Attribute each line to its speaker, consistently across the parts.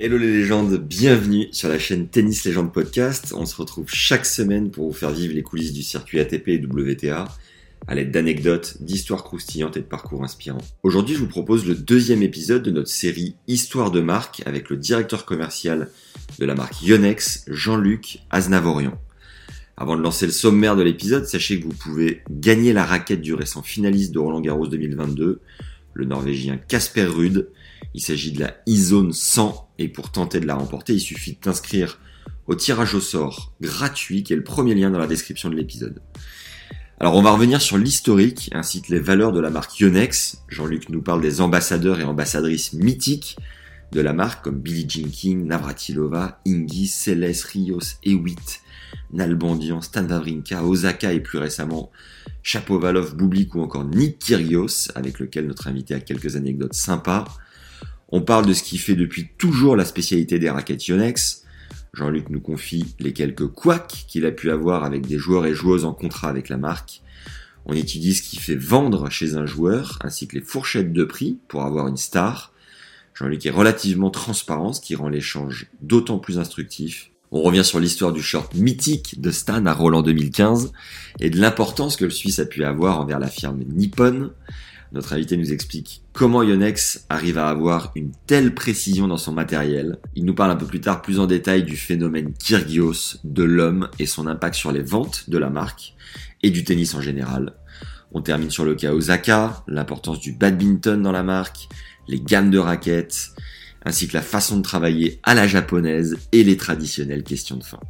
Speaker 1: Hello les légendes, bienvenue sur la chaîne Tennis Légende Podcast. On se retrouve chaque semaine pour vous faire vivre les coulisses du circuit ATP et WTA à l'aide d'anecdotes, d'histoires croustillantes et de parcours inspirants. Aujourd'hui, je vous propose le deuxième épisode de notre série Histoire de marque avec le directeur commercial de la marque Yonex, Jean-Luc Aznavorian. Avant de lancer le sommaire de l'épisode, sachez que vous pouvez gagner la raquette du récent finaliste de Roland Garros 2022, le Norvégien Casper Ruud. Il s'agit de la e-zone 100 et pour tenter de la remporter, il suffit de t'inscrire au tirage au sort gratuit qui est le premier lien dans la description de l'épisode. Alors on va revenir sur l'historique ainsi que les valeurs de la marque Yonex. Jean-Luc nous parle des ambassadeurs et ambassadrices mythiques de la marque comme Billie Jean King, Navratilova, Ingi, Céleste, Rios, Ewitt, Nalbandian, Stan Wawrinka, Osaka et plus récemment Chapovalov, Bublik ou encore Nick Kyrgios avec lequel notre invité a quelques anecdotes sympas. On parle de ce qui fait depuis toujours la spécialité des raquettes Yonex. Jean-Luc nous confie les quelques couacs qu'il a pu avoir avec des joueurs et joueuses en contrat avec la marque. On étudie ce qui fait vendre chez un joueur, ainsi que les fourchettes de prix pour avoir une star. Jean-Luc est relativement transparent, ce qui rend l'échange d'autant plus instructif. On revient sur l'histoire du short mythique de Stan à Roland 2015 et de l'importance que le Suisse a pu avoir envers la firme Nippon. Notre invité nous explique comment Yonex arrive à avoir une telle précision dans son matériel. Il nous parle un peu plus tard plus en détail du phénomène Kyrgios, de l'homme et son impact sur les ventes de la marque et du tennis en général. On termine sur le cas Osaka, l'importance du badminton dans la marque, les gammes de raquettes, ainsi que la façon de travailler à la japonaise et les traditionnelles questions de fin.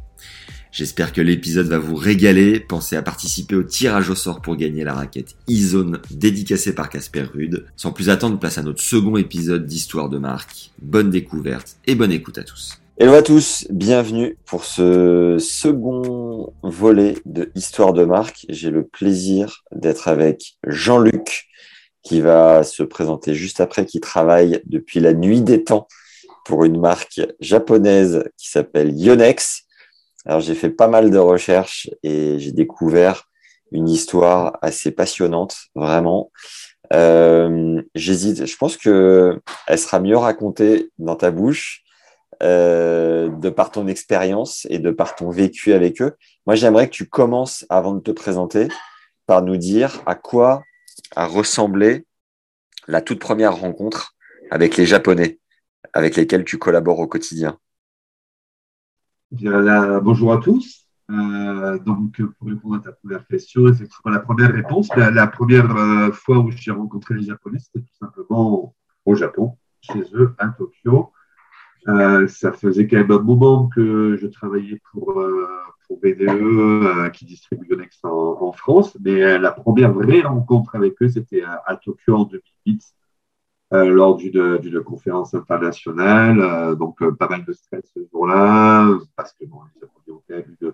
Speaker 1: J'espère que l'épisode va vous régaler. Pensez à participer au tirage au sort pour gagner la raquette e-zone dédicacée par Casper Rude. Sans plus attendre, place à notre second épisode d'Histoire de marque. Bonne découverte et bonne écoute à tous. Hello à tous, bienvenue pour ce second volet de Histoire de marque. J'ai le plaisir d'être avec Jean-Luc qui va se présenter juste après, qui travaille depuis la nuit des temps pour une marque japonaise qui s'appelle Yonex. Alors j'ai fait pas mal de recherches et j'ai découvert une histoire assez passionnante, vraiment. Euh, J'hésite. Je pense que elle sera mieux racontée dans ta bouche, euh, de par ton expérience et de par ton vécu avec eux. Moi, j'aimerais que tu commences, avant de te présenter, par nous dire à quoi a ressemblé la toute première rencontre avec les Japonais, avec lesquels tu collabores au quotidien.
Speaker 2: Bonjour à tous. Euh, donc, pour répondre à ta première question, effectivement, la première réponse, la, première euh, fois où j'ai rencontré les Japonais, c'était tout simplement au Japon, chez eux, à Tokyo. Euh, ça faisait quand même un moment que je travaillais pour, pour BDE, qui distribue Yonex en, France, mais la première vraie rencontre avec eux, c'était à, Tokyo en 2008, lors d'une conférence internationale. donc, pas mal de stress ce jour-là, parce que bon, les Japonais ont quand même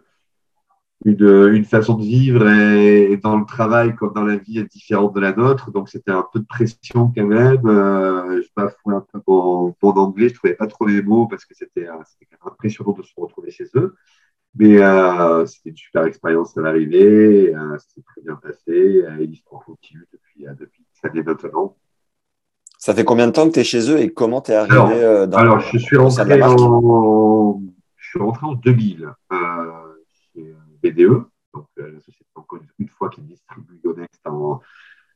Speaker 2: une, une, façon de vivre et, dans le travail comme dans la vie est différente de la nôtre. Donc, c'était un peu de pression quand même. Euh, je bafouais un peu mon, mon, anglais. Je trouvais pas trop les mots parce que c'était euh, impressionnant de se retrouver chez eux. Mais euh, c'était une super expérience à l'arrivée. Euh, s'est très bien passé. et l'histoire continue depuis, depuis ça maintenant.
Speaker 1: Ça fait combien de temps que tu es chez eux et comment tu es arrivé
Speaker 2: alors, dans Alors, je suis rentré en, je suis rentré en 2000. Euh, BDE, donc euh, la société encore une fois qui distribue Yonex dans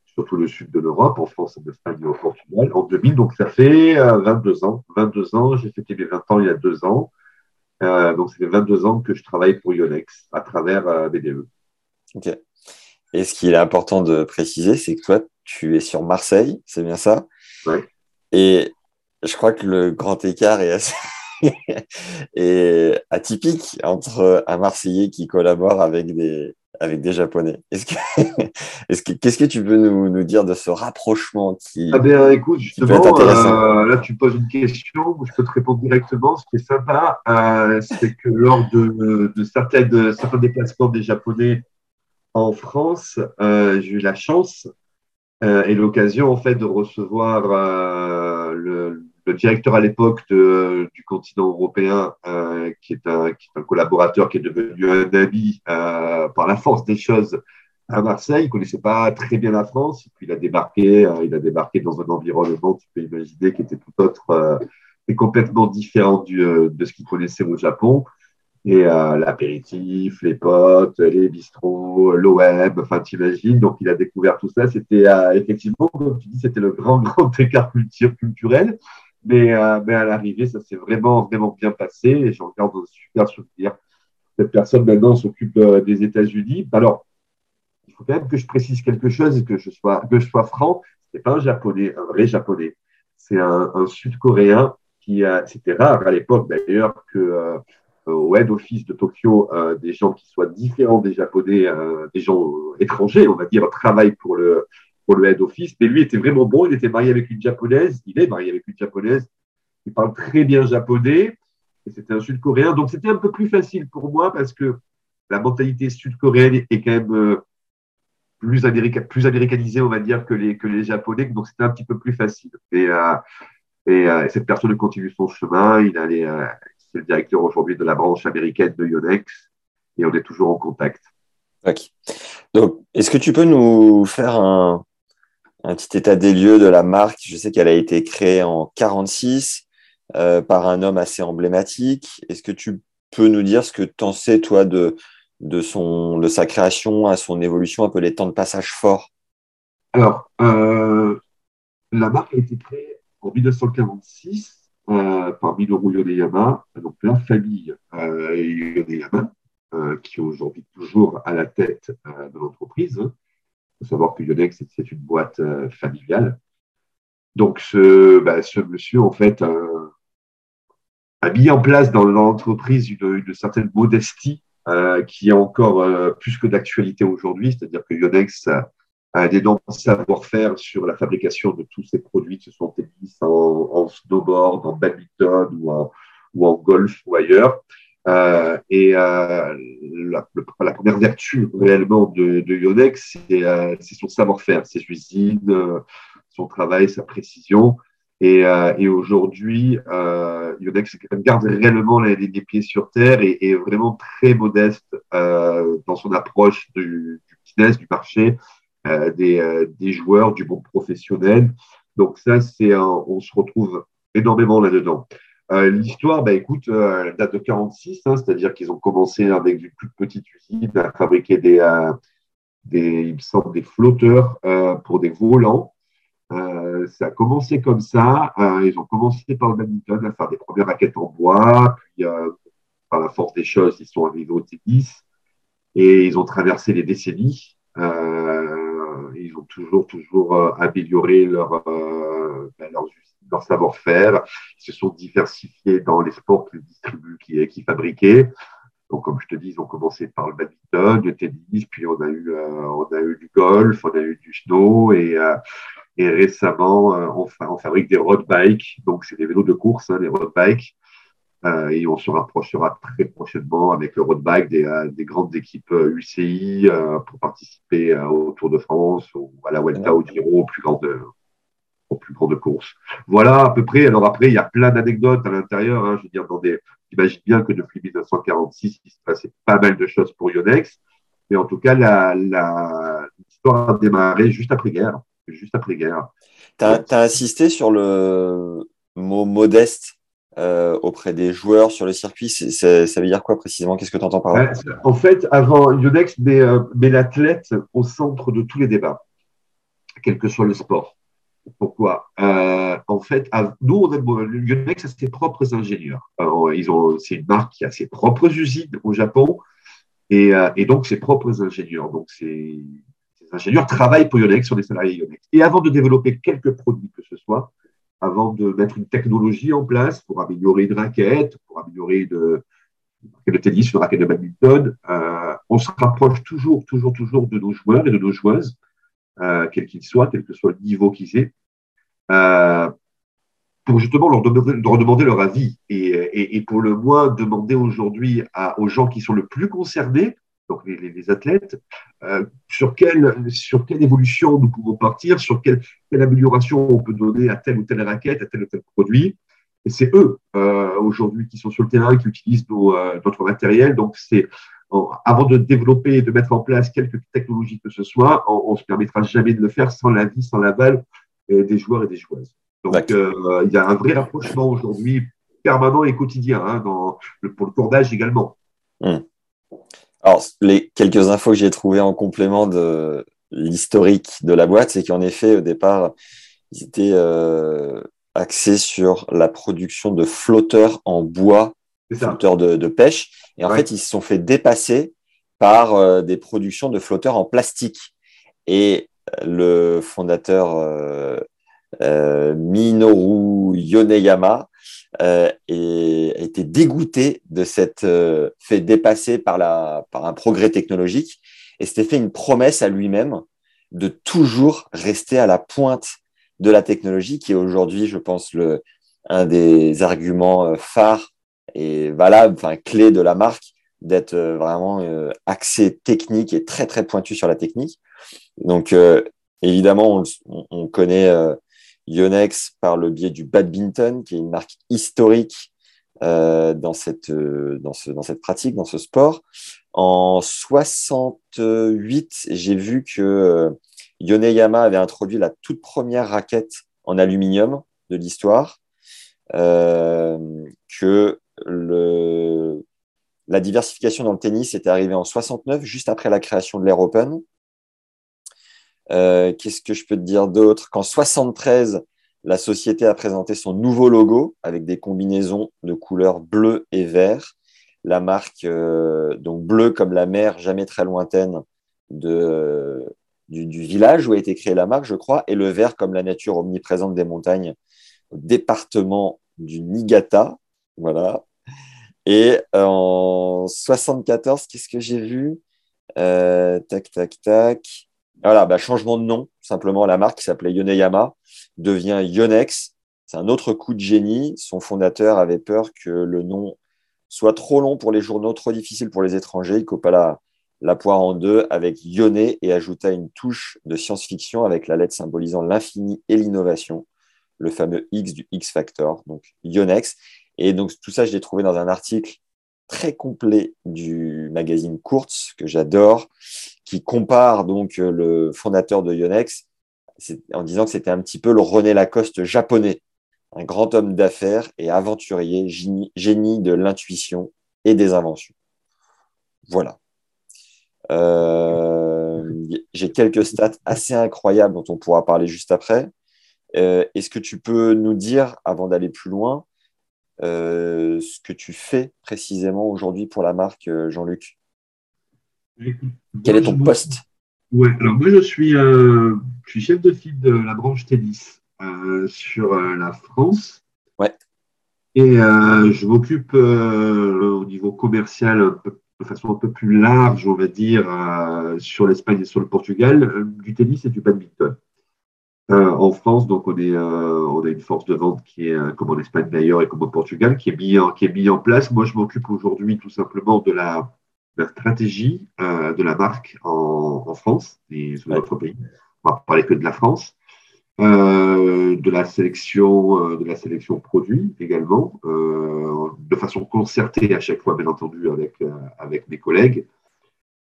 Speaker 2: surtout le sud de l'Europe, en France, en Espagne et au Portugal, en 2000. Donc ça fait 22 euh, ans. 22 ans, j'ai fêté mes 20 ans il y a deux ans. Euh, donc, ça fait 22 ans que je travaille pour Yonex à travers BDE.
Speaker 1: Ok. Et ce qui est important de préciser, c'est que toi, tu es sur Marseille, c'est bien ça? Et je crois que le grand écart est assez, atypique entre un Marseillais qui collabore avec des, avec des Japonais. Est-ce que, est-ce que, qu'est-ce que tu peux nous, nous, dire de ce rapprochement qui,
Speaker 2: ah ben, écoute, justement, euh, là, tu poses une question où je peux te répondre directement. Ce qui est sympa, euh, c'est que lors de, de, certaines, de certains déplacements des Japonais en France, euh, j'ai eu la chance euh, et l'occasion, en fait, de recevoir euh, le, le directeur à l'époque du continent européen, euh, qui, est un, qui, est un, collaborateur qui est devenu un ami euh, par la force des choses à Marseille. Il connaissait pas très bien la France. Et puis il a débarqué, euh, il a débarqué dans un environnement, tu peux imaginer, qui était tout autre euh, et complètement différent du, euh, de ce qu'il connaissait au Japon. Et l'apéritif, les potes, les bistrots, l'OM, enfin t'imagines. Donc il a découvert tout ça. C'était effectivement, comme tu dis, c'était le grand, grand écart culturel. Mais, euh, mais à l'arrivée, ça s'est vraiment, vraiment bien passé et j'en garde un super souvenir. Cette personne maintenant s'occupe euh, des États-Unis. Alors, il faut quand même que je précise quelque chose et que je sois, que je sois franc. Ce n'est pas un japonais, un vrai japonais. C'est un, un sud-coréen qui a, c'était rare à l'époque d'ailleurs que euh, au head office de Tokyo, euh, des gens qui soient différents des japonais, euh, des gens étrangers, on va dire, travaillent pour le, pour le head office. Mais lui était vraiment bon. Il était marié avec une japonaise. Il est marié avec une japonaise. Il parle très bien japonais. Et c'était un sud-coréen. Donc c'était un peu plus facile pour moi parce que la mentalité sud-coréenne est quand même euh, plus, américa plus américanisée, on va dire, que les, que les japonais. Donc c'était un petit peu plus facile. Et, euh, et, euh, cette personne continue son chemin. Il allait, euh, c'est le directeur aujourd'hui de la branche américaine de Yonex. Et on est toujours en contact.
Speaker 1: Okay. Donc, est-ce que tu peux nous faire un, un petit état des lieux de la marque? Je sais qu'elle a été créée en 46 euh, par un homme assez emblématique. Est-ce que tu peux nous dire ce que tu en sais, toi, de, de, son, de sa création à son évolution, un peu les temps de passage forts?
Speaker 2: Alors, euh, la marque a été créée en 1946 euh, par Minoru Yoneyama, donc la famille euh, Yoneyama, euh, qui est aujourd'hui toujours à la tête euh, de l'entreprise. Il faut savoir que Yonex, c'est une boîte euh, familiale. Donc, ce, bah, ce monsieur, en fait, a mis en place dans l'entreprise une, certaine modestie qui est encore plus que d'actualité aujourd'hui. C'est-à-dire que Yonex a un énorme savoir-faire sur la fabrication de tous ces produits, que ce soit en tennis, en, en snowboard, en badminton ou en, golf ou ailleurs. Euh, et euh, la, première vertu réellement de, de Yonex, c'est euh, son savoir-faire, ses usines, euh, son travail, sa précision. Et, euh, et aujourd'hui, Yonex garde réellement les, les, pieds sur terre et est vraiment très modeste dans son approche du, du, business, du marché, des, des, joueurs, du monde professionnel. Donc ça, c'est on se retrouve énormément là-dedans. Euh, L'histoire, bah, écoute, euh, elle date de 46, hein, c'est-à-dire qu'ils ont commencé avec une toute petite usine à fabriquer des, euh, il me semble, des flotteurs euh, pour des volants. Euh, ça a commencé comme ça. ils ont commencé par le badminton à faire des premières raquettes en bois, puis par la force des choses, ils sont arrivés au tennis et ils ont traversé les décennies. Ils ont toujours, toujours amélioré leur, ben, leurs usines leur savoir-faire. Ils se sont diversifiés dans les sports qu'ils distribuent, qui, qui fabriquaient. Donc, comme je te dis, ils ont commencé par le badminton, le tennis, puis on a eu, euh, on a eu du golf, on a eu du snow et, euh, et récemment, euh, on, on, fabrique des road bikes. Donc, c'est des vélos de course, hein, les road bikes. Euh, et on se rapprochera très prochainement avec le road bike des, euh, des grandes équipes UCI pour participer au Tour de France ou à la Vuelta au Giro, aux plus grandes, courses. Voilà à peu près. Alors après, il y a plein d'anecdotes à l'intérieur. Hein. Je veux j'imagine bien que depuis 1946, il se passait pas mal de choses pour Yonex. Mais en tout cas, l'histoire a démarré juste après-guerre. Juste après-guerre.
Speaker 1: Tu as, as, insisté sur le mot modeste euh, auprès des joueurs sur le circuit. Ça veut dire quoi précisément? Qu'est-ce que tu entends par là?
Speaker 2: En fait, avant, Yonex met, euh, met l'athlète au centre de tous les débats, quel que soit le sport. Pourquoi? Euh, En fait, nous, on a, Yonex a ses propres ingénieurs. C'est une marque qui a ses propres usines au Japon et, euh, donc ses propres ingénieurs. Donc, ces, ingénieurs travaillent pour Yonex, sur des salariés Yonex. Et avant de développer quelques produits que ce soit, avant de mettre une technologie en place pour améliorer une raquette, pour améliorer une, de tennis, une raquette de badminton. on se rapproche toujours, toujours, toujours de nos joueurs et de nos joueuses, quels qu'ils soient, quel que soit le niveau qu'ils aient pour justement leur demander, leur avis et, pour le moins demander aujourd'hui aux gens qui sont le plus concernés, donc les, athlètes, euh, sur, quelle, sur quelle évolution nous pouvons partir, sur quelle, amélioration on peut donner à telle ou telle raquette, à tel ou tel produit. Et c'est eux euh, aujourd'hui qui sont sur le terrain, qui utilisent euh, notre matériel. Donc c'est avant de développer et de mettre en place quelques technologies que ce soit, on ne se permettra jamais de le faire sans l'avis, sans l'aval des joueurs et des joueuses. Donc, euh, il y a un vrai rapprochement aujourd'hui permanent et quotidien hein, dans le, pour le cordage également.
Speaker 1: Hmm. Alors, les quelques infos que j'ai trouvées en complément de l'historique de la boîte, c'est qu'en effet, au départ, ils étaient euh, axés sur la production de flotteurs en bois, flotteurs de, pêche. Et en fait, ils se sont fait dépasser par euh, des productions de flotteurs en plastique. Et le fondateur euh, Minoru Yoneyama euh, et été dégoûté de cette euh, fait dépasser par, la, par un progrès technologique et s'était fait une promesse à lui-même de toujours rester à la pointe de la technologie, qui est aujourd'hui, je pense, le, un des arguments phares et valables, enfin clés de la marque, d'être vraiment axé technique et très très pointu sur la technique. Donc évidemment, on, on connaît Yonex par le biais du badminton, qui est une marque historique euh, dans, cette, euh, dans, ce, pratique, dans ce sport. En 68, j'ai vu que euh, Yoneyama avait introduit la toute première raquette en aluminium de l'histoire, que le, la diversification dans le tennis était arrivée en 69, juste après la création de l'Air Open. Euh, qu'est-ce que je peux te dire d'autre Qu'en 73, la société a présenté son nouveau logo avec des combinaisons de couleurs bleu et vert. La marque, euh, donc bleu comme la mer, jamais très lointaine de, du, village où a été créée la marque, je crois, et le vert comme la nature omniprésente des montagnes au département du Niigata. Voilà. Et en 74, qu'est-ce que j'ai vu? Euh, Tac, tac, tac. Voilà, bah, changement de nom, simplement la marque qui s'appelait Yoneyama devient Yonex. C'est un autre coup de génie. Son fondateur avait peur que le nom soit trop long pour les journaux, trop difficile pour les étrangers. Il coupa la, la poire en deux avec Yoné et ajouta une touche de science-fiction avec la lettre symbolisant l'infini et l'innovation, le fameux X du X Factor, donc Yonex. Et donc tout ça, je l'ai trouvé dans un article très complet du magazine Kurtz que j'adore, qui compare donc euh, le fondateur de Yonex en disant que c'était un petit peu le René Lacoste japonais, un grand homme d'affaires et aventurier, génie, de l'intuition et des inventions. Voilà. Euh, j'ai quelques stats assez incroyables dont on pourra parler juste après. Euh, est-ce que tu peux nous dire, avant d'aller plus loin, ce que tu fais précisément aujourd'hui pour la marque, Jean-Luc? Quel est ton poste?
Speaker 2: Ouais, alors moi je suis, euh, je suis chef de file de la branche tennis euh, sur euh, la France.
Speaker 1: Ouais.
Speaker 2: Et je m'occupe au niveau commercial de façon un peu plus large, on va dire, sur l'Espagne et sur le Portugal, du tennis et du badminton. en France, donc on, est, on a une force de vente qui est, comme en Espagne d'ailleurs et comme au Portugal, qui est mis en, qui est mis en place. Moi, je m'occupe aujourd'hui tout simplement de la la stratégie euh, de la marque en, France et sur notre pays. On va parler que de la France. Euh, de la sélection euh, de la sélection produit également de façon concertée à chaque fois bien entendu avec avec mes collègues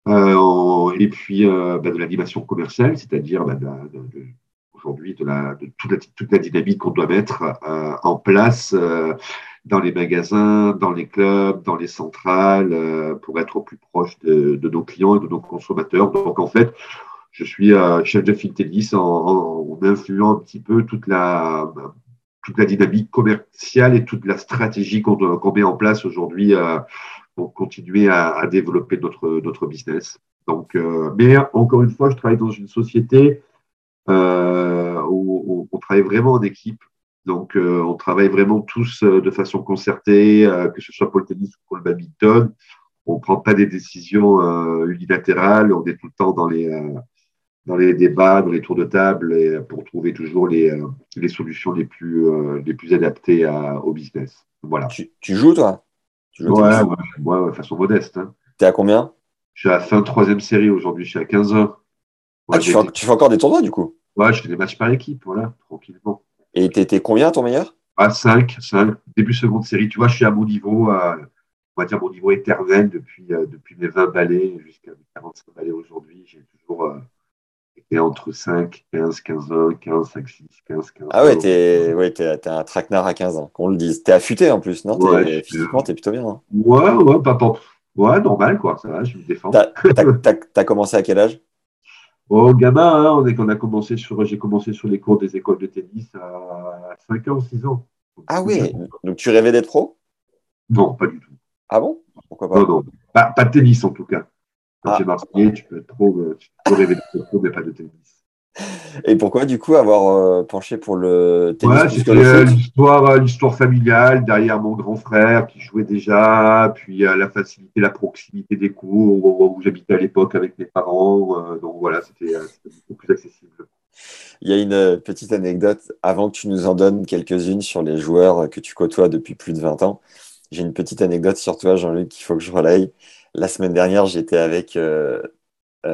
Speaker 2: et puis bah, de l'animation commerciale c'est-à-dire bah, aujourd'hui de, la, de toute, la, toute la dynamique qu'on doit mettre en place dans les magasins, dans les clubs, dans les centrales, euh, pour être au plus proche de, nos clients et de nos consommateurs. Donc, en fait, je suis euh, chef de Fintelis en, en, influant un petit peu toute la, toute la dynamique commerciale et toute la stratégie qu'on met en place aujourd'hui euh, pour continuer à, développer notre, notre business. Donc, mais encore une fois, je travaille dans une société où on travaille vraiment en équipe. Donc, euh, on travaille vraiment tous euh, de façon concertée, euh, que ce soit pour le tennis ou pour le badminton. on prend pas des décisions unilatérales, on est tout le temps dans les dans les débats, dans les tours de table, et pour trouver toujours les, les solutions les plus, les plus adaptées à, au business. Voilà.
Speaker 1: Tu, tu joues, toi?
Speaker 2: Tu joues ouais, ouais, ouais, façon modeste. Hein.
Speaker 1: T'es à combien?
Speaker 2: Je suis à la fin de troisième série aujourd'hui, je suis à 15 heures.
Speaker 1: ah, tu fais, tu fais, encore des tournois, du coup?
Speaker 2: Ouais, je fais des matchs par équipe, voilà, tranquillement.
Speaker 1: Et t'étais combien, ton meilleur?
Speaker 2: À 5, 5, début seconde série. Tu vois, je suis à mon niveau, à, on va dire mon niveau éternel depuis, euh, depuis mes 20 balais jusqu'à mes 45 balais aujourd'hui. J'ai toujours euh, été entre 5, 15, 15 ans, 15, 5, 6, 15, 15
Speaker 1: Ah ouais, t'es ouais, es, un traquenard à 15 ans, qu'on le dise. T'es affûté en plus, non?
Speaker 2: Ouais,
Speaker 1: Physiquement, t'es plutôt bien. Hein
Speaker 2: ouais, ouais, pas, pas, ouais, normal, quoi. Ça va, je me défends.
Speaker 1: T'as as, commencé à quel âge?
Speaker 2: Oh, gamin, hein, on est qu'on a commencé sur, j'ai commencé sur les cours des écoles de tennis à 5 ans, 6 ans.
Speaker 1: ah oui, donc tu rêvais d'être pro?
Speaker 2: Non, pas du tout.
Speaker 1: Ah bon? Pourquoi pas?
Speaker 2: Non, non, pas, pas de tennis en tout cas. Quand tu es marseillais, tu peux, trop, euh, tu peux rêver de pro, mais pas de tennis.
Speaker 1: Et pourquoi, du coup, avoir euh, penché pour le
Speaker 2: tennis ouais, C'était euh, l'histoire, l'histoire familiale derrière mon grand frère qui jouait déjà, puis la facilité, la proximité des cours où, où j'habitais à l'époque avec mes parents. donc voilà, c'était beaucoup plus accessible.
Speaker 1: Il y a une petite anecdote avant que tu nous en donnes quelques-unes sur les joueurs que tu côtoies depuis plus de 20 ans. J'ai une petite anecdote sur toi, Jean-Luc, qu'il faut que je relaye. La semaine dernière, j'étais avec euh, euh,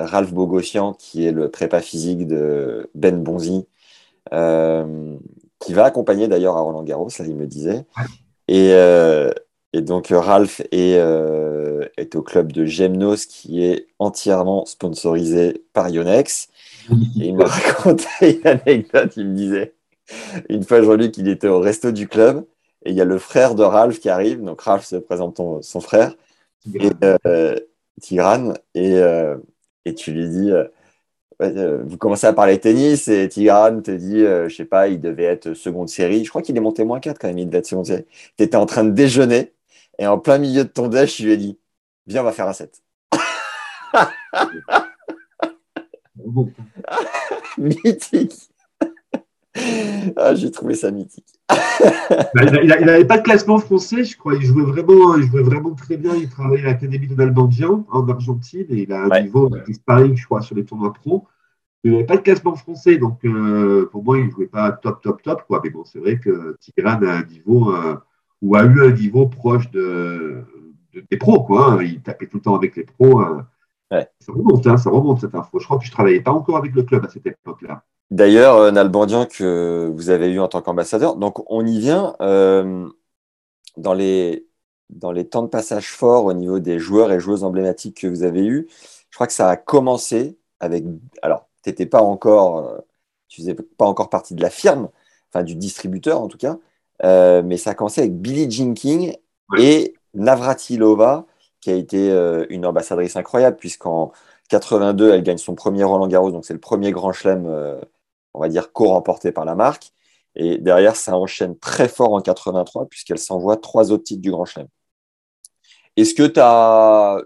Speaker 1: Ralph Bogossian, qui est le prépa physique de Ben Bonzi, euh, qui va accompagner d'ailleurs à Roland Garros, là, il me disait. Et, et donc, Ralph est, est, au club de Gemnos, qui est entièrement sponsorisé par Yonex. Et il me racontait une anecdote, il me disait, une fois, Jean-Luc, il était au resto du club et il y a le frère de Ralph qui arrive. Donc Ralph se présente son frère, Tigrane. Et, euh, et, euh, tu lui dis, euh, vous commencez à parler tennis et Tigrane te dit, je sais pas, il devait être seconde série. Je crois qu'il est monté moins 4 quand même, il devait être seconde série. Tu étais en train de déjeuner et en plein milieu de ton déj, je lui ai dit, viens, on va faire un set. Mythique. ah, j'ai trouvé ça mythique.
Speaker 2: Bah, il n'avait pas de classement français, je crois. Il jouait vraiment, il jouait vraiment très bien. Il travaillait à l'Académie de Nalbandian en Argentine et il a un niveau de sparring, je crois, sur les tournois pro. Il n'avait pas de classement français, donc euh, pour moi, il ne jouait pas top, top, top. Quoi. Mais bon, c'est vrai que Tigran a un niveau euh, ou a eu un niveau proche de, des pros. Quoi. Il tapait tout le temps avec les pros. Hein. Ça remonte, hein, ça remonte cette info. Je crois que je ne travaillais pas encore avec le club à cette époque-là.
Speaker 1: D'ailleurs, euh, Nalbandian, que vous avez eu en tant qu'ambassadeur, donc on y vient euh, dans, les, dans les temps de passage forts au niveau des joueurs et joueuses emblématiques que vous avez eus. Je crois que ça a commencé avec. Alors, tu n'étais pas encore. Euh, tu faisais pas encore partie de la firme, enfin du distributeur en tout cas, mais ça a commencé avec Billie Jean King et Navratilova, qui a été une ambassadrice incroyable, puisqu'en 82, elle gagne son premier Roland Garros, donc c'est le premier grand chelem on va dire, co-remporté par la marque. Et derrière, ça enchaîne très fort en 83, puisqu'elle s'envoie trois autres titres du Grand Chelem. Est-ce que tu as,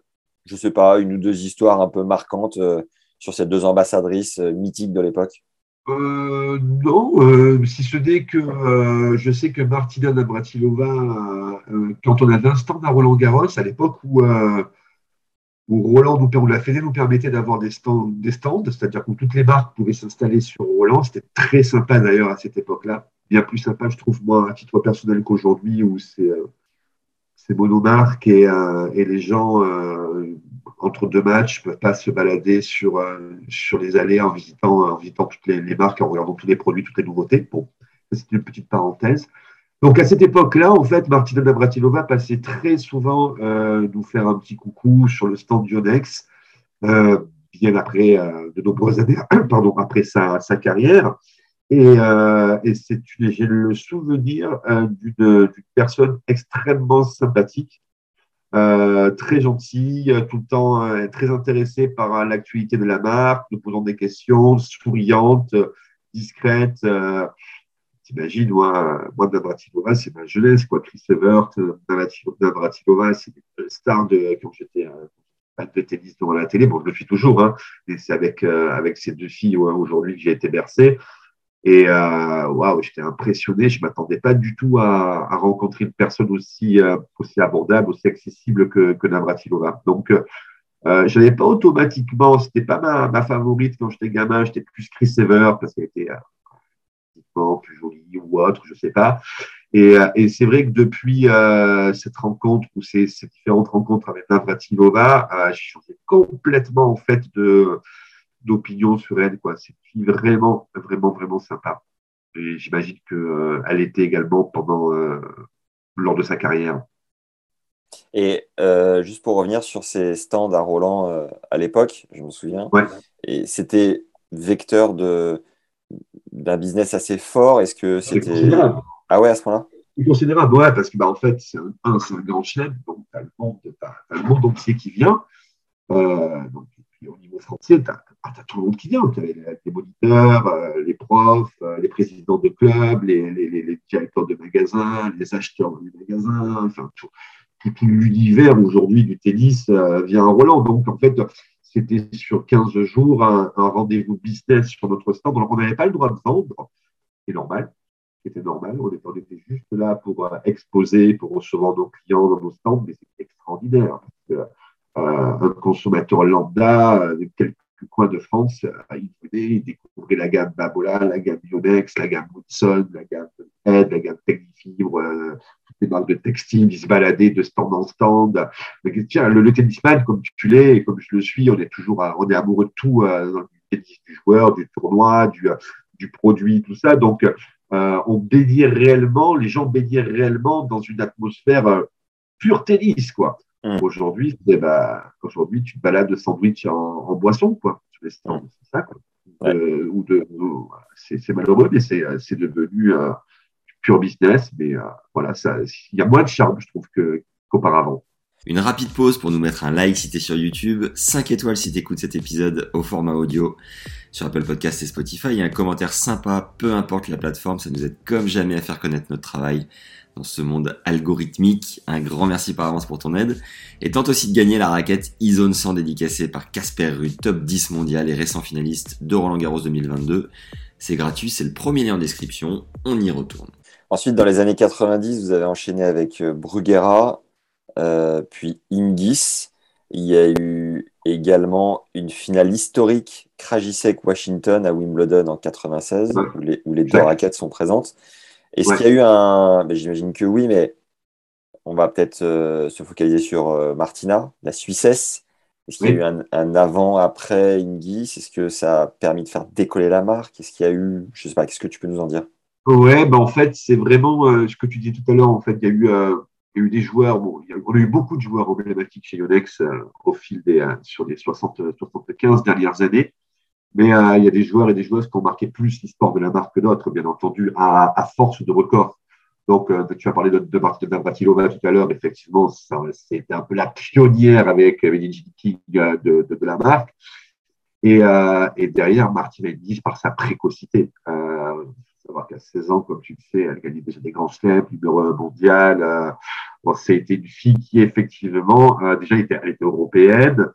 Speaker 1: je sais pas, une ou deux histoires un peu marquantes euh, sur ces deux ambassadrices euh, mythiques de l'époque?
Speaker 2: Euh, non, si ce n'est que je sais que Martina Navratilova, quand on avait un stand à Roland Garros, à l'époque où où Roland nous, la Fédé nous permettait d'avoir des stands, des stands c'est-à-dire que toutes les marques pouvaient s'installer sur Roland. C'était très sympa d'ailleurs à cette époque-là. Bien plus sympa, je trouve, moi, à titre personnel qu'aujourd'hui, où c'est euh, monomarque et, euh, et, les gens, euh, entre deux matchs, ne peuvent pas se balader sur, sur les allées en visitant, en visitant toutes les, les, marques, en regardant tous les produits, toutes les nouveautés. Bon, c'est une petite parenthèse. Donc à cette époque-là, en fait, Martina Navratilova passait très souvent euh, nous faire un petit coucou sur le stand Dionex, euh, bien après euh, de nombreuses années, pardon, après sa, sa carrière. Et, euh, et c'est j'ai le souvenir euh, d'une personne extrêmement sympathique, euh, très gentille, tout le temps très intéressée par l'actualité de la marque, nous posant des questions, souriante, discrète. T'imagines, moi, moi Navratilova, c'est ma jeunesse, quoi. Chris Evert, Navratilova, c'est une star de quand j'étais euh, de tennis devant la télé. Bon, je le suis toujours, hein, et c'est avec, euh, avec ces deux filles aujourd'hui que j'ai été bercé. Et waouh, j'étais impressionné. Je m'attendais pas du tout à, rencontrer une personne aussi, aussi abordable, aussi accessible que, que. Donc, euh, je n'avais pas automatiquement, c'était pas ma, ma, favorite quand j'étais gamin, j'étais plus Chris Ever parce qu'elle était euh, plus jolie ou autre, je sais pas. Et, euh, et c'est vrai que depuis euh, cette rencontre ou ces, ces, différentes rencontres avec Navratilova, euh, j'ai changé complètement en fait de d'opinion sur elle. Quoi. C'est vraiment, vraiment, vraiment sympa. Et j'imagine que elle était également pendant lors de sa carrière.
Speaker 1: Et euh, juste pour revenir sur ces stands à Roland euh, à l'époque, je me souviens, et c'était vecteur de d'un business assez fort. Est-ce que c'était ah ouais à ce point-là?
Speaker 2: Considérable, ouais, parce que bah, en fait c'est un, un, un, grand chef, donc tu as, le monde entier qui vient. Euh, donc, au niveau français, tu as, tout le monde qui vient. Tu as les, moniteurs, euh, les profs, euh, les présidents de clubs, les, les, les, directeurs de magasins, les acheteurs du magasin, enfin tout, tout, l'univers aujourd'hui du tennis vient à Roland. Donc, en fait, c'était sur 15 jours un, rendez-vous business sur notre stand. Donc, on n'avait pas le droit de vendre. C'est normal. C'était normal. On était, juste là pour euh, exposer, pour recevoir nos clients dans nos stands, mais c'est extraordinaire. Euh, un consommateur lambda de quelques coins de France, il venait, il découvrait la gamme Babola, la gamme Yonex, la gamme Woodson, la gamme Ed, la gamme Technifibre, des marques de textiles, ils se baladaient de stand en stand. Mais tiens, le, tennisman, comme tu l'es et comme je le suis, on est toujours, on est amoureux de tout, euh, dans le tennis du joueur, du tournoi, du, euh, du produit, tout ça. Donc, euh, on baignait réellement, les gens baignaient réellement dans une atmosphère euh, pure tennis, quoi. Mmh. Aujourd'hui, bah, aujourd'hui, tu te balades de sandwich en, en boisson, quoi, les stands, c'est ça, quoi. Ouais. Euh, ou de, c'est malheureux, mais c'est devenu pure business, mais euh, voilà, il y a moins de charme, je trouve, qu'auparavant.
Speaker 1: Une rapide pause pour nous mettre un like si t'es sur YouTube, 5 étoiles si t'écoutes cet épisode au format audio sur Apple Podcast et Spotify et un commentaire sympa, peu importe la plateforme, ça nous aide comme jamais à faire connaître notre travail dans ce monde algorithmique. Un grand merci par avance pour ton aide. Et tente aussi de gagner la raquette e-zone 100 dédicacée par Casper Ruud, top 10 mondial et récent finaliste de Roland Garros 2022. C'est gratuit, c'est le premier lien en description, on y retourne. Ensuite, dans les années 90, vous avez enchaîné avec euh, Bruguera, euh, puis Ingis. Il y a eu également une finale historique Krajicek-Washington à Wimbledon en 96, où, les, où les, deux raquettes sont présentes. Est-ce qu'il y a eu un. Ben, j'imagine que oui, mais on va peut-être euh, se focaliser sur euh, Martina, la Suissesse. Est-ce qu'il y a eu un, un avant-après Ingis Est-ce que ça a permis de faire décoller la marque? Est-ce qu'il y a eu. Je ne sais pas, qu'est-ce que tu peux nous en dire?
Speaker 2: Ouais, ben en fait, c'est vraiment euh, ce que tu disais tout à l'heure. En fait, il y a eu, il y a eu des joueurs. Bon, on a eu beaucoup de joueurs emblématiques chez Yonex euh, au fil des sur les 60, 75 dernières années. Mais il y a des joueurs et des joueuses qui ont marqué plus l'histoire de la marque que d'autres, bien entendu, à, force de records. Donc, tu as parlé de, de, de Navratilova tout à l'heure. Effectivement, c'était un peu la pionnière avec Medellin King de, la marque. Et, derrière, Martina Hingis par sa précocité. Euh, savoir qu'à 16 ans, comme tu le sais, elle gagnait déjà des grands chelems, numéro un mondial. Euh, bon, été une fille qui, effectivement, euh, déjà, était, européenne.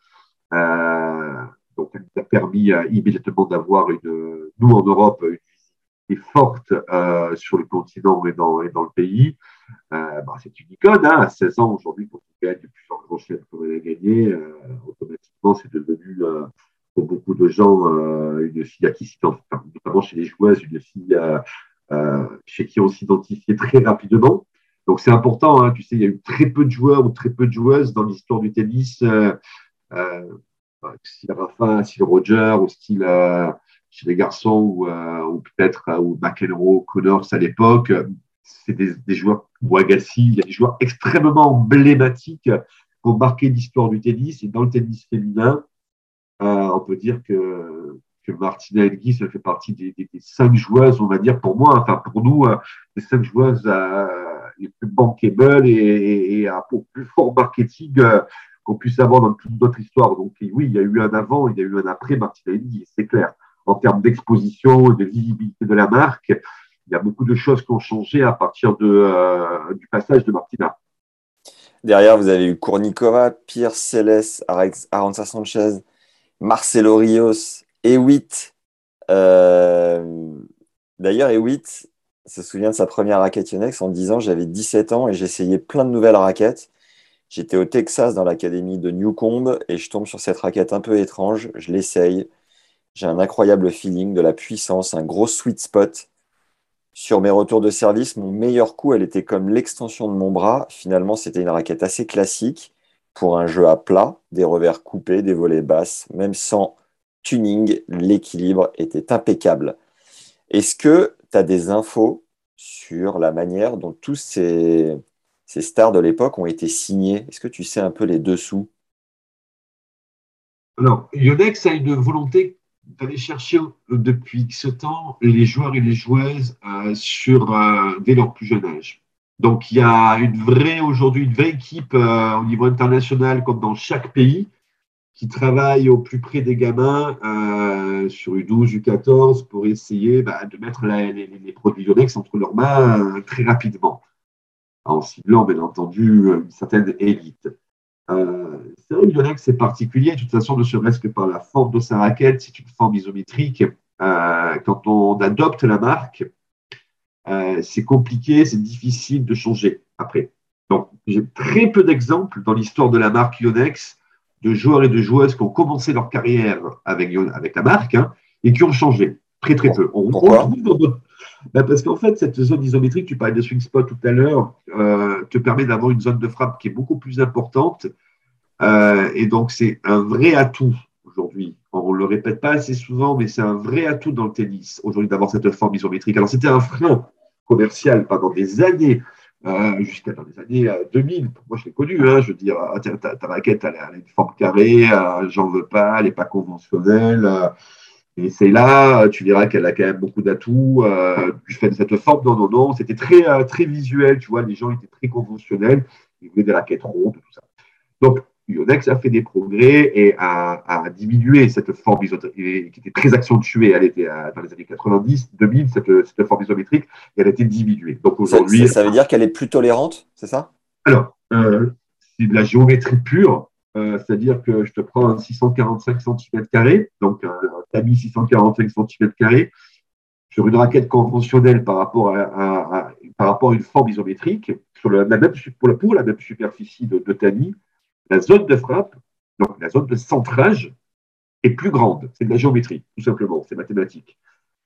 Speaker 2: Euh, donc, elle nous a permis euh, immédiatement d'avoir une, nous, en Europe, une visibilité forte euh, sur le continent et dans, et dans le pays. Euh, bah, c'est une icône, hein, à 16 ans, aujourd'hui, quand on gagne plusieurs grands chelems comme elle a gagné, automatiquement, c'est devenu pour beaucoup de gens, euh, une fille à qui notamment chez les joueuses, une fille euh, euh, chez qui on s'identifiait très rapidement. Donc c'est important, hein, tu sais, il y a eu très peu de joueurs ou très peu de joueuses dans l'histoire du tennis, euh, euh, style Rafa, style Roger, ou style chez les garçons, ou, ou peut-être ou McEnroe, Connors à l'époque. C'est des, des, joueurs, ou Agassi, il y a des joueurs extrêmement emblématiques qui ont marqué l'histoire du tennis et dans le tennis féminin. Euh, on peut dire que, que Martina Hingis fait partie des, des, des, cinq joueuses, on va dire pour moi, enfin pour nous, euh, les cinq joueuses euh, les plus bankable et, et, et plus fort marketing qu'on puisse avoir dans toute notre histoire. Donc oui, il y a eu un avant, il y a eu un après Martina Hingis, c'est clair. En termes d'exposition, de visibilité de la marque, il y a beaucoup de choses qui ont changé à partir euh, du passage de Martina.
Speaker 1: Derrière, vous avez eu Kournikova, Pierre Céleste, Aranza Sanchez, Marcelo Rios 8 euh, D'ailleurs, Ewitt se souvient de sa première raquette Yonex en disant J'avais 17 ans et j'essayais plein de nouvelles raquettes. J'étais au Texas dans l'académie de Newcombe et je tombe sur cette raquette un peu étrange. Je l'essaye. J'ai un incroyable feeling, de la puissance, un gros sweet spot. Sur mes retours de service, mon meilleur coup, elle était comme l'extension de mon bras. Finalement, c'était une raquette assez classique pour un jeu à plat, des revers coupés, des volets basses, même sans tuning, l'équilibre était impeccable. Est-ce que tu as des infos sur la manière dont tous ces, ces stars de l'époque ont été signés? Est-ce que tu sais un peu les dessous?
Speaker 2: Alors, Yonex a une volonté d'aller chercher euh, depuis ce temps les joueurs et les joueuses euh, euh, dès leur plus jeune âge. Donc, il y a une vraie, aujourd'hui, une vraie équipe au niveau international, comme dans chaque pays, qui travaille au plus près des gamins sur U12, U14 pour essayer bah, de mettre les, produits Yonex entre leurs mains très rapidement, en ciblant, bien entendu, une certaine élite. Euh, c'est vrai que Yonex, c'est particulier, de toute façon, ne serait-ce que par la forme de sa raquette, c'est une forme isométrique. Euh, quand on adopte la marque, euh, c'est compliqué, c'est difficile de changer après. Donc, j'ai très peu d'exemples dans l'histoire de la marque Yonex de joueurs et de joueuses qui ont commencé leur carrière avec, avec la marque hein, et qui ont changé. Très, très peu. On,
Speaker 1: Pourquoi
Speaker 2: ben, Parce qu'en fait, cette zone isométrique, tu parlais de swing spot tout à l'heure, euh, te permet d'avoir une zone de frappe qui est beaucoup plus importante. Euh, et donc, c'est un vrai atout aujourd'hui. On ne le répète pas assez souvent, mais c'est un vrai atout dans le tennis aujourd'hui d'avoir cette forme isométrique. Alors, c'était un frein commercial pendant des années. Euh, jusqu'à dans les années 2000. Moi, je l'ai connu. Hein, je veux dire, ah, ta, raquette, elle, a une forme carrée, j'en veux pas, elle n'est pas conventionnelle. Et c'est là, tu diras qu'elle a quand même beaucoup d'atouts euh, du fait de cette forme. Non, non, non, c'était très, euh, très visuel, tu vois, les gens étaient très conventionnels, ils voulaient des raquettes rondes, tout ça. Donc, Yonex a fait des progrès et a, a diminué cette forme isométrique qui était très accentuée. Elle était euh, dans les années 90, 2000, cette, cette forme isométrique, et elle a été diminuée. Donc aujourd'hui.
Speaker 1: Ça, ça, veut dire qu'elle est plus tolérante, c'est ça?
Speaker 2: Alors, euh, c'est de la géométrie pure. Euh, c'est-à-dire que je te prends un 645 cm, donc un tamis 645 cm, sur une raquette conventionnelle par rapport à, par rapport à une forme isométrique, sur la même, pour, la, pour la même superficie de, de tamis, la zone de frappe, donc la zone de centrage, est plus grande. C'est de la géométrie, tout simplement, c'est mathématique,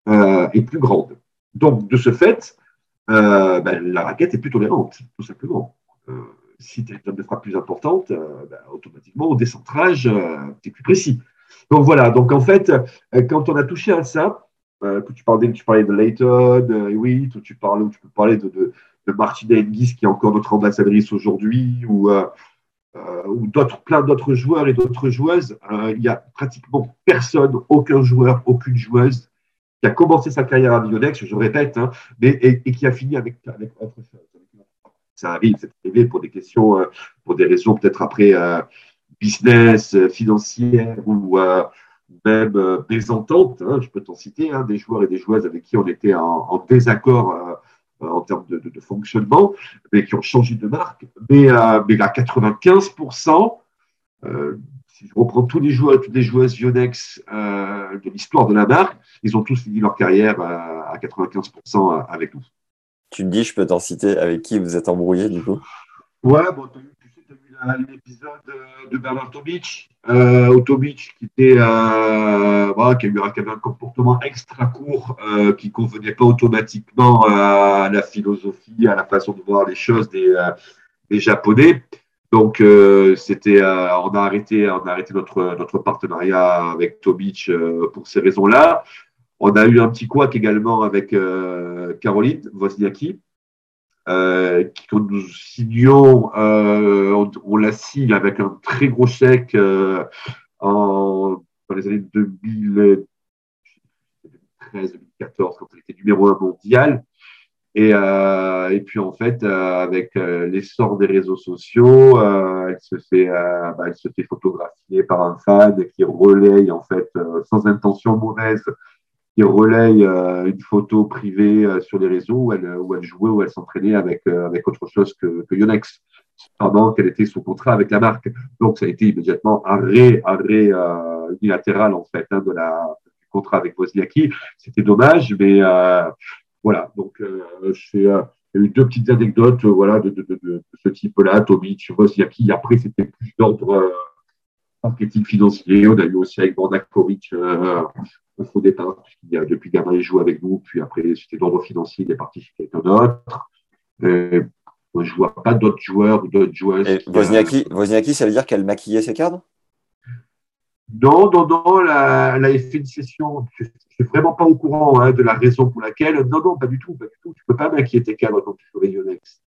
Speaker 2: euh, est plus grande. Donc, de ce fait, euh, ben, la raquette est plus tolérante, tout simplement. Euh, si tu as une zone de frappe plus importante, ben, automatiquement, au décentrage, tu es plus précis. Donc voilà, donc en fait, quand on a touché à ça, que tu parlais, tu parlais de Layton, oui, ou tu, parlais, ou tu peux parler de, de, de Martina Hingis, qui est encore notre ambassadrice aujourd'hui, ou, ou d'autres, plein d'autres joueurs et d'autres joueuses, il n'y a pratiquement personne, aucun joueur, aucune joueuse qui a commencé sa carrière à Bionex, je répète, hein, mais, et, qui a fini avec, avec autre chose ça arrive, c'est arrivé pour des questions, euh, pour des raisons peut-être après euh, business, euh, financières ou même des ententes. Hein, je peux t'en citer, hein, des joueurs et des joueuses avec qui on était en, désaccord en termes de, fonctionnement, mais qui ont changé de marque. Mais, mais à 95%, si je reprends tous les joueurs toutes les joueuses Yonex de l'histoire de la marque, ils ont tous fini leur carrière à 95% avec nous.
Speaker 1: Tu me dis, je peux t'en citer avec qui vous êtes embrouillé du coup?
Speaker 2: Ouais, bon, l'épisode de Bernard Tobic, euh, qui, était, euh, voilà, qui, a eu, un comportement extra court euh, qui ne convenait pas automatiquement à la philosophie, à la façon de voir les choses des, euh, Japonais. Donc, euh, c'était, on a arrêté, on a arrêté notre, notre partenariat avec Tobic pour ces raisons-là. On a eu un petit couac également avec euh, Caroline Wozniacki, euh, quand nous signions, euh, on, la signe avec un très gros chèque en, dans les années 2013-2014, quand elle était numéro un mondial. Et, euh, et, puis en fait, euh, avec euh, l'essor des réseaux sociaux, elle se fait, bah, photographier par un fan qui relaye en fait sans intention mauvaise qui relaye euh, une photo privée euh, sur les réseaux où elle, où elle jouait, où elle s'entraînait avec, euh, autre chose que, Yonex, pendant qu'elle était sous contrat avec la marque. Donc, ça a été immédiatement arrêt, arrêt unilatéral, en fait, hein, de la, du contrat avec Wozniacki. C'était dommage, mais voilà. Donc, a eu deux petites anecdotes voilà, de ce type-là, Tomic, Wozniacki. Après, c'était plus d'ordre marketing financier. On a eu aussi avec Bordakovic euh, faux départ, puisqu'il a, depuis il joue avec nous. Puis après, c'était d'ordre financier, il est parti chez quelqu'un d'autre. je ne vois pas d'autres joueurs ou d'autres joueuses.
Speaker 1: Et Wozniacki, ça veut dire qu'elle maquillait ses cadres?
Speaker 2: Non, non, non, elle a, fait une session. Je ne suis vraiment pas au courant hein, de la raison pour laquelle. Non, non, pas du tout. Pas du tout. Tu ne peux pas maquiller tes cadres quand tu fais Yonex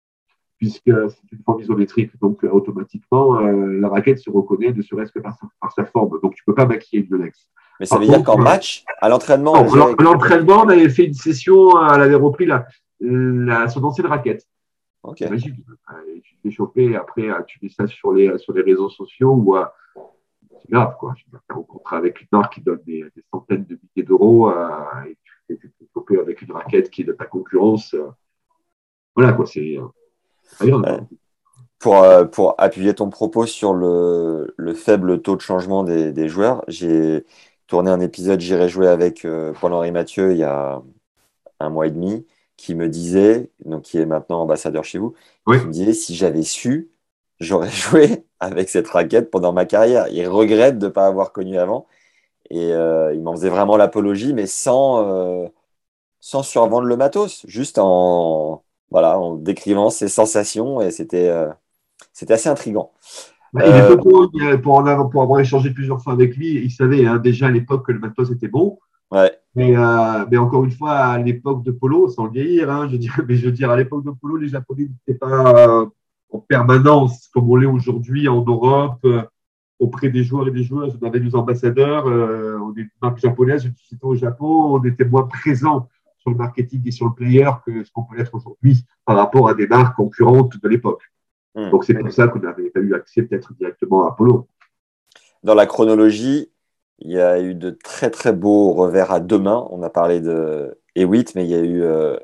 Speaker 2: puisque c'est une forme isométrique. Donc, euh, automatiquement, euh, la raquette se reconnaît, ne serait-ce que par sa, forme. Donc, tu ne peux pas maquiller une Yonex.
Speaker 1: Mais ça veut dire qu'en match, à l'entraînement.
Speaker 2: l'entraînement, on avait fait une session, elle avait repris la, la, son ancienne raquette.
Speaker 1: Ok.
Speaker 2: Magique. Tu t'es chopé, après, tu mets ça sur les, sur les réseaux sociaux ou c'est grave, quoi. Tu vas faire un contrat avec une marque qui donne des, des centaines de milliers d'euros et tu t'es chopé avec une raquette qui est de ta concurrence. voilà, quoi. C'est
Speaker 1: pour, euh, pour appuyer ton propos sur le, le faible taux de changement des, des joueurs, j'ai tourné un épisode J'irai jouer avec euh, Paul-Henri Mathieu il y a un mois et demi, qui me disait, donc qui est maintenant ambassadeur chez vous, qui me disait si j'avais su, j'aurais joué avec cette raquette pendant ma carrière. Il regrette de ne pas avoir connu avant. Et euh, il m'en faisait vraiment l'apologie, mais sans, sans survendre le matos, juste en, voilà, en décrivant ses sensations et c'était euh, c'était assez
Speaker 2: Bah, euh, pour, pour, avoir échangé plusieurs fois avec lui, il savait hein, déjà à l'époque que le matos était bon.
Speaker 1: Ouais.
Speaker 2: Mais, euh, mais encore une fois, à l'époque de Polo, sans le vieillir, hein, je dirais, mais je veux dire, à l'époque de Polo, les Japonais n'étaient pas en permanence comme on l'est aujourd'hui en Europe, auprès des joueurs et des joueuses. On avait des ambassadeurs, on est une marque japonaise, au Japon, on était moins présents le marketing et sur le player que ce qu'on peut être aujourd'hui par rapport à des marques concurrentes de l'époque. Hmm. Donc c'est pour ça qu'on n'avait pas eu accès peut-être directement à Apollo.
Speaker 1: Dans la chronologie, il y a eu de très très beaux revers à deux mains. On a parlé de Ewitt, mais il y a eu euh,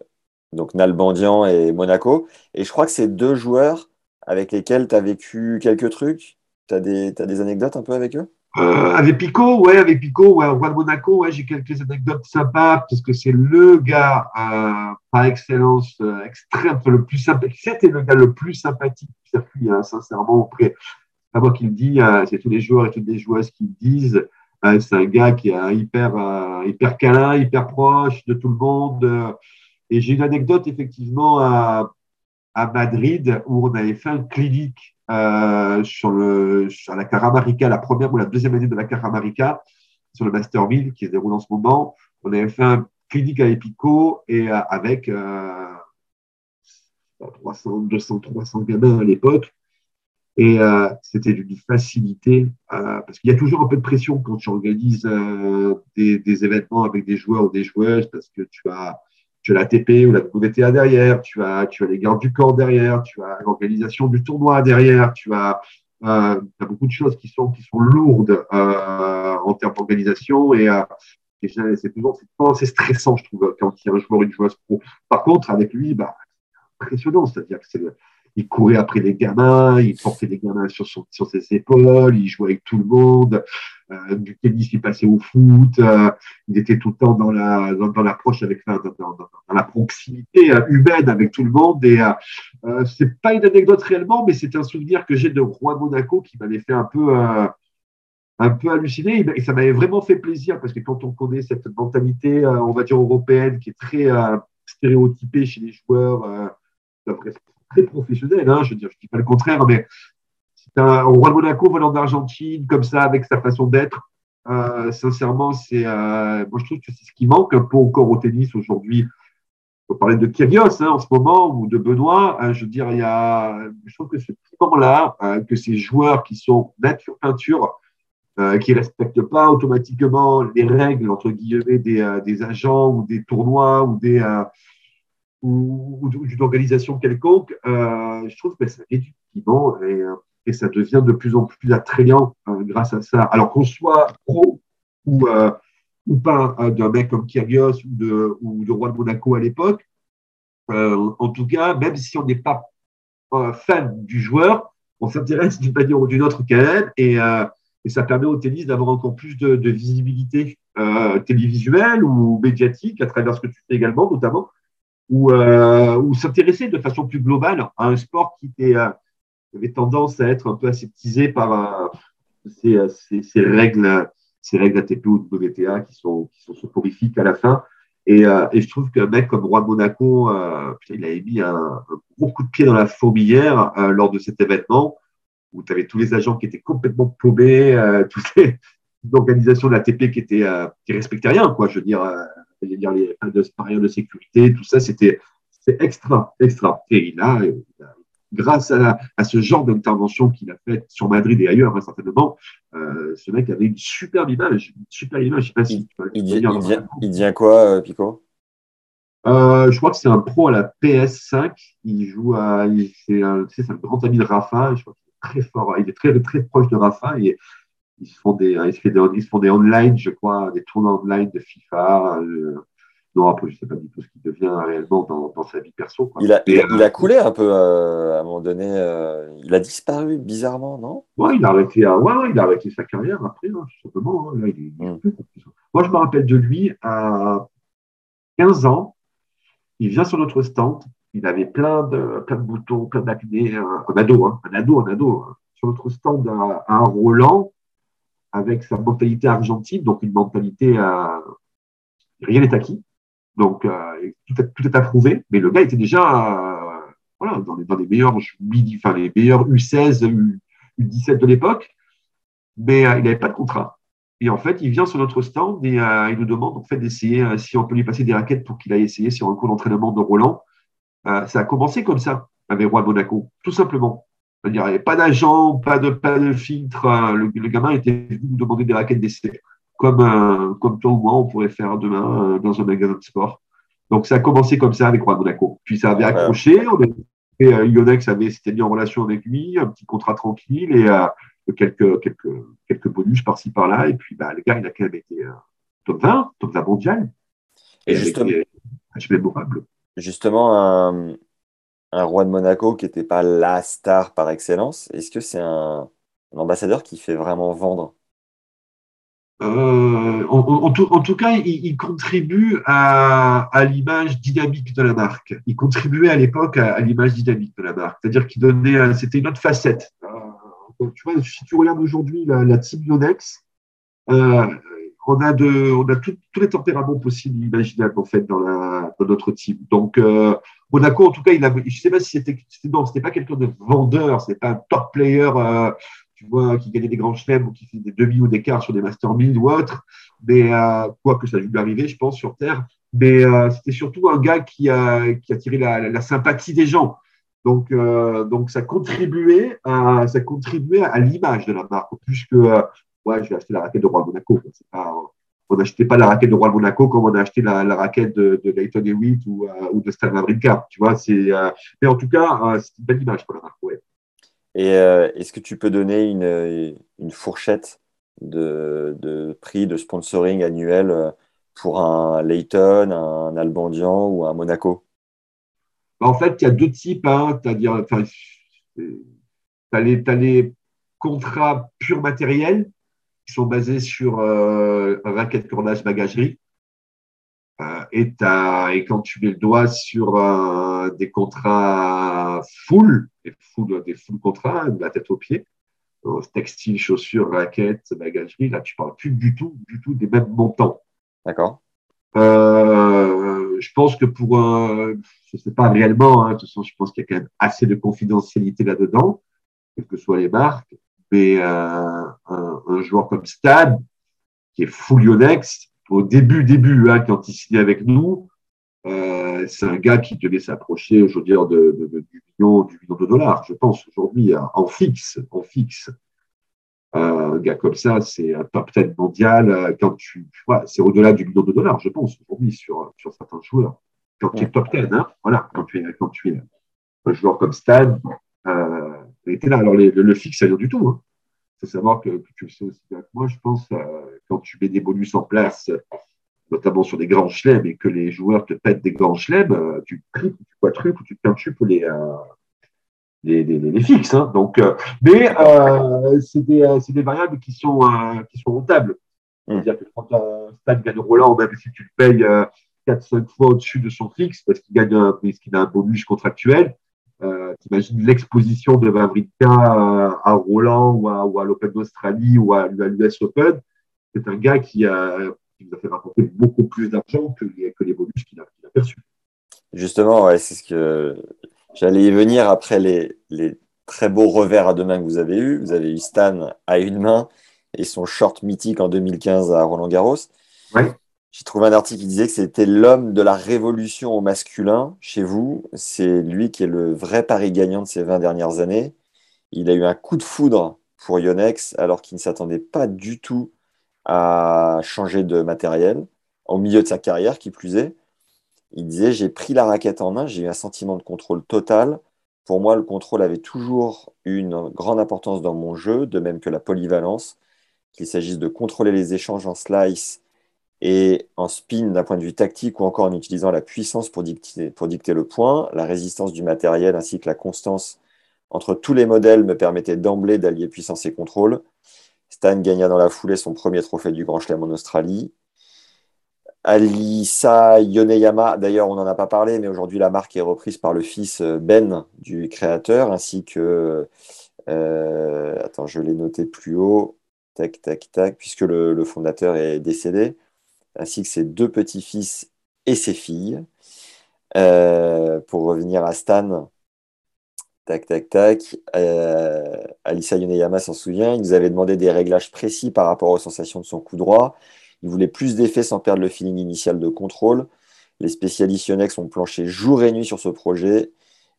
Speaker 1: donc Nalbandian et Monaco. Et je crois que c'est deux joueurs avec lesquels tu as vécu quelques trucs. Tu as, as des anecdotes un peu avec eux?
Speaker 2: Euh, avec Pico, ouais, avec Pico, ouais, roi de Monaco, ouais, j'ai quelques anecdotes sympas parce que c'est le gars euh, par excellence extrême, le plus sympathique. C'était le gars le plus sympathique hein, sincèrement. C'est pas moi qui le dis, euh, c'est tous les joueurs et toutes les joueuses qui le disent. Euh, c'est un gars qui est hyper, hyper câlin, hyper proche de tout le monde. et j'ai une anecdote effectivement à, à Madrid où on avait fait un clinique euh, sur, le, sur la Caramarica, la première ou la deuxième année de la Caramarica, sur le Master 1000 qui se déroule en ce moment. On avait fait un clinique à Epico et euh, avec euh, 300, 200, 300 gamins à l'époque. Et euh, c'était d'une facilité, euh, parce qu'il y a toujours un peu de pression quand tu organises euh, des, événements avec des joueurs ou des joueuses, parce que tu as tu as la TP ou la WTA derrière, tu as, tu as les gardes du corps derrière, tu as l'organisation du tournoi derrière, tu as, beaucoup de choses qui sont, qui sont lourdes en termes d'organisation et, c'est toujours c'est stressant, je trouve, quand il y a un joueur ou une joueuse pro. Par contre, avec lui, bah, c'est-à-dire que c'est il courait après les gamins, il portait les gamins sur, son, sur ses épaules, il jouait avec tout le monde. Euh, du tennis, il passait au foot. Euh, il était tout le temps dans la dans, l'approche avec dans, dans, la proximité euh, humaine avec tout le monde. Et euh, c'est pas une anecdote réellement, mais c'est un souvenir que j'ai de Roi Monaco qui m'avait fait un peu un peu halluciner. Et ça m'avait vraiment fait plaisir parce que quand on connaît cette mentalité, on va dire européenne, qui est très stéréotypée chez les joueurs, très professionnel. Hein, je je dis pas le contraire, mais c'est un roi de Monaco volant d'Argentine comme ça avec sa façon d'être. Euh, sincèrement, c'est euh, moi je trouve que c'est ce qui manque un peu encore au tennis aujourd'hui. On parler de Kyrgios hein, en ce moment ou de Benoît. Hein, je veux dire, il y a, je trouve que ce moment-là, euh, que ces joueurs qui sont nature peinture, euh, qui respectent pas automatiquement les règles entre guillemets des, euh, des agents ou des tournois ou des ou, ou d'une organisation quelconque, euh, je trouve que ça réduit et, euh, et ça devient de plus en plus attrayant euh, grâce à ça. Alors qu'on soit pro ou, pas hein, d'un mec comme Kyrgios ou de, ou de Roi de Monaco à l'époque, en tout cas, même si on n'est pas fan du joueur, on s'intéresse d'une manière ou d'une autre quand même et, ça permet au tennis d'avoir encore plus de, visibilité euh, télévisuel ou médiatique à travers ce que tu fais également, notamment, ou, euh, ou s'intéresser de façon plus globale à un sport qui était, euh, avait tendance à être un peu aseptisé par euh, ces, ces, ces, règles, ces règles ATP ou WTA qui sont, qui sont soporifiques à la fin. Et, euh, et, je trouve qu'un mec comme Roi Monaco, euh, il avait mis un, gros coup de pied dans la fourmilière euh, lors de cet événement où tu avais tous les agents qui étaient complètement paumés, euh, toutes les organisations de la TP qui étaient euh, qui respectaient rien, quoi. Je veux dire, euh, dire les de barrières de sécurité, tout ça, c'était c'est extra, extra. Et il a, il a grâce à, à, ce genre d'intervention qu'il a faite sur Madrid et ailleurs, hein, certainement, euh, ce mec avait une superbe image, une superbe image. Je sais pas si
Speaker 1: il, tu il, dit, il, dit, il quoi, euh, Pico?
Speaker 2: Euh, Je crois que c'est un pro à la PS5. Il joue à, c'est un, tu sais, un grand ami de Rafa. Je crois qu'il est très fort. Il est très, très proche de Rafa et ils se font des, ils se font des, ils se font des online, je crois, des tournois online de FIFA. Euh, non, après, je ne sais pas du tout ce qu'il devient réellement dans, dans sa vie perso. Quoi.
Speaker 1: Il, a, il, a, il, a, coulé un peu euh, à un moment donné. Euh, il a disparu bizarrement, non?
Speaker 2: Ouais, il a arrêté, ouais, il a arrêté sa carrière après, hein, tout simplement. Hein. Là, il est, mm. Moi, je me rappelle de lui à 15 ans. Il vient sur notre stand. Il avait plein de, plein de boutons, plein d'acné. Un, un, ado, hein, un ado, un ado. Hein, sur notre stand à, à un Roland avec sa mentalité argentine, donc une mentalité à rien n'est acquis. Donc, euh, tout, est, tout, mais le gars était déjà euh, voilà, dans, les, meilleurs enfin, les meilleurs U16, U, U17 de l'époque, mais euh, il n'avait pas de contrat. Et en fait, il vient sur notre stand et euh, il nous demande en fait d'essayer si on peut lui passer des raquettes pour qu'il aille essayer sur un cours d'entraînement de Roland. ça a commencé comme ça avec Roi Monaco, tout simplement. C'est-à-dire, il n'y avait pas d'agent, pas de, pas de filtre. Le, le gamin était venu nous demander des raquettes d'essai comme, euh, comme toi ou moi, on pourrait faire demain euh, dans un magasin de sport. Donc, ça a commencé comme ça avec Roi Monaco. Puis, ça avait accroché. On avait, euh, Yonex avait s'était mis en relation avec lui, un petit contrat tranquille et quelques, quelques, quelques bonus par-ci par-là. Et puis, bah, le gars, il a quand même été top 20, top 20 mondial.
Speaker 1: Et, et justement,
Speaker 2: mémorable.
Speaker 1: Justement, un, un roi de Monaco qui n'était pas la star par excellence, est-ce que c'est un, ambassadeur qui fait vraiment vendre?
Speaker 2: Euh, en, tout, cas, il, contribue à, l'image dynamique de la marque. Il contribuait à l'époque à, l'image dynamique de la marque. C'est-à-dire qu'il donnait, c'était une autre facette. Euh, tu vois, si tu regardes aujourd'hui la, la team euh, on a de, on a tous les tempéraments possibles, imaginables en fait dans notre team. Donc euh, Monaco, en tout cas, il a, je sais pas si c'était, non, c'était pas quelqu'un de vendeur, c'est pas un top player euh, tu vois, qui gagnait des grands chelems ou qui fait des demi ou des quarts sur des Master 1000 ou autre, mais euh, quoi que ça lui arriver, je pense, sur Terre. Mais c'était surtout un gars qui a, qui a tiré la, sympathie des gens. Donc, donc ça contribuait à, ça contribuait à l'image de la marque, plus que, ouais, je vais acheter la raquette de Roi Monaco. Pas, on n'achetait pas la raquette de Roi Monaco comme on a acheté la, la raquette de, de Dayton Hewitt ou, euh, ou de Stan Wawrinka. Tu vois, c'est, mais en tout cas, c'est une belle image pour la marque. Ouais.
Speaker 1: Et euh, est-ce que tu peux donner une, une fourchette de, de, prix de sponsoring annuel euh, pour un Layton, un Albandian ou un Monaco?
Speaker 2: En fait, il y a deux types. Hein, C'est-à-dire, tu as, as, les contrats purs matériels qui sont basés sur euh, raquette cordage bagagerie. Euh, et, et, quand tu mets le doigt sur euh, des contrats full, des full, des full contrats, de la tête aux pieds, euh, textile, chaussures, raquettes, bagagerie, là, tu parles plus du tout, du tout des mêmes montants.
Speaker 1: D'accord.
Speaker 2: Euh, je pense que pour un, je sais pas réellement, hein, de toute façon, je pense qu'il y a quand même assez de confidentialité là-dedans, quelles que soient les marques, mais euh, un, un, joueur comme Stade, qui est full Yonex, au début, début, hein, quand il signait avec nous, euh, c'est un gars qui devait s'approcher, je veux dire, de, de, de, du, million, du million de dollars, je pense, aujourd'hui, en fixe, en fixe. Euh, un gars comme ça, c'est un top 10 mondial. Quand tu, vois, c'est au-delà du million de dollars, je pense, aujourd'hui, sur, sur certains joueurs. Quand tu es top 10, hein, voilà, quand tu es, quand tu es un joueur comme Stan, euh, était là. Alors, les, le, le fixe, c'est rien du tout. Hein faut savoir que, que, tu le sais aussi bien que moi, je pense, euh, quand tu mets des bonus en place, notamment sur des grands chelems, et que les joueurs te pètent des grands chelems, euh, tu triples, tu quadruples ou tu quintuples les, euh, les, les, les, fixes. Hein. Donc, euh, mais c'est des, des, variables qui sont, qui sont rentables. C'est-à-dire que quand un Stan gagne Roland, même si tu le payes 4-5 fois au-dessus de son fixe, parce qu'il gagne un, parce qu'il a un bonus contractuel, euh, T'imagines l'exposition de Vavrinka à, Roland ou à, ou à l'Open d'Australie ou à, l'US Open. C'est un gars qui, a, qui nous a fait rapporter beaucoup plus d'argent que, que, les bonus qu'il a, qu a perçus.
Speaker 1: Justement, ouais, c'est ce que j'allais y venir après les, les, très beaux revers à deux mains que vous avez eu. Vous avez eu Stan à une main et son short mythique en 2015 à Roland Garros.
Speaker 2: Ouais.
Speaker 1: J'ai trouvé un article qui disait que c'était l'homme de la révolution au masculin chez vous. C'est lui qui est le vrai pari gagnant de ces 20 dernières années. Il a eu un coup de foudre pour Yonex alors qu'il ne s'attendait pas du tout à changer de matériel au milieu de sa carrière, qui plus est. Il disait J'ai pris la raquette en main, j'ai eu un sentiment de contrôle total. Pour moi, le contrôle avait toujours une grande importance dans mon jeu, de même que la polyvalence, qu'il s'agisse de contrôler les échanges en slice et en spin d'un point de vue tactique ou encore en utilisant la puissance pour dicter, le point, la résistance du matériel ainsi que la constance entre tous les modèles me permettaient d'emblée d'allier puissance et contrôle. Stan gagna dans la foulée son premier trophée du Grand Chelem en Australie. Alisa Yoneyama, d'ailleurs on n'en a pas parlé, mais aujourd'hui la marque est reprise par le fils euh, Ben du créateur, ainsi que, euh, attends, je l'ai noté plus haut, tac, tac, tac, puisque le fondateur est décédé ainsi que ses deux petits-fils et ses filles. Euh, pour revenir à Stan, tac, tac, tac, euh, Alisa Yoneyama s'en souvient, il nous avait demandé des réglages précis par rapport aux sensations de son coup droit. Il voulait plus d'effets sans perdre le feeling initial de contrôle. Les spécialistes Yonex ont planché jour et nuit sur ce projet.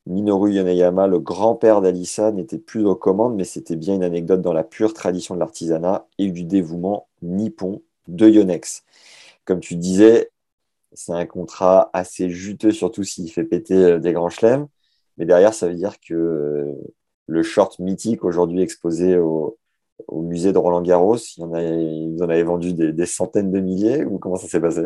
Speaker 1: Minoru Yoneyama, le grand-père d'Alisa, n'était plus aux commandes, mais c'était bien une anecdote dans la pure tradition de l'artisanat et du dévouement nippon de Yonex comme tu disais, c'est un contrat assez juteux, surtout s'il fait péter euh, des grands chelems. Mais derrière, ça veut dire que euh, le short mythique aujourd'hui exposé au, musée de Roland Garros, il en, a, avaient vendu des, centaines de milliers ou comment ça s'est passé?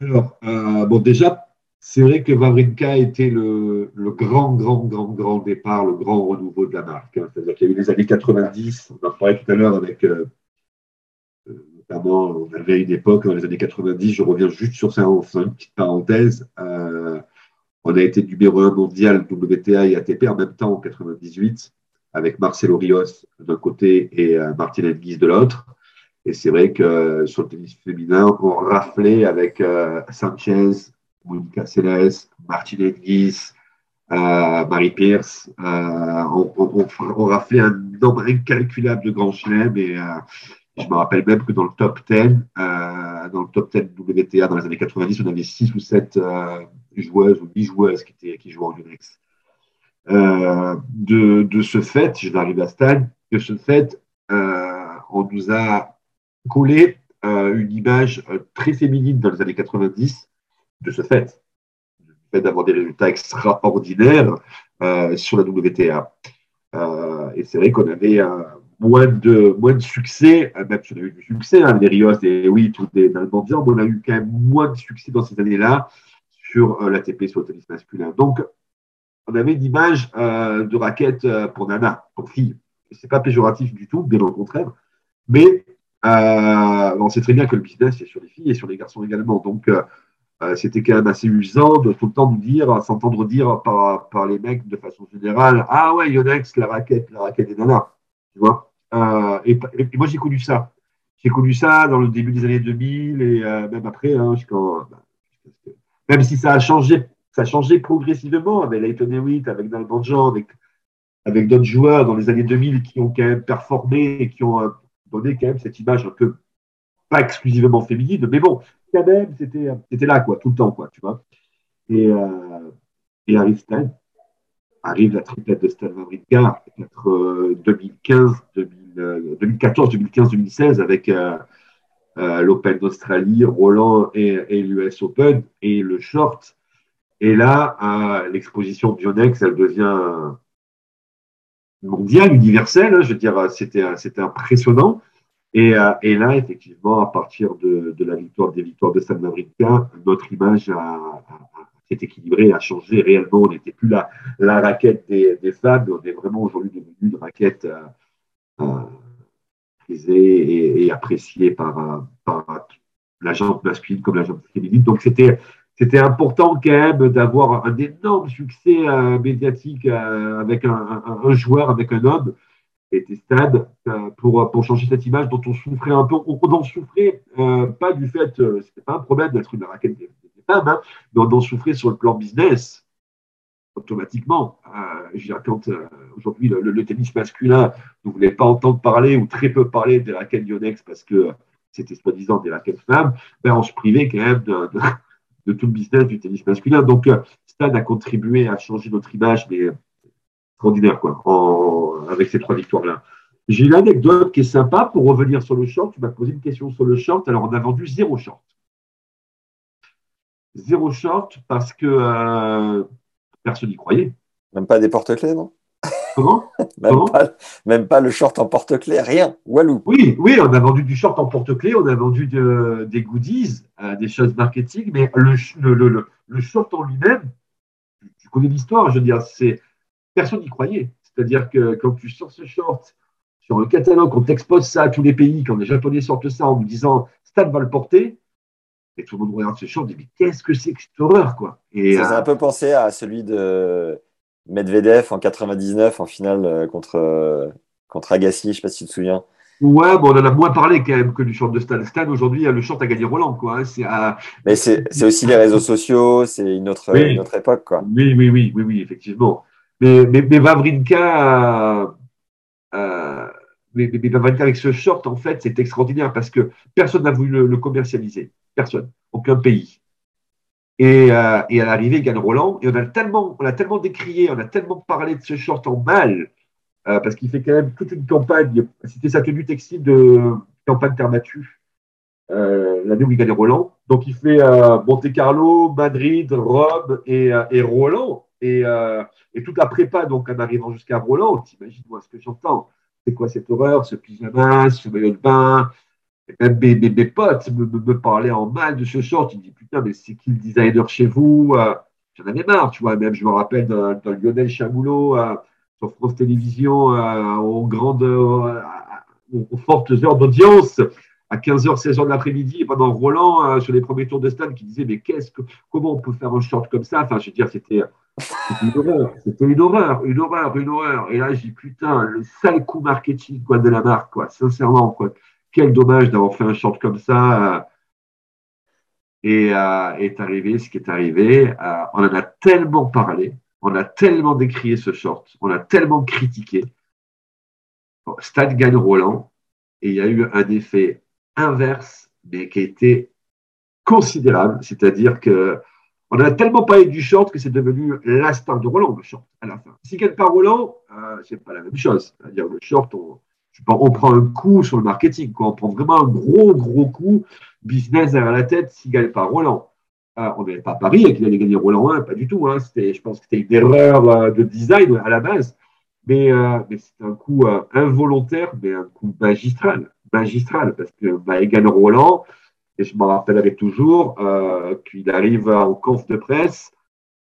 Speaker 2: Alors, euh, bon, déjà, c'est vrai que Wawrinka était le, le, grand, grand, grand, grand départ, le grand renouveau de la marque. Hein. C'est-à-dire qu'il y a eu les années 90, on en parlait tout à l'heure avec on avait une époque, dans les années 90, je reviens juste sur ça, enfin, une petite parenthèse. Euh, on a été numéro un mondial WTA et ATP en même temps en 98, avec Marcelo Rios d'un côté et euh, Martin de l'autre. Et c'est vrai que euh, sur le tennis féminin, on raflait avec euh, Sanchez, Monica Seles, Martin Guise, Marie Pierce. On, on, on, raflait un nombre incalculable de grands chelems et je me rappelle même que dans le top 10, euh, dans le top 10 WTA dans les années 90, on avait 6 ou 7 euh, joueuses ou 10 joueuses qui, jouaient en Unex. Euh, de, ce fait, je vais arriver à Stan, de ce fait, euh, on nous a collé une image très féminine dans les années 90, de ce fait d'avoir des résultats extraordinaires sur la WTA. et c'est vrai qu'on avait moins de, moins de succès, euh, même si on a eu du succès, hein, les Rios et oui, tout des mendiants, mais on a eu quand même moins de succès dans ces années-là sur euh, l'ATP, sur le tennis masculin. Donc, on avait une image euh, de raquette pour nana, pour fille. C'est pas péjoratif du tout, bien au contraire. Mais on sait très bien que le business est sur les filles et sur les garçons également. Donc, c'était quand même assez usant de tout le temps nous dire, s'entendre dire par, par les mecs de façon générale, ah ouais, Yonex, la raquette, la raquette des nanas. Tu vois euh, et, moi, j'ai connu ça. J'ai connu ça dans le début des années 2000 et euh, même après, hein, bah, même si ça a changé, ça a changé progressivement avec Leighton Hewitt, avec Nalbanjan, avec, avec d'autres joueurs dans les années 2000 qui ont quand même performé et qui ont euh, donné quand même cette image un peu pas exclusivement féminine, mais bon, quand même, c'était, c'était là, quoi, tout le temps, quoi, tu vois. Et, euh, et Stein, arrive la triplette de Stan Wawrinka entre 2015, 2014, 2015, 2016 avec euh, euh, l'Open d'Australie, Roland et, l'US Open et le short. Et là, euh, l'exposition Bionex, elle devient mondiale, universelle. Hein, je veux dire, c'était impressionnant. Et, et, là, effectivement, à partir de, la victoire des victoires de Stan Wawrinka, notre image s'est équilibré, a changé réellement. On n'était plus la, raquette des, des femmes, on est vraiment aujourd'hui devenu une raquette euh, euh prisé et, apprécié par, par la jambe masculine comme la jambe féminine. Donc c'était c'était important quand même d'avoir un énorme succès euh, médiatique euh, avec un, joueur, avec un homme, était stade euh, pour, pour changer cette image dont on souffrait un peu. On, en souffrait pas du fait, c'était pas un problème d'être une raquette des, femmes, hein, mais on en souffrait sur le plan business automatiquement. Euh, quand aujourd'hui le, tennis masculin ne voulait pas entendre parler ou très peu parler des raquettes Yonex parce que c'était soi-disant des raquettes femmes, ben on se privait quand même de tout le business du tennis masculin. Donc, euh, Stan a contribué à changer notre image, mais extraordinaire, quoi, avec ces trois victoires-là. J'ai une anecdote qui est sympa pour revenir sur le short. Tu m'as posé une question sur le short. Alors, on a vendu zéro short. Zéro short parce que euh, personne n'y croyait.
Speaker 1: Même pas des porte-clés, non?
Speaker 2: Comment,
Speaker 1: même, pas, le short en porte-clés, rien. Walou.
Speaker 2: Oui, oui, on a vendu du short en porte-clés, on a vendu des goodies, euh, des choses marketing, mais le, le, le, short en lui-même, tu connais l'histoire, je veux dire, c'est personne n'y croyait. C'est-à-dire que quand tu sors ce short sur le catalogue, on t'expose ça à tous les pays, quand les Japonais sortent ça en nous disant Stan va le porter, et tout le monde regarde ce et dit mais qu'est-ce que c'est que cette horreur quoi?
Speaker 1: Et, Ça euh, un peu pensé à celui de Medvedev en 99 en finale euh, contre, euh, contre Agassi, je ne sais pas si tu te souviens.
Speaker 2: Ouais, bon, on en a moins parlé quand même que du short de Stan. Stan, aujourd'hui, le short a gagné Roland. Quoi. Hein.
Speaker 1: Mais c'est, aussi les réseaux sociaux, c'est une autre, une autre époque. Quoi.
Speaker 2: Oui, oui, oui, oui, oui, effectivement. Mais, mais, mais Vavrinka, euh, mais, mais, Vavrinka avec ce short, en fait, c'est extraordinaire parce que personne n'a voulu le commercialiser. Personne. Aucun pays. Et, euh, et à l'arrivée, il gagne Roland. Et on a tellement, on a tellement décrié, on a tellement parlé de ce short en mal, euh, parce qu'il fait quand même toute une campagne. C'était sa tenue textile de campagne terre battue, euh, l'année où il gagne Roland. Donc il fait Monte Carlo, Madrid, Rome et, et Roland. Et, et, toute la prépa, donc en arrivant jusqu'à Roland, t'imagines moi ce que j'entends. C'est quoi cette horreur, ce pyjama, ce maillot de bain, même mes, potes me, me, parlaient en mal de ce short. Ils me disent Putain, mais c'est qui le designer chez vous euh, J'en avais marre, tu vois. Même, je me rappelle d'un Lionel Chamoulot euh, sur France Télévisions, euh, aux grandes, aux fortes heures d'audience, à 15h, 16h de l'après-midi, pendant Roland, sur les premiers tours de stade, qui disait Mais qu'est-ce que, comment on peut faire un short comme ça? Enfin, je veux dire, c'était. C'était une horreur, une horreur, une horreur. Et là, dis putain, le sale coup marketing de la marque, sincèrement. Quel dommage d'avoir fait un short comme ça. Et euh, est arrivé ce qui est arrivé. Euh, on en a tellement parlé, on a tellement décrié ce short, on a tellement critiqué. Stade gagne Roland et il y a eu un effet inverse, mais qui a été considérable. C'est-à-dire que on a tellement parlé du short que c'est devenu la de Roland, le short, à la fin. S'il gagne pas Roland, euh, c'est pas la même chose. Le short, on, prend un coup sur le marketing, quoi. on prend vraiment un gros, gros coup business derrière la tête ne gagne pas Roland. Ah, on n'avait pas Paris et qu'il allait gagner Roland 1, pas du tout. Hein. je pense que c'était une erreur euh, de design à la base, mais, euh, c'est un coup euh, involontaire, mais un coup magistral, magistral, parce que bah, il gagne Roland, et je m'en rappellerai toujours qu'il arrive en conf de presse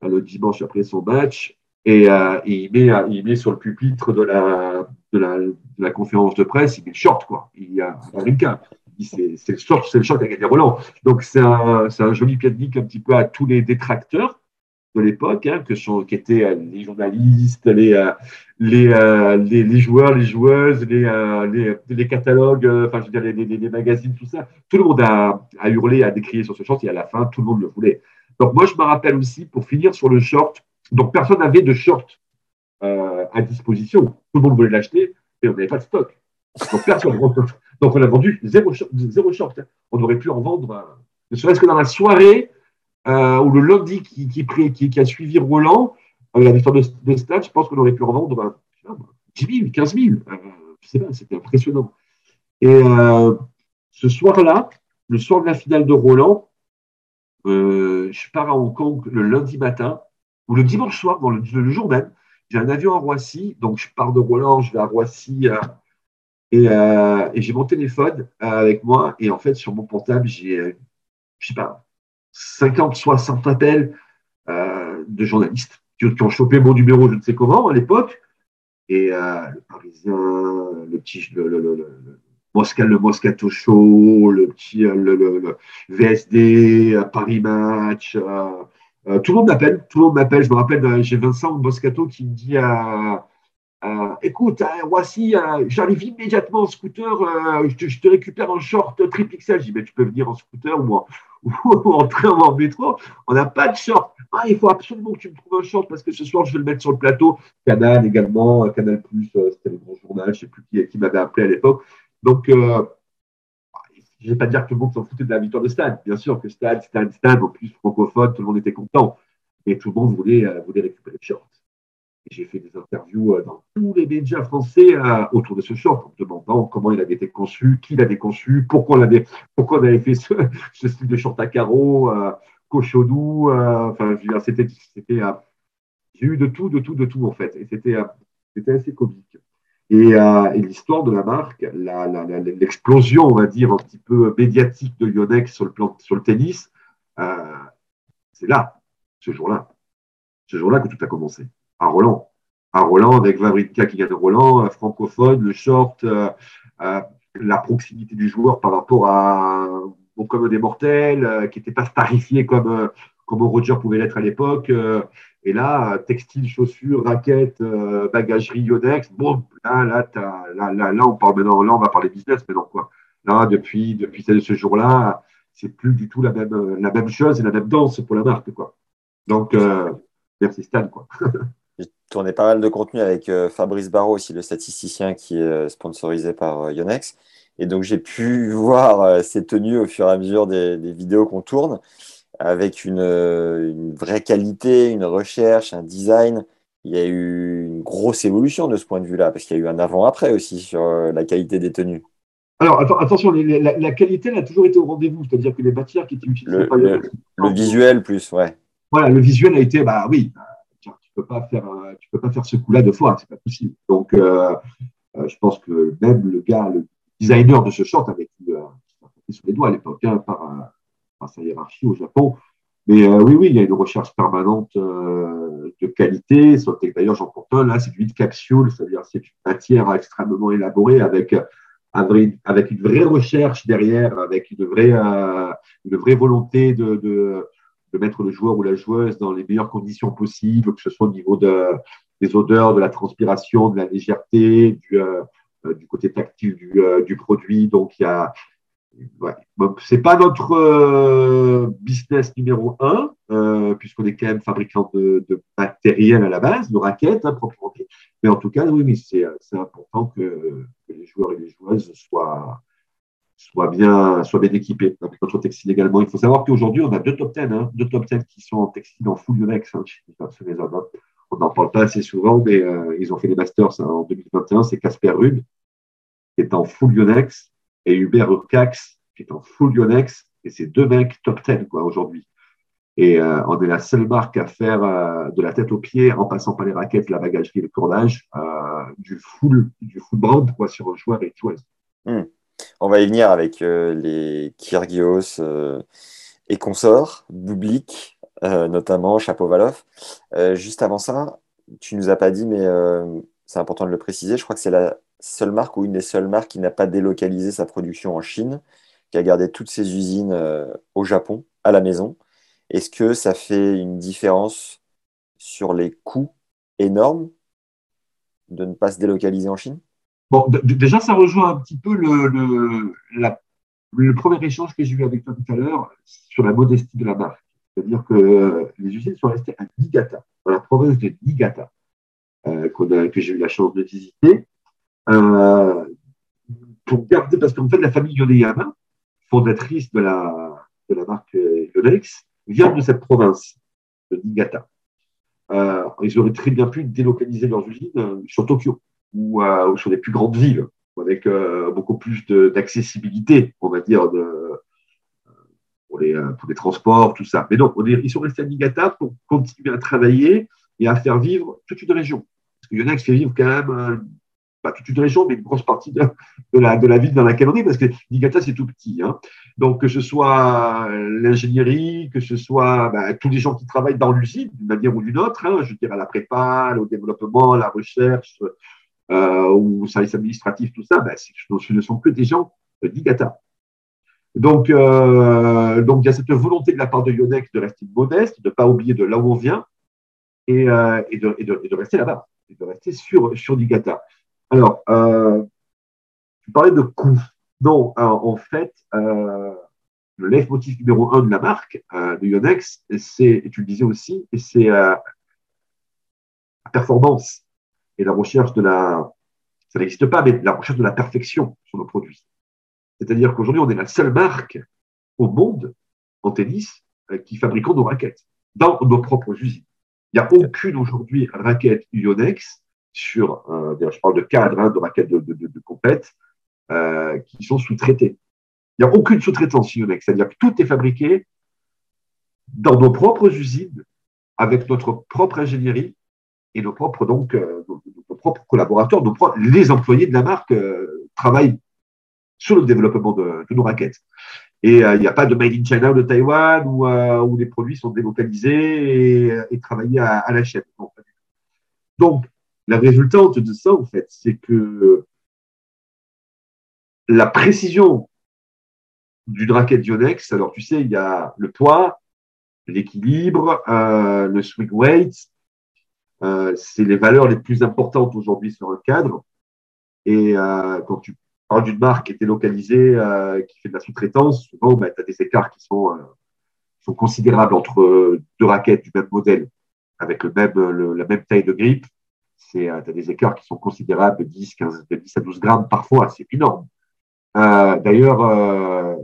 Speaker 2: le dimanche après son match, et, il, met, il met sur le pupitre de la, de de conférence de presse, il met le short, quoi. Il a Rinka. C'est le short, c'est le short gagné Roland. Donc c'est un, un, joli pied un petit peu à tous les détracteurs de l'époque, hein, que sont, qui étaient euh, les journalistes, les, euh, euh, les, les, joueurs, les joueuses, les, les, catalogues, enfin je veux dire les, les, magazines, tout ça. Tout le monde a, a hurlé, a décrié sur ce short et à la fin, tout le monde le voulait. Donc moi, je me rappelle aussi, pour finir sur le short, donc personne n'avait de short à disposition. Tout le monde voulait l'acheter, mais on n'avait pas de stock. Donc, personne. Donc, on a vendu zéro, zéro short. On aurait pu en vendre, ne serait-ce que dans la soirée ou le lundi qui, a suivi Roland, la victoire de, de stade, je pense qu'on aurait pu en vendre 10 000, 15 000. je c'était impressionnant. Et ce soir-là, le soir de la finale de Roland, je pars à Hong Kong le lundi matin, ou le dimanche soir, dans le jour même, j'ai un avion à Roissy, donc je pars de Roland, je vais à Roissy euh, euh, et, j'ai mon téléphone euh, avec moi. Et en fait, sur mon portable, j'ai, je sais pas, 50, 60 appels de journalistes qui, ont chopé mon numéro, je ne sais comment, à l'époque. Et le Parisien, le petit, le, Moscato Show, le petit le, VSD, Paris Match. tout le monde m'appelle, tout le monde m'appelle. Je me rappelle, j'ai Vincent Moscato qui me dit écoute, hein, voici, j'arrive immédiatement en scooter, je te, récupère en short triple XL. Je dis, mais tu peux venir en scooter ou en, ou en train ou en métro. On n'a pas de short. Ah, il faut absolument que tu me trouves un short parce que ce soir, je vais le mettre sur le plateau. Canal également, euh, Canal Plus, euh, c'était le grand journal, je ne sais plus qui, m'avait appelé à l'époque. Donc, euh, je ne vais pas dire que tout le monde s'en foutait de la victoire de Stade. Bien sûr que Stade, Stade, Stade, en plus francophone, tout le monde était content. Mais tout le monde voulait, voulait récupérer le short. J'ai fait des interviews dans tous les médias français autour de ce short, en me demandant comment il avait été conçu, qui l'avait conçu, pourquoi on avait, fait ce, style de short à carreaux, cochonou. Euh, enfin, c'était, euh, j'ai eu de tout, de tout, de tout en fait, c'était, euh, assez comique. Et, l'histoire de la marque, l'explosion, on va dire, un petit peu médiatique de Yonex sur le sur le tennis, c'est là, ce jour-là, ce jour-là que tout a commencé. À Roland, à Roland avec Vavrinka qui gagne Roland, francophone, le short, la proximité du joueur par rapport à comme des mortels, euh, qui n'étaient pas starifiés comme, euh, comme Roger pouvait l'être à l'époque. Euh, et là, textile, chaussures, raquettes, bagagerie, Yonex, bon, là, là, là, là, là, on parle maintenant, là, on va parler business maintenant, quoi. Là, depuis, depuis ce jour-là, c'est plus du tout la même, la même chose et la même danse pour la marque, quoi. Donc, merci Stan, quoi.
Speaker 1: J'ai tourné pas mal de contenu avec Fabrice Barraud aussi, le statisticien qui est sponsorisé par Yonex. Et donc, j'ai pu voir euh, ces tenues au fur et à mesure des, vidéos qu'on tourne, avec euh, une, vraie qualité, une recherche, un design. Il y a eu une grosse évolution de ce point de vue-là, parce qu'il y a eu un avant-après aussi sur euh, la qualité des tenues.
Speaker 2: Alors, attention, la, qualité, elle a toujours été au rendez-vous, c'est-à-dire que les matières qui étaient utilisées.
Speaker 1: Le, le, visuel plus, ouais.
Speaker 2: Voilà, le visuel a été, bah oui, peux pas faire, tu peux pas faire ce coup-là deux fois, c'est pas possible. Donc, je pense que même le gars, le designer de ce short avec euh, sur les doigts à l'époque hein, par, par, sa hiérarchie au Japon. Mais euh, oui, oui, il y a une recherche permanente euh, de qualité. D'ailleurs, j'en porte un là, c'est du de capsule, c'est-à-dire c'est une matière extrêmement élaborée avec avec une vraie recherche derrière, avec une vraie, euh, une vraie volonté de, de, de, mettre le joueur ou la joueuse dans les meilleures conditions possibles, que ce soit au niveau de, des odeurs, de la transpiration, de la légèreté, du, euh, euh, côté tactile du, euh, du, produit. Donc, il y a. Pas notre business numéro un, puisqu'on est quand même fabricant de, matériel à la base, de raquettes, hein, proprement. Mais en tout cas, oui, c'est, important que, les joueurs et les joueuses soient, soient, bien, soient bien équipés. Notre textile également. Il faut savoir qu'aujourd'hui, on a deux top 10, hein, deux top 10 qui sont en textile en full Yonex hein, chez les hommes. Hein on n'en parle pas assez souvent, mais euh, ils ont fait des masters en 2021. C'est Casper Rude, qui est en full Yonex, et Hubert Urcax, qui est en full Yonex. Et c'est deux mecs top 10 quoi, aujourd'hui. Et euh, on est la seule marque à faire euh, de la tête aux pieds, en passant par les raquettes, la bagagerie, le cordage, du full, du full brand quoi, sur un joueur et tout.
Speaker 1: Hmm. On va y venir avec les Kyrgios et consorts, Bublik, euh, notamment Chapeau-Valoff. Euh, juste avant ça, tu nous as pas dit, mais euh, c'est important de le préciser, je crois que c'est la seule marque ou une des seules marques qui n'a pas délocalisé sa production en Chine, qui a gardé toutes ses usines au Japon, à la maison. Est-ce que ça fait une différence sur les coûts énormes de ne pas se délocaliser en Chine?
Speaker 2: Bon, déjà, ça rejoint un petit peu le, premier échange que j'ai eu avec toi tout à l'heure sur la modestie de la marque. C'est-à-dire que euh, les usines sont restées à Niigata, dans la province de Niigata, euh, que j'ai eu la chance de visiter, euh, pour garder, parce qu'en fait, la famille Yoneyama, fondatrice de la, de la marque Yonex, vient de cette province, de Niigata. ils auraient très bien pu délocaliser leurs usines sur Tokyo ou, sur les plus grandes villes, avec beaucoup plus d'accessibilité, on va dire, de, pour les, euh, pour les transports, tout ça. Mais donc, on ils sont restés à Niigata pour continuer à travailler et à faire vivre toute une région. Parce que Yonex fait vivre quand même, euh, pas toute une région, mais une grosse partie de, de, la, de la ville dans laquelle on est, parce que Niigata, c'est tout petit. Hein. Donc, que ce soit l'ingénierie, que ce soit bah, tous les gens qui travaillent dans l'usine, d'une manière ou d'une autre, hein, je dire à la prépa, au développement, à la recherche, euh, ou service administratif, tout ça, ben, ce ne sont que des gens d'IGATA. Donc, euh, donc, il y a cette volonté de la part de Yonex de rester modeste, de ne pas oublier de là où on vient et, euh, et, de, et, de, rester là-bas, et de rester sur, sur Digata. Alors, euh, tu parlais de coût. Non, en fait, euh, le leitmotiv numéro un de la marque euh, de Yonex, c'est, et tu le disais aussi, c'est euh, la performance et la recherche de la, ça n'existe pas, mais la recherche de la perfection sur nos produits. C'est-à-dire qu'aujourd'hui, on est la seule marque au monde en tennis euh, qui fabriquons nos raquettes dans nos propres usines. Il n'y a aucune aujourd'hui raquette Yonex sur, euh, je parle de cadre, hein, de raquettes de, de, compète, euh, qui sont sous-traitées. Il n'y a aucune sous-traitance Yonex, c'est-à-dire que tout est fabriqué dans nos propres usines, avec notre propre ingénierie et nos propres, donc, propres collaborateurs, nos propres, les employés de la marque euh, travaillent sur le développement de, nos raquettes. Et euh, il n'y a pas de made in China ou de Taïwan où, euh, les produits sont délocalisés et, travaillés à, la chaîne. Donc, la résultante de ça, en fait, c'est que la précision d'une raquette Yonex, alors tu sais, il y a le poids, l'équilibre, euh, le swing weight, euh, c'est les valeurs les plus importantes aujourd'hui sur un cadre. Et euh, quand tu parles d'une marque qui est délocalisée, euh, qui fait de la sous-traitance, souvent, bah, tu as des écarts qui sont, considérables entre deux raquettes du même modèle, avec la même taille de grippe. Tu as des écarts qui sont considérables de 10, 15, de 10 à 12 grammes parfois, c'est énorme. D'ailleurs,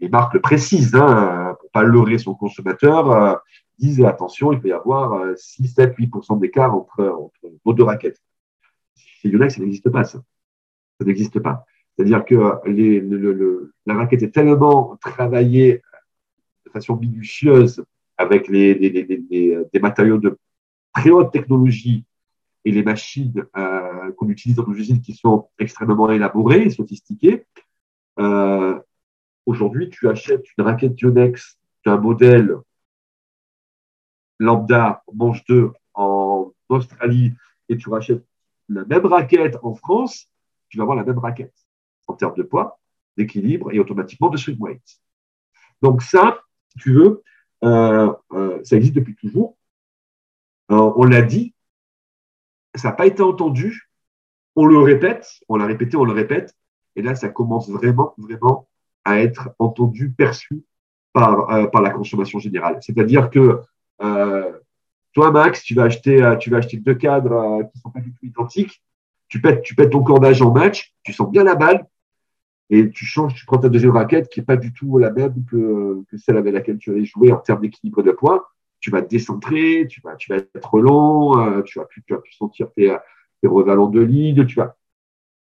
Speaker 2: les, marques le précisent, hein, pour pas leurrer son consommateur, disent attention, il peut y avoir 6, 7, 8% d'écart entre, entre nos deux raquettes. Chez Yonex, ça n'existe pas, ça. Ça n'existe pas. C'est-à-dire que la raquette est tellement travaillée de façon minutieuse avec les, les, les, des matériaux de très haute technologie et les machines euh, qu'on utilise dans nos usines qui sont extrêmement élaborées et sophistiquées. Euh, Aujourd'hui, tu achètes une raquette Yonex d'un modèle lambda manche 2 en Australie et tu rachètes la même raquette en France, tu vas avoir la même raquette en termes de poids, d'équilibre et automatiquement de swing weight. Donc ça, si tu veux, euh, euh, ça existe depuis toujours. Euh, on l'a dit, ça n'a pas été entendu. On le répète, on l'a répété, on le répète. Et là, ça commence vraiment, vraiment à être entendu, perçu par, la consommation générale. C'est-à-dire que toi, Max, tu vas acheter, euh, tu vas acheter deux cadres euh, qui sont pas du tout identiques. Tu pètes, tu pètes ton cordage en match, tu sens bien la balle et tu changes, tu prends ta deuxième raquette qui est pas du tout la même que, que celle avec laquelle tu allais jouer en termes d'équilibre de poids. Tu vas te décentrer, tu vas, tu vas être long, euh, tu vas plus, tu vas plus sentir tes, tes revalants de ligne, tu vas.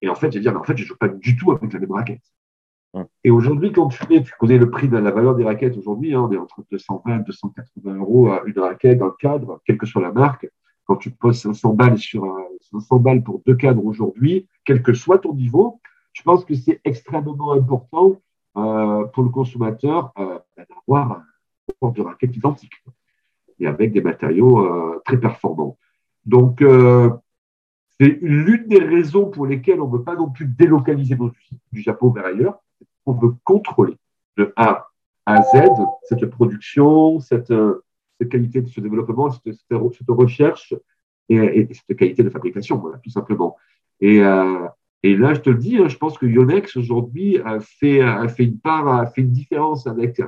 Speaker 2: Et en fait, je vais dire, mais en fait, je joue pas du tout avec la même raquette. Et aujourd'hui, quand tu fais, tu connais le prix de la valeur des raquettes aujourd'hui, hein, on est entre 220 et 280 euros à une raquette le cadre, quelle que soit la marque. Quand tu poses 500 balles sur 500 balles pour deux cadres aujourd'hui, quel que soit ton niveau, je pense que c'est extrêmement important euh, pour le consommateur euh, d'avoir un de raquettes identiques et avec des matériaux euh, très performants. Donc, euh, c'est l'une des raisons pour lesquelles on ne veut pas non plus délocaliser nos usines du Japon vers ailleurs on veut contrôler de A à Z cette production, cette, cette qualité de ce développement, cette, recherche et, et, cette qualité de fabrication, voilà, tout simplement. Et, euh, là, je te le dis, hein, je pense que Yonex aujourd'hui a fait, a fait une part, a fait une différence avec,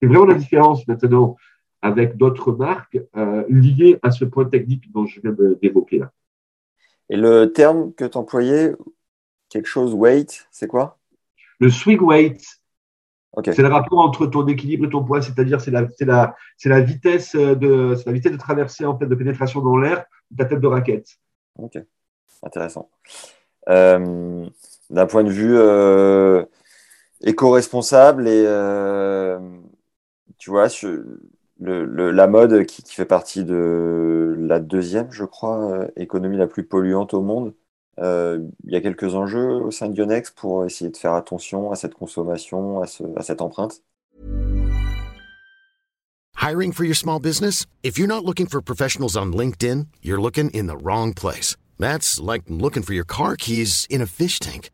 Speaker 2: c'est vraiment la différence maintenant avec d'autres marques euh, liées à ce point technique dont je viens d'évoquer là.
Speaker 1: Et le terme que tu employais, quelque chose weight, c'est quoi?
Speaker 2: Le swing weight, okay. c'est le rapport entre ton équilibre et ton poids, c'est-à-dire c'est la, vitesse de, la vitesse de traversée en fait de pénétration dans l'air de ta tête de raquette.
Speaker 1: Ok, intéressant. Euh, d'un point de vue euh, éco-responsable et euh, tu vois sur le, le, la mode qui, qui, fait partie de la deuxième, je crois, économie la plus polluante au monde. Euh, il y a quelques enjeux au sein de Yonex pour essayer de faire attention à cette consommation, à, ce, à cette empreinte.
Speaker 3: Hiring for your small business? If you're not looking for professionals on LinkedIn, you're looking in the wrong place. That's like looking for your car keys in a fish tank.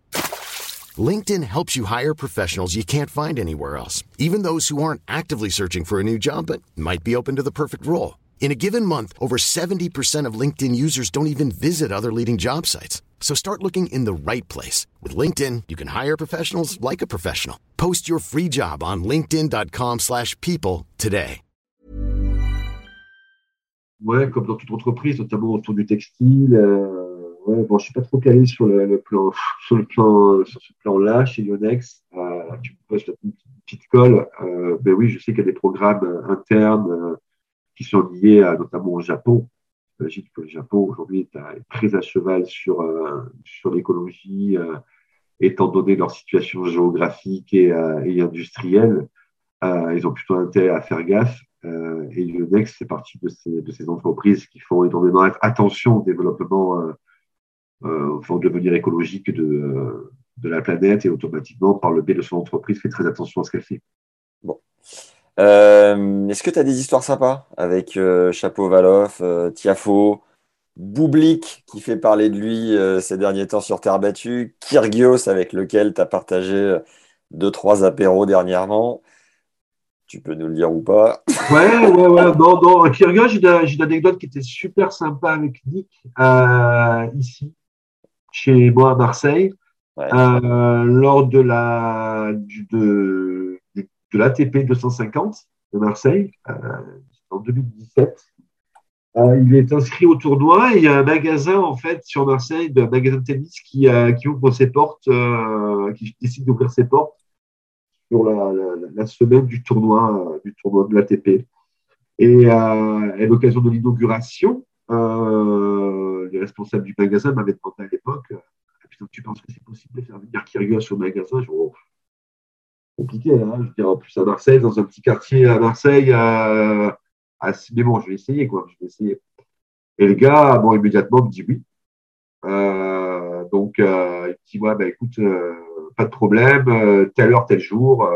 Speaker 3: LinkedIn helps you hire professionals you can't find anywhere else, even those who aren't actively searching for a new job but might be open to the perfect role. In a given month, over 70% of LinkedIn users don't even visit other leading job sites. So start looking in the right place. With LinkedIn, you can hire professionals like a professional. Post your free job on linkedin.com slash people today.
Speaker 2: Ouais, comme dans toute entreprise, notamment autour du textile. Euh, ouais, bon, je suis pas trop calé sur le, le plan, sur le plan, sur ce plan-là chez Yonex. Euh, tu poses une petite colle. Euh, ben oui, je sais qu'il y a des programmes internes euh, qui sont liés à, notamment au Japon. Que le Japon aujourd'hui est très à cheval sur, euh, sur l'écologie, euh, étant donné leur situation géographique et, euh, industrielle. ils ont plutôt intérêt à faire gaffe. et Yonex fait partie de ces, entreprises qui font énormément attention au développement, au devenir écologique de, de la planète et automatiquement, par le biais de son entreprise, fait très attention à ce qu'elle fait.
Speaker 1: Bon. Euh, Est-ce que tu as des histoires sympas avec euh, Chapeau Valoff, euh, Tiafo, Boublik qui fait parler de lui euh, ces derniers temps sur Terre battue, Kyrgios avec lequel tu as partagé euh, deux, trois apéros dernièrement Tu peux nous le dire ou pas?
Speaker 2: Ouais, ouais, ouais. Non, non. Kyrgios, j'ai une anecdote qui était super sympa avec Nick ici, chez moi à Marseille. Ouais. lors de la de de l'ATP 250 de Marseille euh, en 2017. Euh, il est inscrit au tournoi et il y a un magasin en fait sur Marseille, un magasin de tennis qui, euh, qui ouvre ses portes, qui décide d'ouvrir ses portes sur la, semaine du tournoi, du tournoi de l'ATP. Et à l'occasion de l'inauguration, les responsables du magasin m'avaient demandé à l'époque tu penses que c'est possible de faire venir Kyrgios au magasin? Je, compliqué. Hein. Je veux dire, en plus à Marseille, dans un petit quartier à Marseille, mais bon, je vais essayer, quoi. Je vais essayer. Et le gars, bon, immédiatement, me dit oui. Euh, donc, euh, il me dit, ouais, ben écoute, euh, pas de problème, telle heure, tel jour.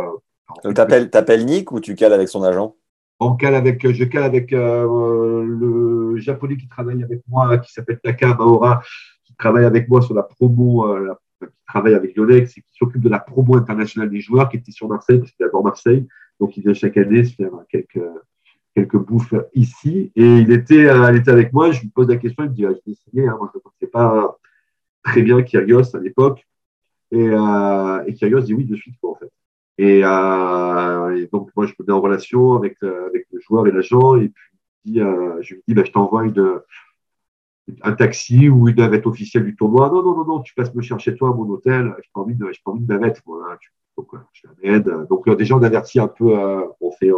Speaker 1: Donc, t'appelles, t'appelles Nick ou tu cales avec son agent?
Speaker 2: On cale avec, je cale avec le japonais qui travaille avec moi, qui s'appelle Taka Maora, qui travaille avec moi sur la promo, la qui travaille avec Yonex et qui s'occupe de la promo internationale des joueurs, qui était sur Marseille, parce qu'il adore Marseille. Donc, il vient chaque année se faire quelques, quelques bouffes ici. Et il était, euh, il était avec moi, je lui pose la question, il me dit, ah, je vais essayer, hein, moi je ne connaissais pas très bien Kyrgios à l'époque. Et, euh, Kyrgios dit oui de suite, quoi, en fait. Et, euh, donc, moi, je me mets en relation avec, euh, avec le joueur et l'agent, et puis je lui dis, bah, je t'envoie une, un taxi ou une navette officielle du tournoi. Non, non, non, non, tu passes me chercher toi à mon hôtel. Je pas pas envie de. Voilà. Donc, je l'aide. Donc, déjà, on avertit un peu, euh, on fait,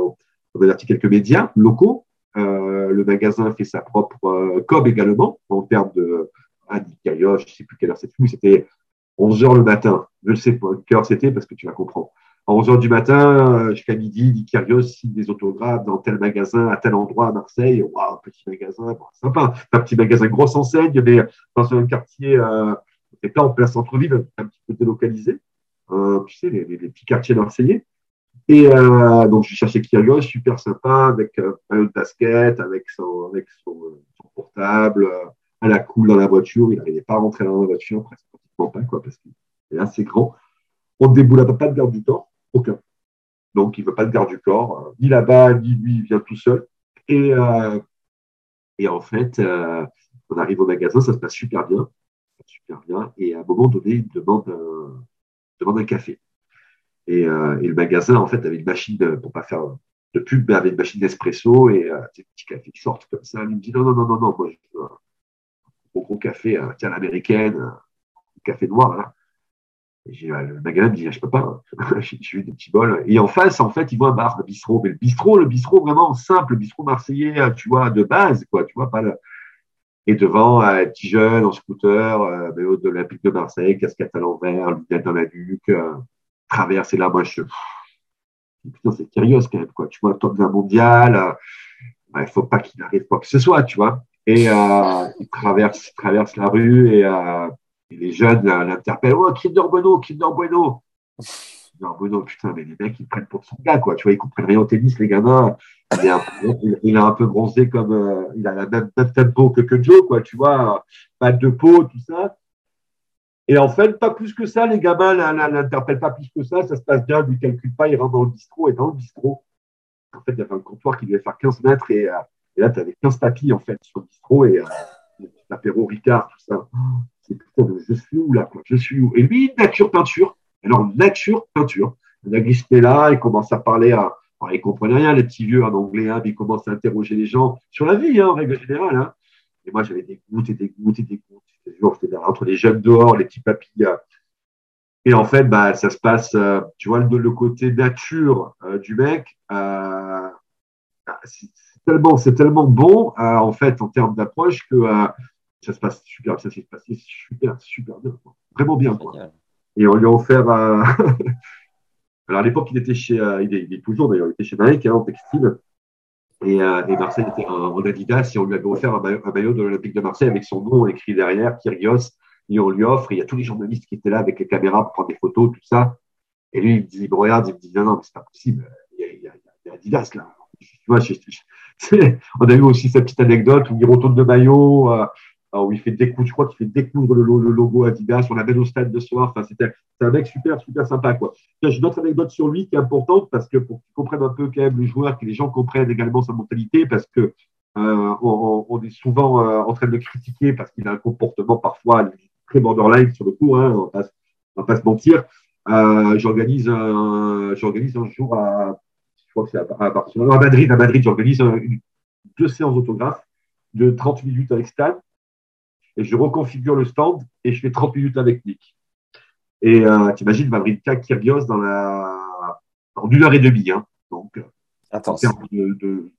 Speaker 2: avertit quelques médias locaux. Euh, le magasin fait sa propre euh, com également en termes de, ah, je sais plus quelle heure c'était, c'était 11 heures le matin. Je ne sais pas quelle heure c'était parce que tu vas comprendre à 11h du matin jusqu'à midi, dit Kyrios signe des autographes dans tel magasin, à tel endroit à Marseille. Waouh, petit magasin, bon, sympa. Un petit magasin grosse enseigne, mais dans un quartier, euh, là en plein centre-ville, un petit peu délocalisé. Euh, tu sais, les, les, petits quartiers marseillais. Et euh, donc, je cherchais Kyrios, super sympa, avec euh, un de basket, avec son, avec son, son portable, euh, à la cool dans la voiture. Il n'arrivait pas à rentrer dans la voiture, presque pratiquement pas, quoi, parce qu'il est assez grand. On déboule pas de garde du temps aucun. Donc, il ne veut pas de garde du corps, ni là-bas, ni lui, il vient tout seul. Et, euh, en fait, euh, on arrive au magasin, ça se passe super bien. Super bien. Et à un moment donné, il demande un, demande un café. Et, euh, et, le magasin, en fait, avait une machine, pour pas faire de pub, mais avait une machine d'espresso et des petits cafés qui sortent comme ça. Il me dit non, non, non, non, non, moi, je veux un gros, gros café, tiens, l'américaine, un café noir, là. Euh, le magasin me dit, je peux pas, j'ai eu des petits bols. Et en face, en fait, il voit un bar, le bistrot. Mais le bistrot, le bistrot vraiment simple, le bistrot marseillais, euh, tu vois, de base, quoi, tu vois, pas le... Et devant, un petit jeune en scooter, euh, de l'Olympique de Marseille, casquette à l'envers, lunettes dans la nuque, euh, traverse, et là, moi, je, putain, c'est curieux quand même, quoi, tu vois, top d'un mondial, euh, bah, il faut pas qu'il arrive quoi que ce soit, tu vois. Et euh, il traverse, traverse la rue et, euh, et les jeunes l'interpellent Oh, Kinder Bueno, Kinder Bueno Non, Bruno, putain, mais les mecs, ils prennent pour son gars, quoi. Tu vois, ils comprennent rien au tennis, les gamins. Il est un peu, bronzé comme, euh, il a la même, même tempo que, que Joe, quoi. Tu vois, pas de peau, tout ça. Et en fait, pas plus que ça, les gamins l'interpellent pas plus que ça. Ça se passe bien, lui calcule pas, il rentre dans le bistrot. Et dans le bistrot, en fait, il y avait un comptoir qui devait faire 15 mètres. Et, euh, là, tu avais 15 tapis, en fait, sur le bistrot. Et euh, l'apéro Ricard, tout ça. Je suis où là, Je suis où Et lui, nature peinture. Alors, nature peinture. On a glissé là, il commence à parler à. Alors, il comprenait rien, les petits vieux en anglais, hein, il commence à interroger les gens sur la vie, hein, en règle générale. Hein. Et moi, j'avais des gouttes et des gouttes et des gouttes. J'étais entre les jeunes dehors, les petits papilles. Et en fait, bah, ça se passe, euh, tu vois, le, le côté nature euh, du mec, euh, c'est tellement, tellement bon, euh, en fait, en termes d'approche, que euh, ça se passe super, ça s'est passé super, super bien, quoi. vraiment bien. Quoi. Et on lui a offert. euh, Alors à l'époque, il était chez, euh, il, est, il est toujours d'ailleurs, il était chez Nike hein, en textile. Et, euh, et Marseille était en, en Adidas et on lui avait offert un maillot, un maillot de l'Olympique de Marseille avec son nom écrit derrière, Kyrgios. Et on lui offre, et il y a tous les journalistes qui étaient là avec les caméras pour prendre des photos, tout ça. Et lui, il me dit, il me regarde, il me dit, non, non, mais c'est pas possible, il y a, il y a, il y a Adidas là. Tu vois, je- je- c'est- on a eu aussi cette petite anecdote où il retourne de maillot, où il fait découdre, je crois qu'il fait découdre le, lo- le logo Adidas, on l'amène au stade de soir. Enfin, c'était un mec super, super sympa, quoi. J'ai une autre anecdote sur lui qui est importante parce que pour qu'ils comprennent un peu quand même le joueur, que les gens comprennent également sa mentalité, parce que euh, on, est souvent euh, en train de le critiquer parce qu'il a un comportement parfois très borderline sur le coup, hein, on on va pas se mentir. Euh, j'organise un, j'organise un jour à, je crois que c'est à, à à Madrid, à Madrid, j'organise deux séances d'autographes de 30 minutes avec Stan et je reconfigure le stand et je fais 30 minutes avec Nick. Et euh, t'imagines Mavrinka Kyrgios dans la en une heure et demie, hein. Donc en termes de,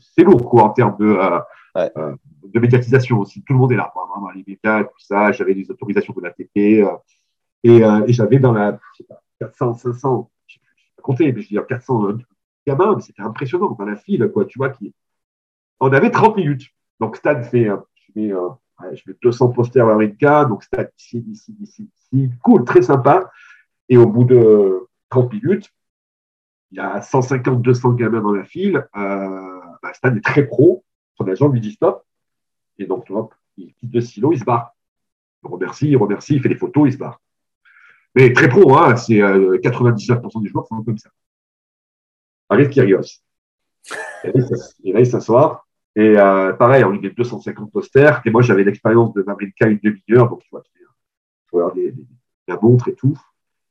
Speaker 2: c'est lourd quoi en termes de euh,
Speaker 1: Ouais.
Speaker 2: euh, de médiatisation aussi. Tout le monde est là, quoi. vraiment les médias, tout ça. J'avais des autorisations de l'ATP euh, et, euh, et j'avais dans la je sais pas 400, 500, je sais pas compter, mais je veux dire 400 euh, gamins, mais c'était impressionnant dans la file quoi. Tu vois qui on avait 30 minutes. Donc Stade fait, euh, je mets, euh, je mets 200 posters à Rinka, donc Stade ici, ici, ici, ici, cool, très sympa. Et au bout de 30 minutes, il y a 150, 200 gamins dans la file. Euh, bah, Stan est très pro. Son agent lui dit stop. Et donc, hop, il quitte le silo, il se barre. Il remercie, il remercie, il fait des photos, il se barre. Mais très pro, hein, c'est euh, 99% des joueurs sont comme ça. Arrive s'ass- et là, il s'assoit. Et euh, pareil, on lui met 250 posters. Et moi, j'avais l'expérience de Mavrinka une demi-heure. Donc, tu vois, tu vois les- les- la montre et tout.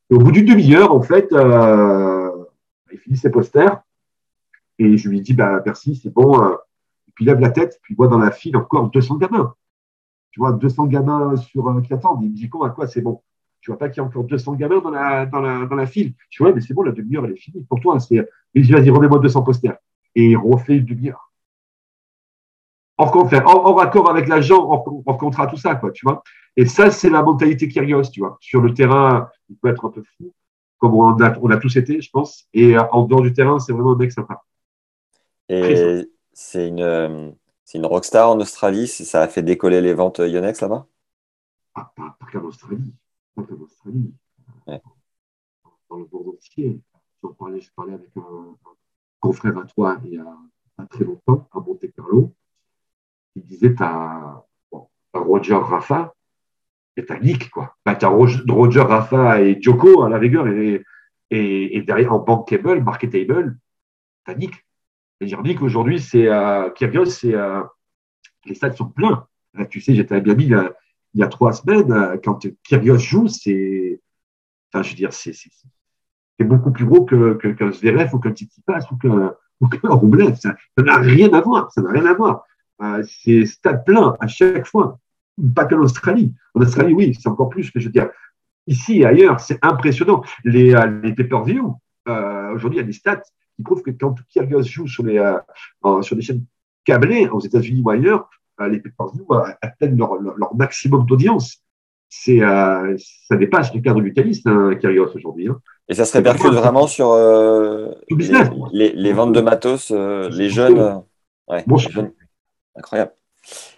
Speaker 2: Et au bout d'une demi-heure, en fait, euh, il finit ses posters et je lui dis bah merci, c'est bon. euh. Et puis il lève la tête, puis il voit dans la file encore 200 gamins. Tu vois, 200 gamins sur euh, qui attendent. Il me dit quoi à quoi c'est bon? Tu vois pas qu'il y a encore 200 gamins dans la, dans la, dans la file? Dis ouais, mais c'est bon, la demi-heure elle est finie pour toi. C'est... Il dit vas-y, remets-moi 200 posters. Et il refait une demi-heure. Hors, contraire, hors, hors accord avec l'agent, hors, hors contrat, tout ça, quoi, tu vois. Et ça, c'est la mentalité Kyrgios, tu vois. Sur le terrain, il peut être un peu fou, comme on a, on a tous été, je pense. Et euh, en dehors du terrain, c'est vraiment un mec sympa.
Speaker 1: Et c'est une, euh, c'est une rockstar en Australie. Ça a fait décoller les ventes Yonex là-bas?
Speaker 2: Ah, pas, qu'en Australie. Pas qu'en Australie.
Speaker 1: Ouais.
Speaker 2: Dans le monde entier. J'en parlais, je parlais avec un, un confrère à toi il y a pas très longtemps, à Monte Carlo. Il disait t'as Roger Rafa et t'as Nick, quoi. T'as Roger, Rafa et Djoko à la rigueur, et, et, et derrière en bankable, marketable, t'as Nick. C'est-à-dire Nick aujourd'hui, c'est euh, Kyrgios, c'est euh, les stades sont pleins. Tu sais, j'étais à Miami il y a, trois semaines, euh, quand Kyrgios joue, c'est, enfin, je veux dire, c'est, c'est, beaucoup plus gros que, que, qu'un Zverev ou qu'un Tsitsipas ou qu'un, ou qu'un Roublev. Ça n'a rien à voir. Ça n'a rien à voir. Euh, c'est stade plein à chaque fois. Pas qu'en Australie. En Australie, oui, c'est encore plus. Mais je veux dire, ici et ailleurs, c'est impressionnant. Les, euh, les pay-per-view, euh, aujourd'hui, il y a des stats qui prouvent que quand Kyrgios joue sur, les, euh, sur des chaînes câblées aux États-Unis ou ailleurs, euh, les pay-per-view euh, atteignent leur, leur, leur maximum d'audience. C'est, euh, ça dépasse le cadre du tennis, hein, Kyrgios aujourd'hui. Hein.
Speaker 1: Et ça se répercute vraiment sur euh, les, les- les ventes de matos, euh, les jeunes. ouais, les jeunes. Incroyable.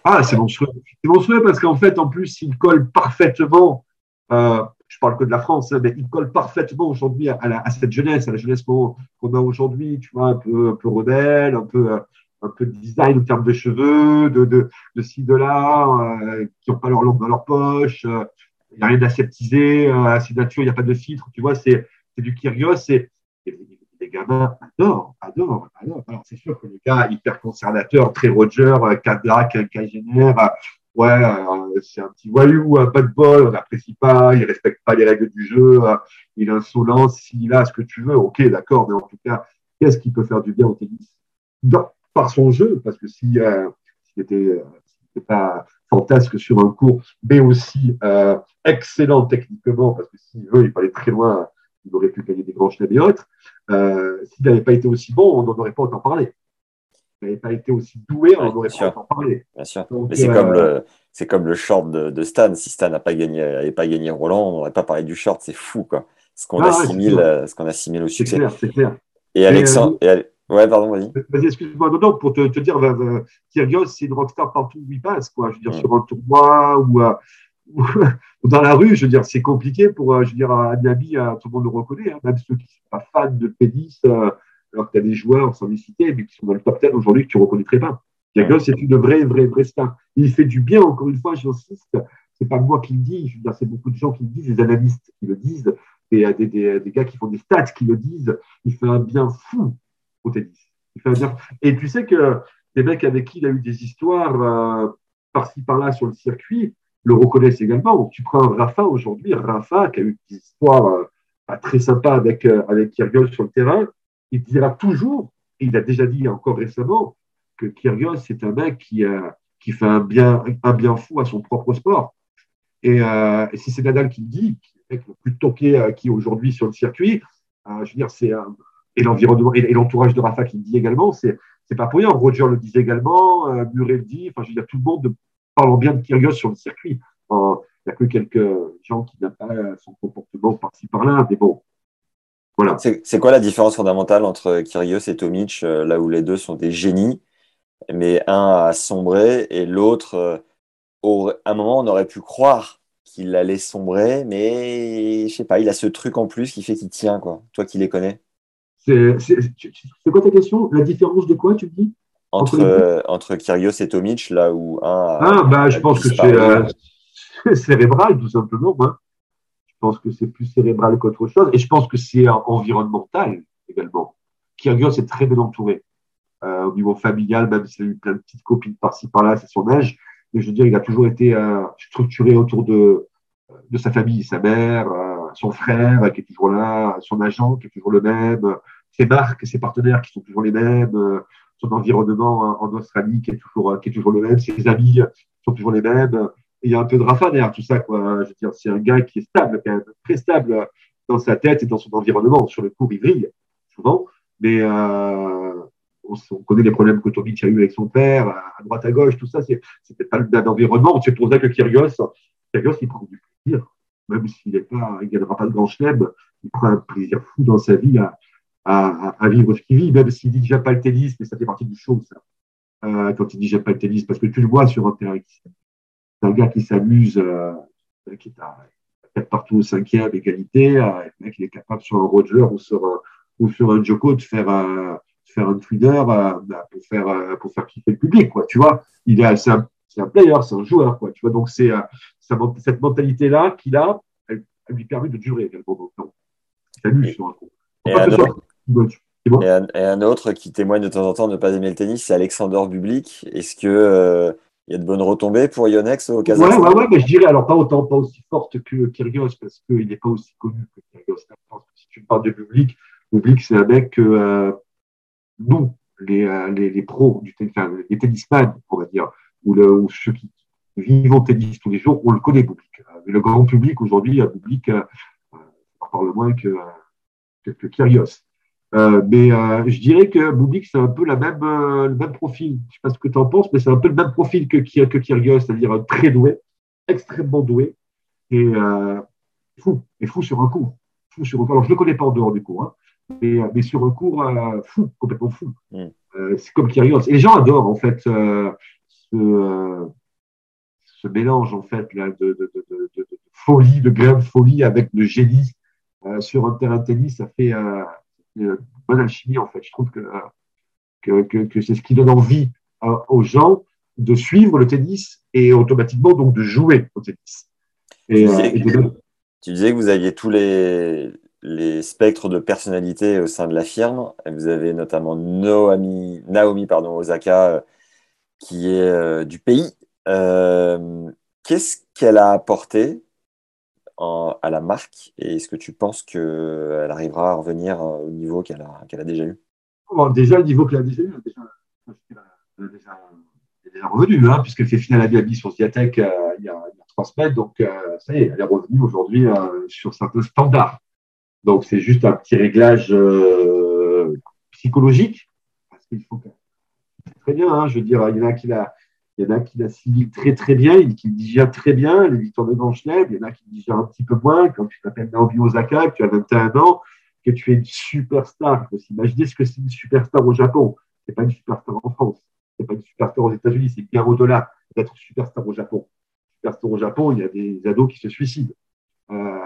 Speaker 2: Ah, c'est monstrueux. C'est monstrueux parce qu'en fait, en plus, il colle parfaitement. Euh, je parle que de la France, hein, mais il colle parfaitement aujourd'hui à, à, cette jeunesse, à la jeunesse qu'on a aujourd'hui, tu vois, un peu, un peu rebelle, un peu, un peu de design en termes de cheveux, de, de, de ci, de là, euh, qui n'ont pas leur lampe dans leur poche. Euh, il n'y a rien d'aseptisé, euh, c'est nature, il n'y a pas de filtre, tu vois, c'est du Kyrgios. Les gamins adorent, adorent, adorent. Alors, c'est sûr que le gars hyper conservateur, très Roger, Cadillac, Cagénaire, ouais, c'est un petit voyou, pas de bol, on n'apprécie pas, il respecte pas les règles du jeu, il est insolent, s'il a ce que tu veux, ok, d'accord, mais en tout cas, qu'est-ce qui peut faire du bien au tennis? Par son jeu, parce que si euh, s'il euh, pas fantasque sur un cours, mais aussi euh, excellent techniquement, parce que s'il veut, il peut aller très loin, il aurait pu gagner des grands chelems et autres. s'il n'avait pas été aussi bon, on n'en aurait pas autant parlé. S'il n'avait pas été aussi doué, on n'en aurait pas autant parlé.
Speaker 1: Bien sûr. mais c'est comme le. C'est comme le short de, Stan. Si Stan n'a pas gagné, n'avait pas gagné Roland, on n'aurait pas parlé du short. C'est fou, quoi. Ce qu'on ah assimile, ce qu'on assimile au succès.
Speaker 2: C'est clair, c'est clair.
Speaker 1: Et Alexandre, Ouais, pardon, vas-y.
Speaker 2: Vas-y, excuse-moi. Non, pour te, te dire, euh, Kyrgios, c'est une rockstar partout où il passe, quoi. Je veux dire, sur un tournoi ou, euh, ou, dans la rue, je veux dire, c'est compliqué pour, euh, je veux dire, à Nabi, tout le monde le reconnaît, hein, même ceux qui ne sont pas fans de tennis, alors que tu as des joueurs sans les citer, mais qui sont dans le top 10 aujourd'hui que tu ne reconnaîtrais pas. C'est une vraie, vraie, vraie star. il fait du bien, encore une fois, j'insiste. C'est pas moi qui le dis, je veux dire, c'est beaucoup de gens qui le disent, des analystes qui le disent, des, des, des, des gars qui font des stats qui le disent. Il fait un bien fou au tennis. Et tu sais que les mecs avec qui il a eu des histoires euh, par-ci par-là sur le circuit le reconnaissent également. tu prends Rafa aujourd'hui, Rafa qui a eu des histoires euh, très sympas avec, euh, avec sur le terrain, il dira toujours, et il a déjà dit encore récemment, que Kyrgios c'est un mec qui, qui fait un bien, un bien fou à son propre sport. Et, si c'est Nadal qui le dit, le mec le plus toqué qui est aujourd'hui sur le circuit, je veux dire, c'est et l'environnement et, l'entourage de Rafa qui le dit également, c'est c'est pas pour rien. Roger le disait également, euh, Murray le dit. Enfin, je veux dire, tout le monde parle bien de Kyrgios sur le circuit. Il n'y a que quelques gens qui n'aiment pas son comportement par-ci par-là, mais bon. Voilà.
Speaker 1: C'est quoi la différence fondamentale entre Kyrgios et Tomic, euh, là où les deux sont des génies, mais un a sombré et l'autre, euh, à un moment, on aurait pu croire qu'il allait sombrer, mais je sais pas, il a ce truc en plus qui fait qu'il tient, quoi. Toi qui les connais.
Speaker 2: C'est quoi ta question? La différence de quoi, tu me dis?
Speaker 1: Entre, euh, entre Kyrgios et Tomic, là où un. A,
Speaker 2: ah, bah, je pense que euh, c'est cérébral, tout simplement. Hein. Je pense que c'est plus cérébral qu'autre chose. Et je pense que c'est environnemental également. Kyrgios est très bien entouré. Euh, au niveau familial, même s'il a eu plein de petites copines par-ci par-là, c'est son âge. Mais je veux dire, il a toujours été structuré autour de, de sa famille, sa mère, son frère qui est toujours là, son agent qui est toujours le même, ses marques, ses partenaires qui sont toujours les mêmes, son environnement en Australie qui est toujours, qui est toujours le même, ses amis sont toujours les mêmes. il y a un peu de Rafa derrière tout ça, quoi. Je veux dire, c'est un gars qui est stable, quand même, très stable dans sa tête et dans son environnement. Sur le cours, il brille, souvent. Mais euh, on, connaît les problèmes que Tomic a eu avec son père, à droite, à gauche, tout ça. C'est peut-être pas le même environnement. C'est pour ça que Kyrgios, Kyrgios, il prend du plaisir même s'il ne gagnera pas le grand chelem, il prend un plaisir fou dans sa vie à, à vivre ce qu'il vit, même s'il dit déjà pas le tennis, mais ça fait partie du show, ça. Euh, quand il dit déjà pas le tennis, parce que tu le vois sur un terrain. C'est un gars qui s'amuse, euh, qui est à quatre partout au cinquième égalité. Euh, le mec, il est capable sur un Roger ou sur un, ou sur un Joko de faire un, faire un Twitter euh, bah, pour faire euh, pour faire kiffer le public, quoi. Tu vois, il est, c'est un, c'est un player, c'est un joueur, quoi. Tu vois, donc c'est cette mentalité-là qu'il a, elle, lui permet de durer également. S'amuse sur un coup.
Speaker 1: Et, et, un, autre qui témoigne de temps en temps de ne pas aimer le tennis, c'est Alexander Bublik. Est-ce que euh, il y a de bonnes retombées pour Yonex au Kazakhstan?
Speaker 2: Ouais, ouais, ouais, mais je dirais alors pas autant, pas aussi forte que Kyrgios parce qu'il n'est pas aussi connu que Kyrgios. Si tu parles de Bublik, Bublik c'est un mec que euh, nous, les, euh, les, les, pros du tennis, enfin, les tennisman, on va dire, ou, le, ou ceux qui, vivons tennis tous les jours, on le connaît, Bublik. Mais le grand public, aujourd'hui, Bublik, euh, on parle moins que, que, que Kyrgios. Euh, mais euh, je dirais que Bublik, c'est un peu la même, euh, le même profil. Je ne sais pas ce que tu en penses, mais c'est un peu le même profil que, que Kyrgios, c'est-à-dire très doué, extrêmement doué, et euh, fou, et fou sur un coup. Fou sur un coup. Alors, je ne le connais pas en dehors du cours, hein, mais, mais, sur un cours fou, complètement fou. Mm. c'est comme Kyrgios. Et les gens adorent, en fait, ce, ce mélange en fait là, de, de, de, de, folie, de grain de folie avec de génie euh, sur un terrain de tennis, ça fait euh, une bonne alchimie en fait. Je trouve que, que, que, que c'est ce qui donne envie euh, aux gens de suivre le tennis et automatiquement donc de jouer au tennis.
Speaker 1: Et, tu, disais que, et tu disais que vous aviez tous les, les spectres de personnalité au sein de la firme. Vous avez notamment Naomi, Naomi pardon, Osaka, qui est du pays. Euh, Qu'est-ce qu'elle a apporté à la marque et est-ce que tu penses qu'elle arrivera à revenir au niveau qu'elle a, déjà eu?
Speaker 2: Déjà, le niveau qu'elle a déjà eu, déjà, elle est déjà, déjà revenue, hein, puisqu'elle fait finale à Biabi sur Ziatek euh, il, y a, il, trois semaines. Donc, euh, ça y est, elle est revenue aujourd'hui euh, sur certains standards. Donc, c'est juste un petit réglage euh, psychologique. Parce qu'il faut que. Très bien, hein, je veux dire, il y en a qui l'a il y en a qui l'assimilent très très bien, qui le digèrent très bien, les victoires de Grand Chelem. Il y en a qui le digèrent un petit peu moins. Quand tu t'appelles Naomi Osaka, que tu as 21 ans, que tu es une superstar. Il faut s'imaginer ce que c'est une superstar au Japon. Ce n'est pas une superstar en France. Ce n'est pas une superstar aux États-Unis. C'est bien au-delà d'être superstar au Japon. Superstar au Japon, il y a des ados qui se suicident. Euh,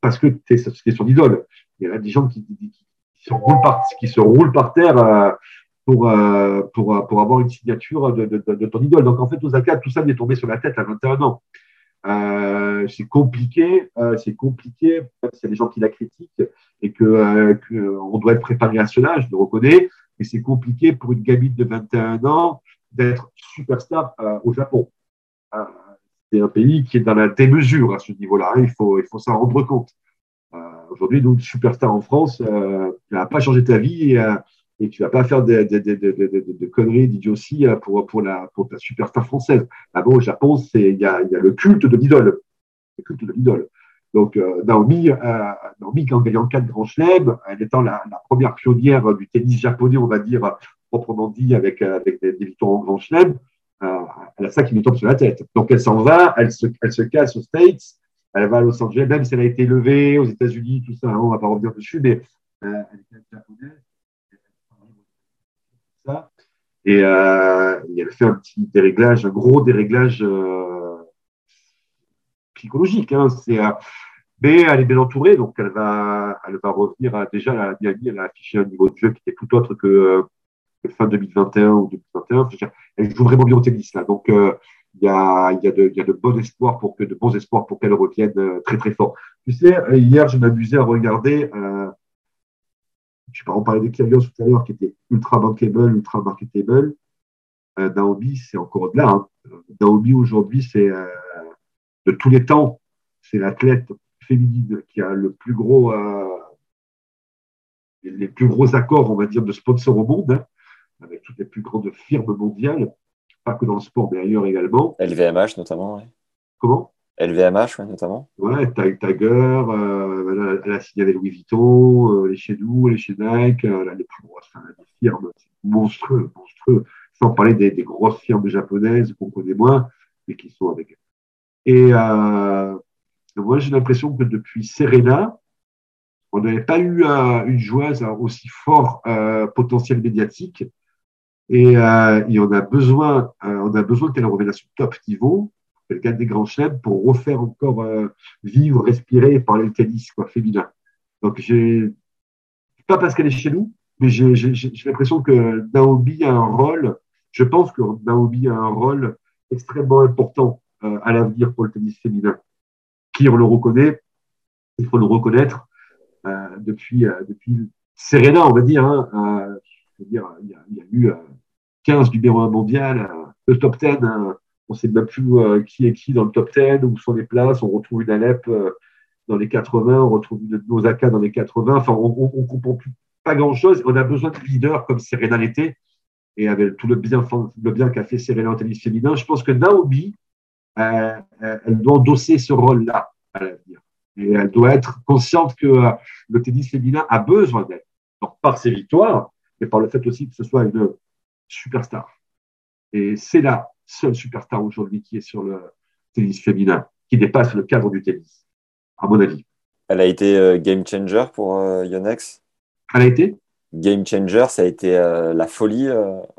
Speaker 2: parce que c'est son idole. Il y a des gens qui, qui, qui, se, roulent par, qui se roulent par terre. Euh, pour, euh, pour, euh, pour avoir une signature de, de, ton idole. Donc en fait, Osaka, tout ça m'est tombé sur la tête à 21 ans. Euh, c'est compliqué, c'est compliqué, a des gens qui la critiquent et que, doit être préparé à cela, je le reconnais, mais c'est compliqué pour une gamine de 21 ans d'être superstar au Japon. c'est un pays qui est dans la démesure à ce niveau-là, il faut, il faut s'en rendre compte. Aujourd'hui, donc, superstar en France, n'a pas changé ta vie. Et tu vas pas faire de, conneries, d'idioties euh, pour, pour, la, pour ta superstar française. Là-bas, au Japon, il y a, le culte de l'idole. Le culte de l'idole. Donc, euh, Naomi, euh, Naomi, en gagnant quatre grands chelems, elle étant la, première pionnière du tennis japonais, on va dire, proprement dit, avec, avec des, des victoires en grand chelem, euh, elle a ça qui lui tombe sur la tête. Donc, elle s'en va, elle se, casse aux States, elle va à Los Angeles, même si elle a été levée aux États-Unis, tout ça, hein, on va pas revenir dessus, mais euh, elle est japonaise. Et, euh, elle fait un petit déréglage, un gros déréglage euh, psychologique. Hein. C'est, euh, mais elle est bien entourée, donc elle va, elle va revenir à, déjà à Miami, elle a affiché un niveau de jeu qui était tout autre que, que fin 2021 ou 2021. Elle joue vraiment bien au tennis là, donc euh, il y a, y, a de, y a de bons espoirs pour que de bons espoirs pour qu'elle revienne euh, très très fort. Tu sais, hier je m'amusais à regarder euh, je pas, on parlait de Kyrgios tout à l'heure qui était ultra bankable, ultra marketable. Euh, Naomi, c'est encore au-delà. Hein. Naomi, aujourd'hui, c'est euh, de tous les temps, c'est l'athlète féminine qui a le plus gros, euh, les plus gros accords, on va dire, de sponsors au monde, hein, avec toutes les plus grandes firmes mondiales, pas que dans le sport, mais ailleurs également.
Speaker 1: LVMH notamment. Oui.
Speaker 2: Comment?
Speaker 1: LVMH, notamment.
Speaker 2: Ouais, Tiger, euh, elle a signé Louis Vuitton, euh, les chez nous, les chez Nike, euh, les plus grosses des firmes monstrueux, monstrueux, sans parler des, grosses firmes japonaises qu'on connaît moins, mais qui sont avec elle. Et euh, moi, j'ai l'impression que depuis Serena, on n'avait pas eu euh, une joueuse aussi fort potentiel médiatique. Et, et, on a besoin, on a besoin à son top niveau gagne des grands chelems pour refaire encore euh, vivre, respirer et parler le tennis féminin. Donc, j'ai pas parce qu'elle est chez nous, mais j'ai l'impression que Naomi a un rôle, je pense que Naomi a un rôle extrêmement important euh, à l'avenir pour le tennis féminin. Qui on le reconnaît, il faut le reconnaître euh, depuis, depuis Serena, on va dire. Hein, euh, dire il, y a, il y a eu 15 numéro 1 mondial, le top 10 on sait même plus euh, qui est qui dans le top 10, où sont les places. On retrouve une Alep euh, dans les 80, on retrouve une Osaka dans les 80. Enfin, on ne comprend plus pas grand-chose. On a besoin de leaders comme Serena l'était, et avec tout le bien, le bien qu'a fait Serena en tennis féminin. Je pense que Naomi, euh, elle doit endosser ce rôle-là à l'avenir. Et elle doit être consciente que le tennis féminin a besoin d'elle. par ses victoires, mais par le fait aussi que ce soit une superstar. Et c'est là seule superstar aujourd'hui qui est sur le tennis féminin, qui dépasse le cadre du tennis, à mon avis.
Speaker 1: Elle a été euh, game changer pour euh, Yonex?
Speaker 2: Elle a été?
Speaker 1: Game changer, ça a été euh, la folie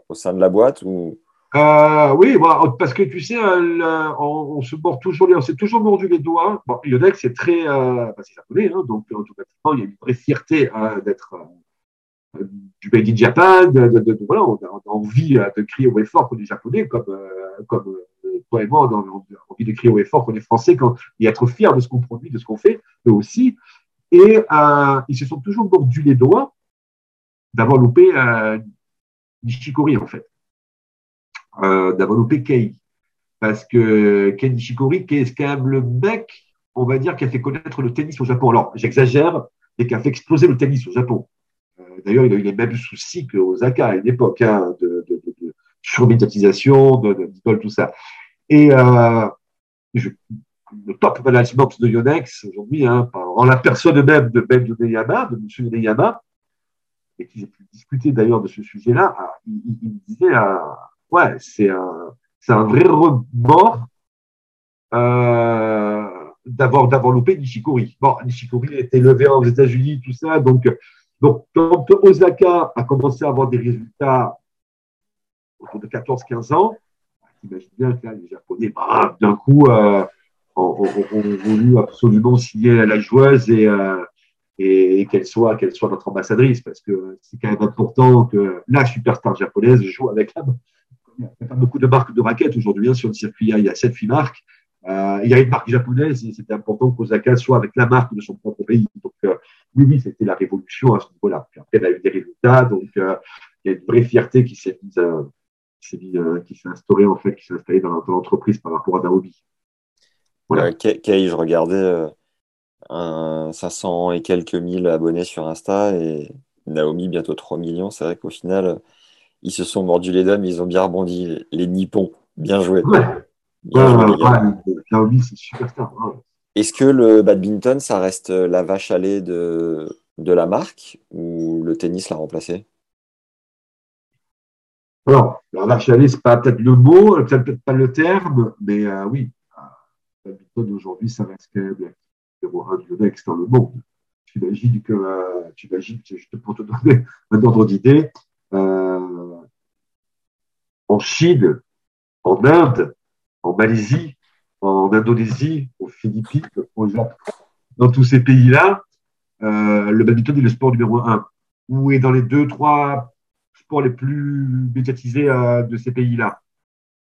Speaker 1: au sein de la boîte ou?
Speaker 2: Euh, oui, bon, parce que tu sais, euh, on, on, se mord toujours, on s'est toujours mordu les doigts. Bon, Yonex, c'est très, euh, bah, c'est japonais, hein, donc automatiquement, il y a une vraie fierté d'être du Made Japan. De, de, de, voilà, on a, envie euh, de crier au effort qu'on est japonais, comme, euh, comme toi et moi, on a envie de crier au effort qu'on est français quand, et être fier de ce qu'on produit, de ce qu'on fait, eux aussi. Et ils se sont toujours mordus les doigts d'avoir loupé Nishikori, en fait euh, d'avoir loupé Kei. Parce que Ken Nishikori, c'est quand même le mec, on va dire, qui a fait connaître le tennis au Japon. Alors, j'exagère, mais qui a fait exploser le tennis au Japon. Euh, D'ailleurs, il a eu les mêmes soucis qu'Osaka à une époque, hein, de, de, de, de surmédiatisation, de, tout ça. Et euh, je, le top management de Yonex aujourd'hui, hein, en la personne même de Ben Yoneyama, de M. Yoneyama, et qui j'ai pu discuter d'ailleurs de ce sujet-là, ah, il, il, me disait, ah, ouais, c'est un, c'est un vrai remords euh, d'avoir, d'avoir loupé Nishikori. Bon, Nishikori été levé aux États-Unis, tout ça. Donc, donc, quand Osaka a commencé à avoir des résultats autour de 14-15 ans, t'imagines bien que les Japonais, bah, d'un coup, euh, ont, voulu absolument signer la joueuse et, euh, qu'elle soit, notre ambassadrice, parce que c'est quand même important que la superstar japonaise joue avec la, il n'y a pas beaucoup de marques de raquettes aujourd'hui hein, sur le circuit. Il y a 7-8 marques. Euh, il y a une marque japonaise et c'était important qu'Osaka soit avec la marque de son propre pays. Donc, euh, oui, oui, c'était la révolution à ce niveau-là. Puis après, elle a eu des résultats. Donc, euh, il y a une vraie fierté qui s'est mise, qui s'est, instaurée, en fait, qui s'est installée dans, l'entreprise par rapport à Naomi.
Speaker 1: Voilà. Kay, je regardais un 500 et quelques mille abonnés sur Insta et Naomi, bientôt 3 millions. C'est vrai qu'au final, ils se sont mordus les doigts, mais ils ont bien rebondi. Les Nippons, bien joué.
Speaker 2: Ouais. Naomi, c'est super star.
Speaker 1: Est-ce que le badminton, ça reste la vache à lait de, de la marque ou le tennis l'a remplacé?
Speaker 2: Alors, la vache à lait, c'est pas peut-être le mot, peut-être pas le terme, mais euh, oui, le badminton aujourd'hui, ça reste quand même le numéro un du next dans le monde. Tu imagines que, euh, tu imagines, juste pour te donner un ordre d'idée, euh, en Chine, en Inde, en Malaisie, en Indonésie, aux Philippines, au Japon, dans tous ces pays-là, euh, le badminton est le sport numéro un, ou est dans les deux, trois sports les plus médiatisés euh, de ces pays-là?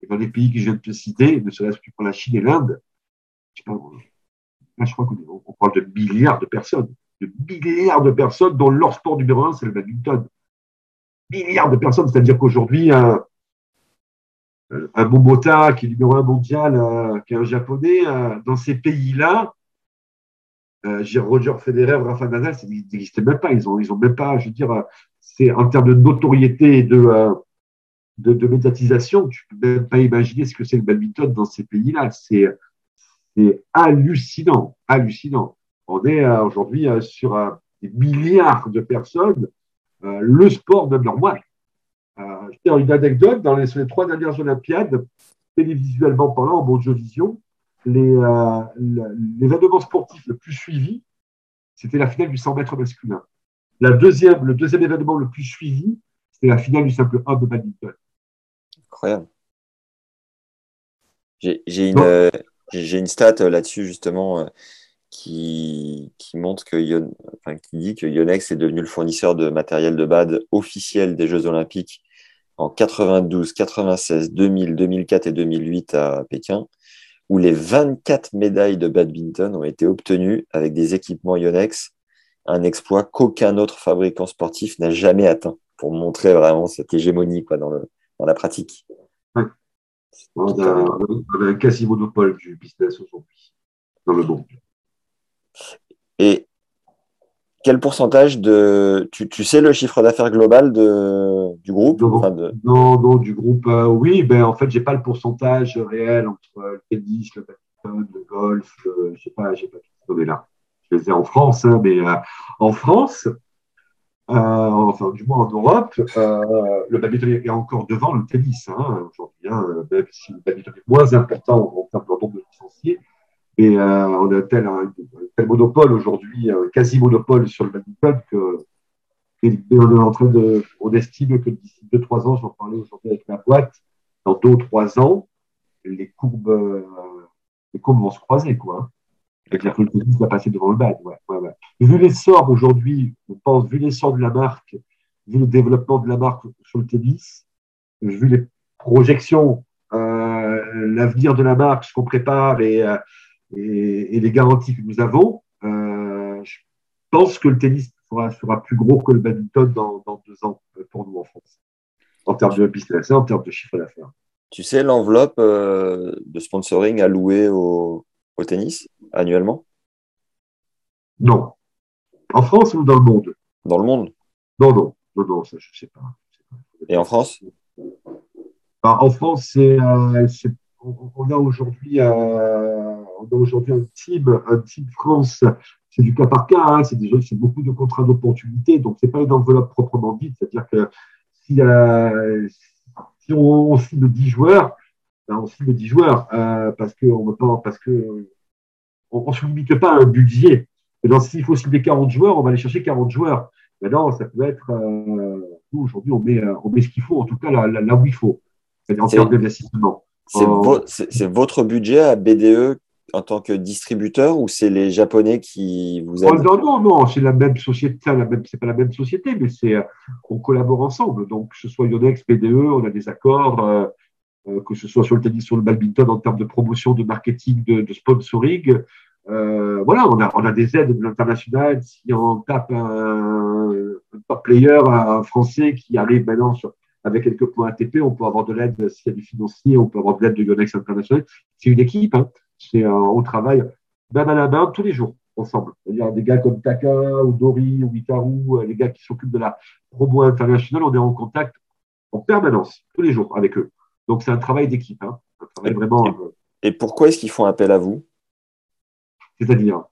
Speaker 2: Et dans les pays que je viens de te citer, ne serait-ce que pour la Chine et l'Inde, je, je crois qu'on parle de milliards de personnes, de milliards de personnes dont leur sport numéro un, c'est le badminton milliards de personnes. C'est-à-dire qu'aujourd'hui, un Momota qui est numéro un mondial, euh, qui est un japonais, euh, dans ces pays-là, euh, Roger Federer, Rafa Nadal, ça n'existait même pas. Ils ont, ils même pas, je veux dire, c'est en termes de notoriété et de, euh, de, de, médiatisation, tu peux même pas imaginer ce que c'est le badminton dans ces pays-là. C'est, hallucinant, hallucinant. On est euh, aujourd'hui euh, sur des milliards de personnes euh, le sport number one. Euh, dire une anecdote, dans les, trois dernières Olympiades, télévisuellement parlant, en mode vision, les, euh, l'événement sportif le plus suivi, c'était la finale du 100 mètres masculin. La deuxième, le deuxième événement le plus suivi, c'était la finale du simple 1 de badminton.
Speaker 1: Incroyable. J'ai, une, euh, une stat là-dessus, justement qui, qui montre que Yon, enfin, qui dit que Yonex est devenu le fournisseur de matériel de bad officiel des Jeux Olympiques en 92, 96, 2000, 2004 et 2008 à Pékin, où les 24 médailles de badminton ont été obtenues avec des équipements Yonex, un exploit qu'aucun autre fabricant sportif n'a jamais atteint, pour montrer vraiment cette hégémonie quoi, dans, le, dans la pratique.
Speaker 2: Ouais. On a, on a un quasi monopole du business aujourd'hui dans le monde.
Speaker 1: Et quel pourcentage de. Tu, tu sais le chiffre d'affaires global de, du groupe?
Speaker 2: Non,
Speaker 1: enfin de...
Speaker 2: non, non, du groupe, euh, oui. Ben, en fait, j'ai pas le pourcentage réel entre le tennis, le badminton, le golf. Je sais pas, j'ai pas tout donné là. Je les ai en France, hein, mais euh, en France, euh, enfin, du moins en Europe, le badminton est encore devant le tennis hein, aujourd'hui. Hein, même si le badminton est moins important en termes de nombre de licenciés. Et euh, on a tel, un, tel monopole aujourd'hui, quasi monopole sur le badminton que et on est en train de, on estime que d'ici 2-3 ans, j'en parlais aujourd'hui avec ma boîte, dans deux ou trois ans, les courbes, euh, les courbes vont se croiser, quoi. C'est-à-dire que le tennis va passer devant le bad. Ouais, ouais, ouais. Vu l'essor aujourd'hui, on pense, vu l'essor de la marque, vu le développement de la marque sur le tennis, vu les projections, euh, l'avenir de la marque, ce qu'on prépare et, euh, et, et, les garanties que nous avons, euh, je pense que le tennis sera, sera, plus gros que le badminton dans, dans deux ans pour nous en France, en termes de business, en termes de chiffre d'affaires.
Speaker 1: Tu sais l'enveloppe euh, de sponsoring allouée au, au tennis annuellement?
Speaker 2: Non. En France ou dans le monde?
Speaker 1: Dans le monde?
Speaker 2: Non, non, non, non, ça je ne sais pas.
Speaker 1: Et en France?
Speaker 2: Bah, En France, c'est, euh, on a aujourd'hui euh, on a aujourd'hui un team, un team France. C'est du cas par cas, hein, c'est déjà c'est beaucoup de contrats d'opportunité, donc c'est pas une enveloppe proprement dite. C'est-à-dire que si, euh, si on, on cible 10 joueurs, ben on cible 10 joueurs euh, parce que on veut pas, parce que on ne se limite pas à un budget. Maintenant, s'il faut cibler 40 joueurs, on va aller chercher 40 joueurs. Maintenant, ça peut être. Euh, nous, aujourd'hui, on met, on met ce qu'il faut, en tout cas là, là, là où il faut, en termes d'investissement.
Speaker 1: C'est euh, votre budget à BDE en tant que distributeur ou c'est les Japonais qui vous
Speaker 2: aident? Non, non, non, c'est la même société, c'est pas la même société, mais c'est on collabore ensemble. Donc, que ce soit Yonex, BDE, on a des accords, euh, euh, que ce soit sur le tennis, sur le badminton, en termes de promotion, de marketing, de, de sponsoring. Euh, voilà, on a, on a des aides de l'international. Si on tape un, un player, un français qui arrive maintenant sur, avec quelques points ATP, on peut avoir de l'aide s'il y a du financier, on peut avoir de l'aide de Yonex International. C'est une équipe, hein. c'est, euh, on travaille main à la main tous les jours ensemble. C'est-à-dire des gars comme Taka ou Dori ou Itaru, euh, les gars qui s'occupent de la promo internationale, on est en contact en permanence, tous les jours avec eux. Donc c'est un travail d'équipe, hein. un travail vraiment.
Speaker 1: Et, et pourquoi est-ce qu'ils font appel à vous?
Speaker 2: C'est-à-dire?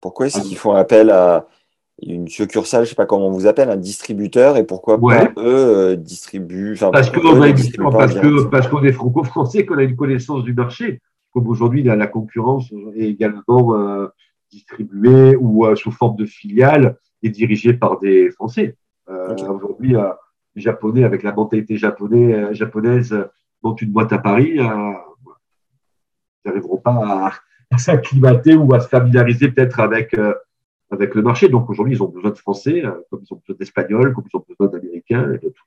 Speaker 1: Pourquoi est-ce qu'ils font appel à une succursale, je sais pas comment on vous appelle, un distributeur, et pourquoi
Speaker 2: Ouais.
Speaker 1: pas eux euh, distribuent
Speaker 2: Parce qu'on parce
Speaker 1: direct
Speaker 2: que parce qu'on est franco-français, qu'on a une connaissance du marché. Comme aujourd'hui, la, la concurrence est également euh, distribuée ou euh, sous forme de filiale et dirigée par des Français. Euh,
Speaker 1: Ok.
Speaker 2: Aujourd'hui, euh, les Japonais, avec la mentalité japonais, euh, japonaise, montent une boîte à Paris. euh, ils n'arriveront pas à, à s'acclimater ou à se familiariser peut-être avec euh, avec le marché. Donc aujourd'hui, ils ont besoin de Français, euh, comme ils ont besoin d'Espagnols, comme ils ont besoin d'Américains et de tout.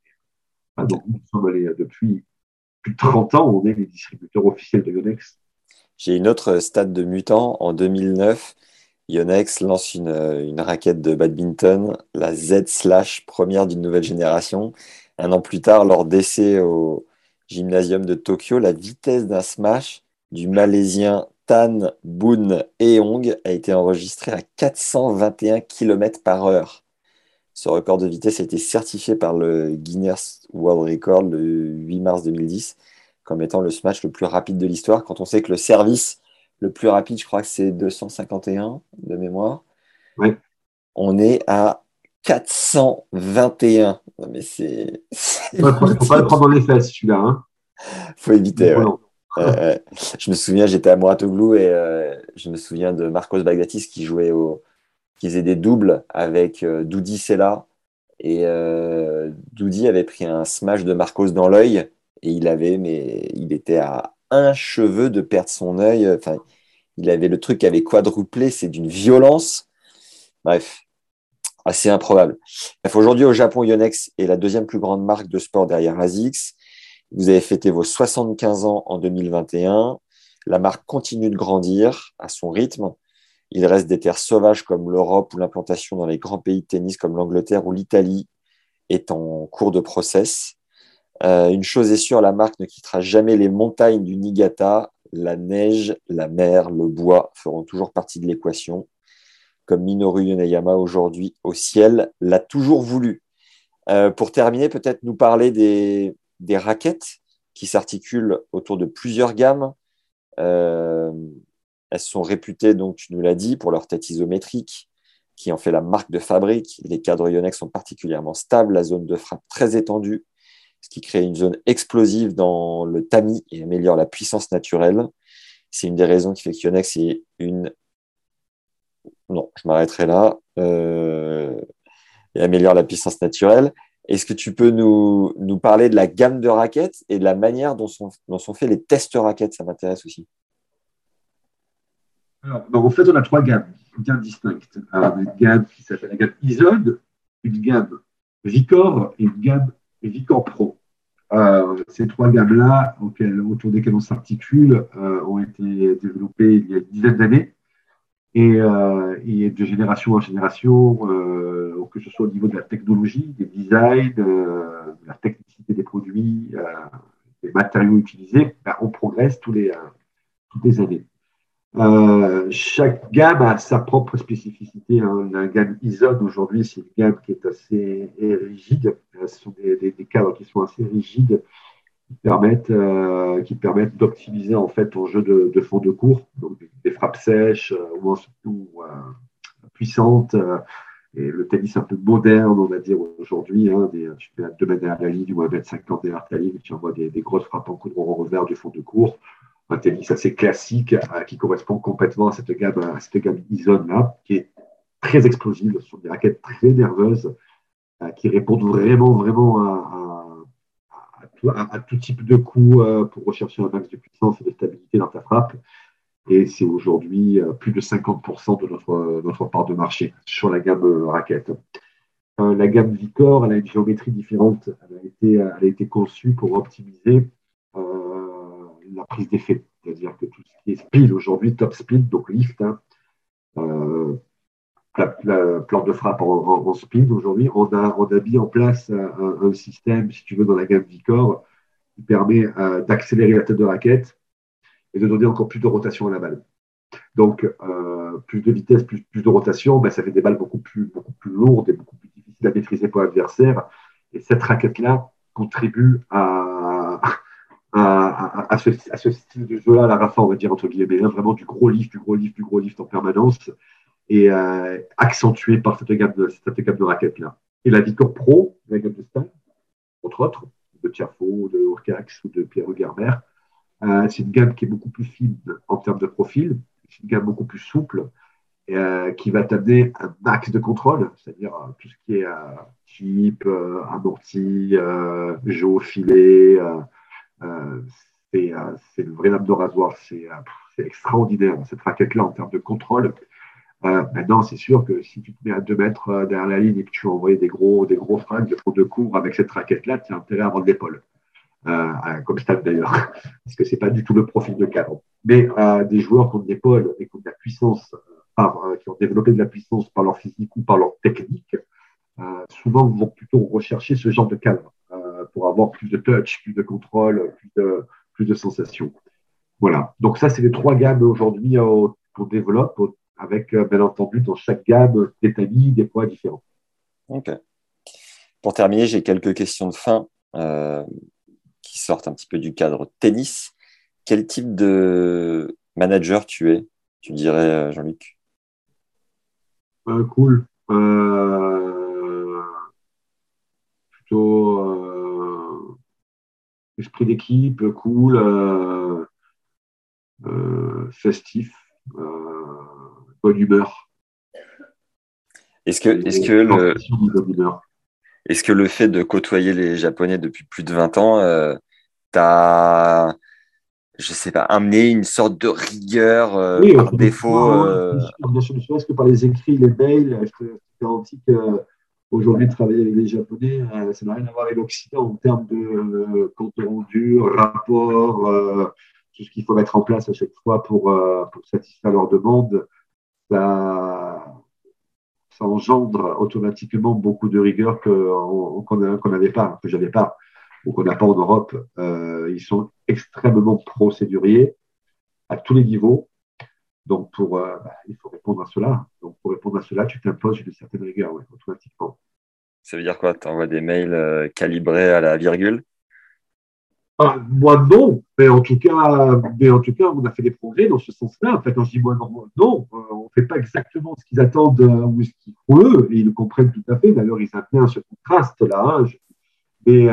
Speaker 2: Ah, donc nous sommes allés euh, depuis plus de 30 ans, on est les distributeurs officiels de Yonex.
Speaker 1: J'ai une autre stade de mutant. En 2009, Yonex lance une, une raquette de badminton, la Z Slash, première d'une nouvelle génération. Un an plus tard, lors d'essais au gymnasium de Tokyo, la vitesse d'un smash du Malaisien Tan Boon Eong a été enregistrée à 421 km par heure. Ce record de vitesse a été certifié par le Guinness World Record le 8 mars 2010 comme étant le smash le plus rapide de l'histoire, quand on sait que le service le plus rapide, je crois que c'est 251 de mémoire. On est à 421. Non, mais c'est.
Speaker 2: Il ne faut pas le prendre dans les fesses, celui-là. Hein.
Speaker 1: faut éviter. ouais. Je me souviens, j'étais à Mouratoglou et euh, je me souviens de Marcos Bagdatis qui jouait au. qui faisait des doubles avec euh, Doudi Sella. Et euh, Doudi avait pris un smash de Marcos dans l'œil et il avait, mais il était à un cheveu de perdre son œil. Enfin, il avait le truc qui avait quadruplé, c'est d'une violence. Bref, assez improbable. Aujourd'hui au Japon, Yonex est la deuxième plus grande marque de sport derrière ASICS. Vous avez fêté vos 75 ans en 2021. La marque continue de grandir à son rythme. Il reste des terres sauvages comme l'Europe ou l'implantation dans les grands pays de tennis comme l'Angleterre ou l'Italie est en cours de process. Euh, une chose est sûre, la marque ne quittera jamais les montagnes du Niigata. La neige, la mer, le bois feront toujours partie de l'équation. Comme Minoru Yoneyama aujourd'hui au ciel l'a toujours voulu. Euh, pour terminer, peut-être nous parler des, des raquettes qui s'articulent autour de plusieurs gammes. Euh, elles sont réputées, donc tu nous l'as dit, pour leur tête isométrique, qui en fait la marque de fabrique. Les cadres Yonex sont particulièrement stables, la zone de frappe très étendue, ce qui crée une zone explosive dans le tamis et améliore la puissance naturelle. C'est une des raisons qui fait que Yonex est une. Non, je m'arrêterai là. Euh... Et améliore la puissance naturelle. Est-ce que tu peux nous, nous, parler de la gamme de raquettes et de la manière dont sont, dont sont faits les tests raquettes? Ça m'intéresse aussi.
Speaker 2: Alors, en fait, on a trois gammes bien distinctes. une gamme qui s'appelle la gamme Isode, une gamme Vicor et une gamme Vicor Pro. Euh, ces trois gammes-là, autour desquelles on s'articule, euh, ont été développées il y a une dizaine d'années et, euh, et, de génération en génération, que ce soit au niveau de la technologie, des designs, de la technicité des produits, des matériaux utilisés, ben, on progresse tous les, toutes les années. Euh, chaque gamme a sa propre spécificité. Hein. La gamme Isode aujourd'hui, c'est une gamme qui est assez rigide. Ce sont des cadres qui sont assez rigides, qui permettent, euh, qui permettent d'optimiser en fait ton jeu de, fond de cours, donc des frappes sèches euh, ou surtout puissantes. Euh, et le tennis un peu moderne, on va dire aujourd'hui, hein, tu mets à 2 mètres derrière la ligne ou à 1 50 derrière ta ligne, tu envoies des, grosses frappes en coup de revers du fond de cours un tennis assez classique qui correspond complètement à cette gamme, à Ison-là, qui est très explosive, sur des raquettes très nerveuses, qui répondent vraiment, vraiment à, à, tout, type de coups euh, pour rechercher un max de puissance et de stabilité dans ta frappe. Et c'est aujourd'hui plus de 50% de notre, notre part de marché sur la gamme raquette. la gamme Vicor, elle a une géométrie différente. Elle a été, elle a été conçue pour optimiser la prise d'effet. C'est-à-dire que tout ce qui est speed aujourd'hui, top speed, donc lift, hein, euh, la, plante de frappe en, speed aujourd'hui, on a, mis en place un, système, si tu veux, dans la gamme Vicor, qui permet euh, d'accélérer la tête de raquette et de donner encore plus de rotation à la balle. Donc, euh, plus de vitesse, plus, de rotation, ben, ça fait des balles beaucoup plus, lourdes et beaucoup plus difficiles à maîtriser pour l'adversaire. Et cette raquette-là contribue à, à, ce, style de jeu-là, la Rafa, on va dire, entre guillemets, hein, vraiment du gros lift, du gros lift, du gros lift en permanence, et euh, accentué par cette gamme de, cette gamme de raquettes-là. Et la Vicor Pro, la gamme de style, entre autres, de Tiafo, de Urcax ou de Pierre Gerber, euh, c'est une gamme qui est beaucoup plus fine en termes de profil, c'est une gamme beaucoup plus souple, euh, qui va t'amener un max de contrôle, c'est-à-dire euh, tout ce qui est chip, amorti, jeu filet, euh, euh, c'est le vrai lame de rasoir. Euh, c'est extraordinaire, cette raquette-là, en termes de contrôle. Maintenant, c'est sûr que si tu te mets à 2 mètres derrière la ligne et que tu envoies des gros, des gros fringues, de cours avec cette raquette-là, tu as intérêt à avoir de l'épaule. comme stade d'ailleurs, parce que c'est pas du tout le profil de cadre. Mais des joueurs qui ont de l'épaule et qui ont de la puissance, qui ont développé de la puissance par leur physique ou par leur technique, souvent vont plutôt rechercher ce genre de cadre pour avoir plus de touch, plus de contrôle, plus de, plus de sensations. Voilà. Donc ça, c'est les trois gammes aujourd'hui euh, qu'on développe avec, euh, bien entendu, dans chaque gamme, des tamis, des poids différents.
Speaker 1: OK. Pour terminer, j'ai quelques questions de fin euh, qui sortent un petit peu du cadre tennis. Quel type de manager tu es, tu dirais, Jean-Luc?
Speaker 2: Cool. plutôt esprit d'équipe, cool, euh, euh, festif, euh, bonne humeur.
Speaker 1: Est-ce que, le, est-ce que le fait de côtoyer les Japonais depuis plus de 20 ans t'a, je sais pas, amené une sorte de rigueur par défaut
Speaker 2: bien sûr, que par les écrits, les mails, je te garantis que Aujourd'hui, travailler avec les Japonais, euh, ça n'a rien à voir avec l'Occident en termes de euh, compte rendu, rapport, euh, tout ce qu'il faut mettre en place à chaque fois pour, pour satisfaire leurs demandes. Ça, engendre automatiquement beaucoup de rigueur qu'on n'avait pas, que j'avais pas, ou qu'on n'a pas en Europe. ils sont extrêmement procéduriers à tous les niveaux. Donc, pour, euh, bah, il faut répondre à cela. Donc, pour répondre à cela, tu t'imposes une certaine rigueur, automatiquement.
Speaker 1: Ça veut dire quoi? Tu envoies des mails euh, calibrés à la virgule?
Speaker 2: Moi, non. Mais en, tout cas, mais en tout cas, on a fait des progrès dans ce sens-là. En fait, quand je dis moi, non, non euh, on fait pas exactement ce qu'ils attendent ou ce qu'ils font eux, et ils le comprennent tout à fait. D'ailleurs, ils aiment bien ce contraste-là. Hein. Mais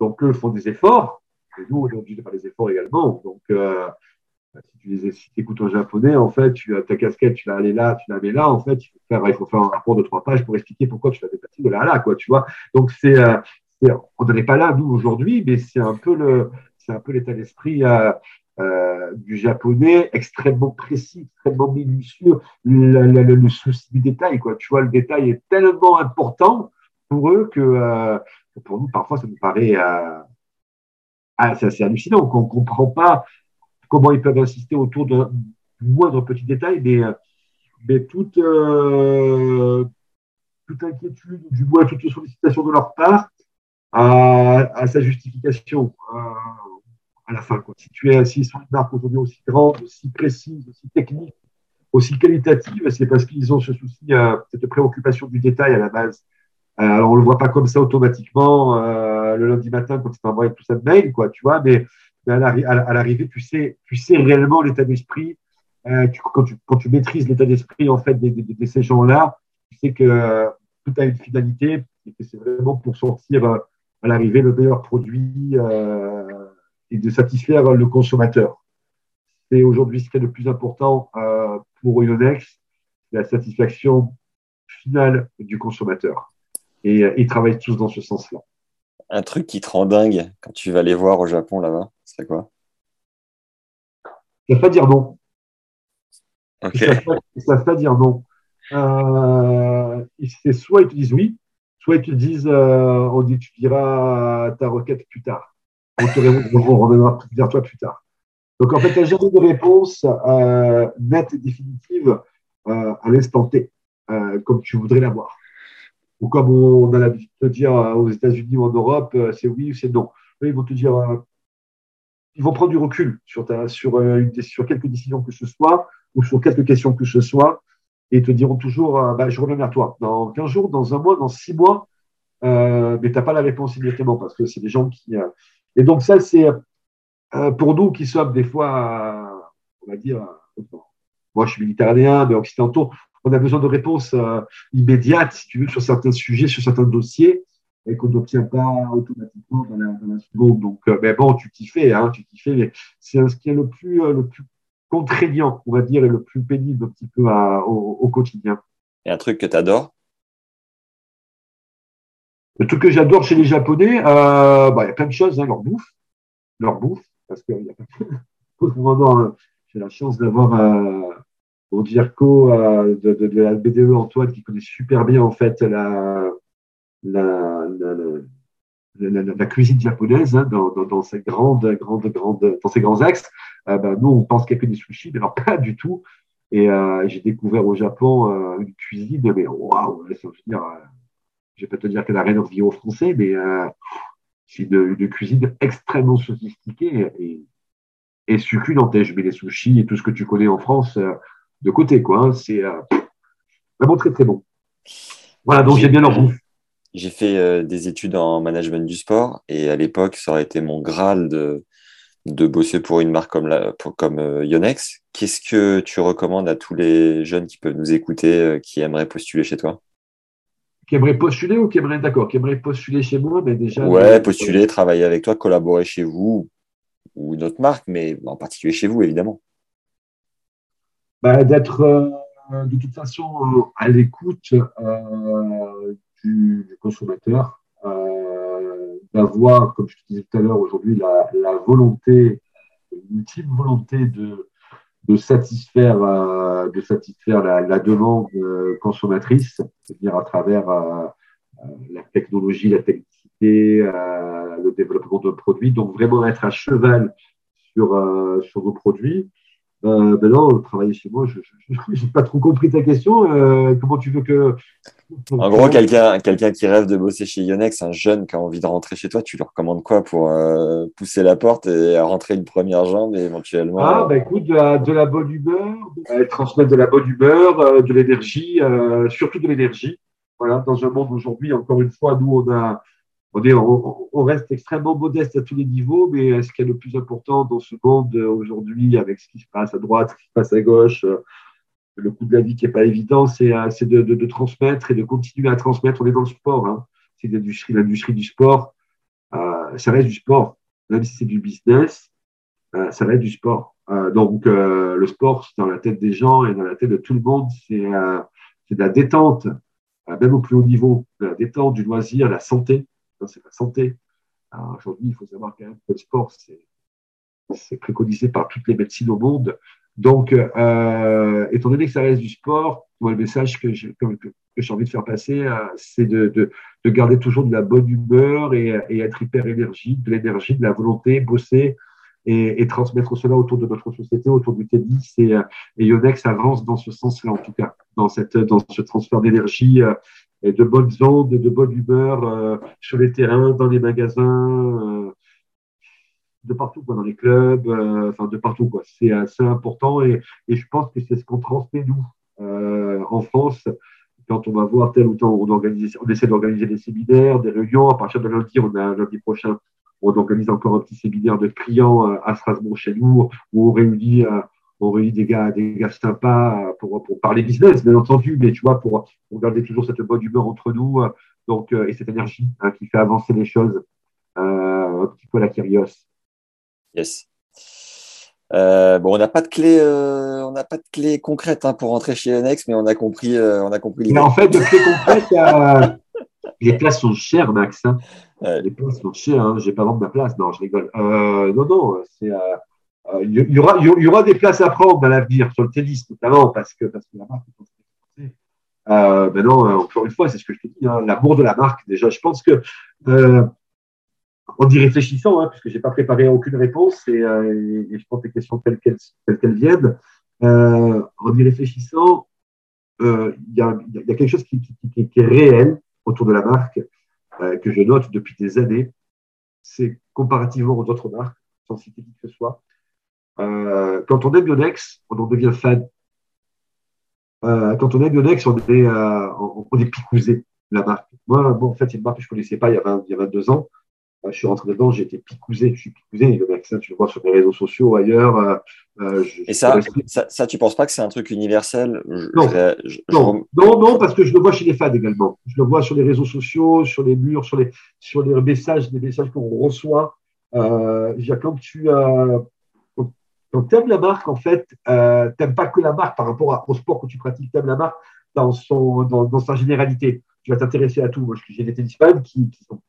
Speaker 2: donc, eux font des efforts. Et nous, on fait des efforts également. Donc, si tu écoutes en japonais, en fait, tu as ta casquette, tu la mets là, tu la mets là. En fait, il faut faire, un rapport de trois pages pour expliquer pourquoi tu l'as déplacé de là à là, quoi, tu vois. Donc, c'est, euh, on n'en est pas là, nous, aujourd'hui, mais c'est un peu le, c'est un peu l'état d'esprit euh, euh, du japonais, extrêmement précis, extrêmement minutieux, le, souci du détail, quoi. Tu vois, le détail est tellement important pour eux que, euh, pour nous, parfois, ça nous paraît euh, assez hallucinant, qu'on ne comprend pas comment ils peuvent insister autour d'un moindre petit détail, mais, mais toute, toute inquiétude, du moins toute sollicitation de leur part, à, sa justification à, la fin. Quoi. Si tu es assis sur une marque aujourd'hui aussi grande, aussi précise, aussi technique, aussi qualitative, c'est parce qu'ils ont ce souci, euh, cette préoccupation du détail à la base. Euh, alors, on le voit pas comme ça automatiquement euh, le lundi matin quand tu t'envoies tout ça de mail, quoi, tu vois, mais à l'arrivée, tu sais, tu sais réellement l'état d'esprit. Quand, tu, maîtrises l'état d'esprit en fait de, ces gens-là, tu sais que tout a une finalité et que c'est vraiment pour sortir à l'arrivée le meilleur produit euh, et de satisfaire le consommateur. C'est aujourd'hui ce qui est le plus important euh, pour Ionex, la satisfaction finale du consommateur. Et euh, ils travaillent tous dans ce sens-là.
Speaker 1: Un truc qui te rend dingue quand tu vas les voir au Japon là-bas, c'est quoi?
Speaker 2: Ils ne savent pas dire non.
Speaker 1: Ok.
Speaker 2: Ils ne savent, pas dire non. Euh, c'est soit ils te disent oui, soit ils te disent euh, on dit tu diras ta requête plus tard. On te reviendra vers toi plus tard. Donc en fait, tu n'as jamais de réponse euh, nette et définitive euh, à l'instant T, comme tu voudrais l'avoir. Ou comme on a l'habitude de dire aux États-Unis ou en Europe, c'est oui ou c'est non. Ils vont te dire, ils vont prendre du recul sur, sur quelques décisions que ce soit ou sur quelques questions que ce soit et te diront toujours, euh, bah, je reviens vers toi. Dans 15 jours, dans un mois, dans 6 mois, euh, mais tu n'as pas la réponse immédiatement parce que c'est des gens qui. Euh, et donc, ça, c'est pour nous qui sommes des fois, on va dire, moi je suis méditerranéen, mais occidentaux, on a besoin de réponses immédiates, si tu veux, sur certains sujets, sur certains dossiers, et qu'on n'obtient pas automatiquement dans la, dans seconde. Donc, mais bon, tu t'y hein, tu t'y mais c'est ce qui est le plus, le plus contraignant, on va dire, et le plus pénible un petit peu à, au, au, quotidien.
Speaker 1: Et un truc que tu adores
Speaker 2: Le truc que j'adore chez les Japonais, euh, bah, il y a plein de choses, hein, leur bouffe, leur bouffe, parce que y a vraiment, j'ai la chance d'avoir euh, mon Dirco euh, de, de, de, la BDE Antoine qui connaît super bien en fait la, la, la, la, la cuisine japonaise hein, dans, dans, dans, ces grandes, grandes, grandes, dans ces grands axes. Euh, ben, nous, on pense qu'il n'y a que des sushis, mais alors pas du tout. Et euh, j'ai découvert au Japon euh, une cuisine, mais waouh, ça veut dire, je vais pas te dire qu'elle n'a rien envie au français, mais c'est une, une, cuisine extrêmement sophistiquée et, et succulente. Je mets les sushis et tout ce que tu connais en France de côté, quoi. Hein. C'est vraiment très très bon. Voilà, donc j'ai bien leur bouffe.
Speaker 1: J'ai fait euh, des études en management du sport et à l'époque, ça aurait été mon graal de, de bosser pour une marque comme, la, pour, comme euh, Yonex. Qu'est-ce que tu recommandes à tous les jeunes qui peuvent nous écouter, euh, qui aimeraient postuler chez toi?
Speaker 2: Qui aimeraient postuler ou qui aimeraient, d'accord, qui aimeraient postuler chez moi, mais déjà.
Speaker 1: Ouais, postuler, travailler avec toi, collaborer chez vous ou une autre marque, mais en particulier chez vous, évidemment.
Speaker 2: Bah, D'être de toute façon à l'écoute euh, du, consommateur, euh, d'avoir, comme je te disais tout à l'heure aujourd'hui, la, la, volonté, l'ultime volonté de, de satisfaire, euh, de satisfaire la, demande consommatrice, c'est-à-dire à travers la technologie, la technicité, le développement de produits. Donc vraiment être à cheval sur, sur nos produits. Euh, ben non, travailler chez moi, je n'ai pas trop compris ta question. Euh, comment tu veux que.
Speaker 1: En gros, quelqu'un qui rêve de bosser chez Yonex, un jeune qui a envie de rentrer chez toi, tu leur recommandes quoi pour euh, pousser la porte et rentrer une première jambe et éventuellement.
Speaker 2: Ah, bah écoute, de la, de la bonne humeur, transmettre de la bonne humeur, de l'énergie, surtout de l'énergie. Voilà, dans un monde aujourd'hui, encore une fois, nous, on a on, est, on, on, reste extrêmement modeste à tous les niveaux, mais ce qui est le plus important dans ce monde aujourd'hui, avec ce qui se passe à droite, ce qui se passe à gauche, le coût de la vie qui n'est pas évident, c'est de, de, de, transmettre et de continuer à transmettre. On est dans le sport, hein. c'est l'industrie, l'industrie du sport. Euh, ça reste du sport, même si c'est du business, euh, ça reste du sport. Euh, donc, euh, le sport, c'est dans la tête des gens et dans la tête de tout le monde, c'est euh, de la détente, euh, même au plus haut niveau, la détente, du loisir, la santé. C'est la santé. Aujourd'hui, il faut savoir quand même que le sport, c'est préconisé par toutes les médecines au monde. Donc, euh, étant donné que ça reste du sport, moi, le message que j'ai envie de faire passer, euh, c'est de, de, de, garder toujours de la bonne humeur et, et être hyper énergique, de l'énergie, de la volonté, bosser, et, et, transmettre cela autour de notre société, autour du tennis. Et, euh, et Yonex avance dans ce sens-là, en tout cas, dans, cette, dans ce transfert d'énergie et de bonnes ondes, de bonne humeur sur les terrains, dans les magasins, de partout, quoi, dans les clubs, enfin de partout. quoi. C'est assez important et, et je pense que c'est ce qu'on transmet, nous, en France quand on va voir tel ou tel, on, on essaie d'organiser des séminaires, des réunions. À partir de lundi, on a lundi prochain on organise encore un petit séminaire de clients euh, à Strasbourg chez nous, où on réunit, euh, on réunit des gars, des gars sympas euh, pour, pour parler business, bien entendu, mais tu vois, pour, garder toujours cette bonne humeur entre nous, donc, et cette énergie hein, qui fait avancer les choses, un petit peu la Kyrios.
Speaker 1: Yes. Euh, bon, on n'a pas de clé, euh, on n'a pas de clé concrète hein, pour rentrer chez Nex, mais on a compris, euh, on a compris.
Speaker 2: Mais en fait, de clé concrète, les places sont chères, Max. Hein. Les places sont chères. Hein. J'ai pas vendre ma place. Non, je rigole. Euh, non, non, c'est. Euh, il y, aura, il y aura des places à prendre à l'avenir sur le tennis, notamment parce que parce que la marque. Euh, maintenant, encore une fois, c'est ce que je te dis, hein, l'amour de la marque. Déjà, je pense que en y réfléchissant, hein, puisque j'ai pas préparé aucune réponse et, euh, je prends tes questions telles qu'elles viennent, euh, en y réfléchissant, euh, il y, a, quelque chose qui, est réel autour de la marque euh, que je note depuis des années. C'est comparativement aux autres marques, sans citer qui que ce soit. Euh, quand on aime Yonex, on en devient fan. Euh, quand on est, on, on est picousé la marque. Moi, en fait, c'est une marque que je connaissais pas il y a, 20, il y a 22 ans je suis rentré dedans, été picousé, je suis picousé, le vaccin, tu le vois sur les réseaux sociaux, ailleurs. Euh,
Speaker 1: euh je, et ça, ça, ça, tu penses pas que c'est un truc universel?
Speaker 2: Non. Je, non. non, non, parce que je le vois chez les fans également. Je le vois sur les réseaux sociaux, sur les murs, sur les, sur les messages, les messages qu'on reçoit. Euh, quand tu euh, quand aimes la marque, en fait, euh, t'aimes pas que la marque par rapport au sport que tu pratiques, tu aimes la marque dans, son, dans, dans sa généralité. Tu vas t'intéresser à tout. Moi, j'ai des tennis fans qui, qui sont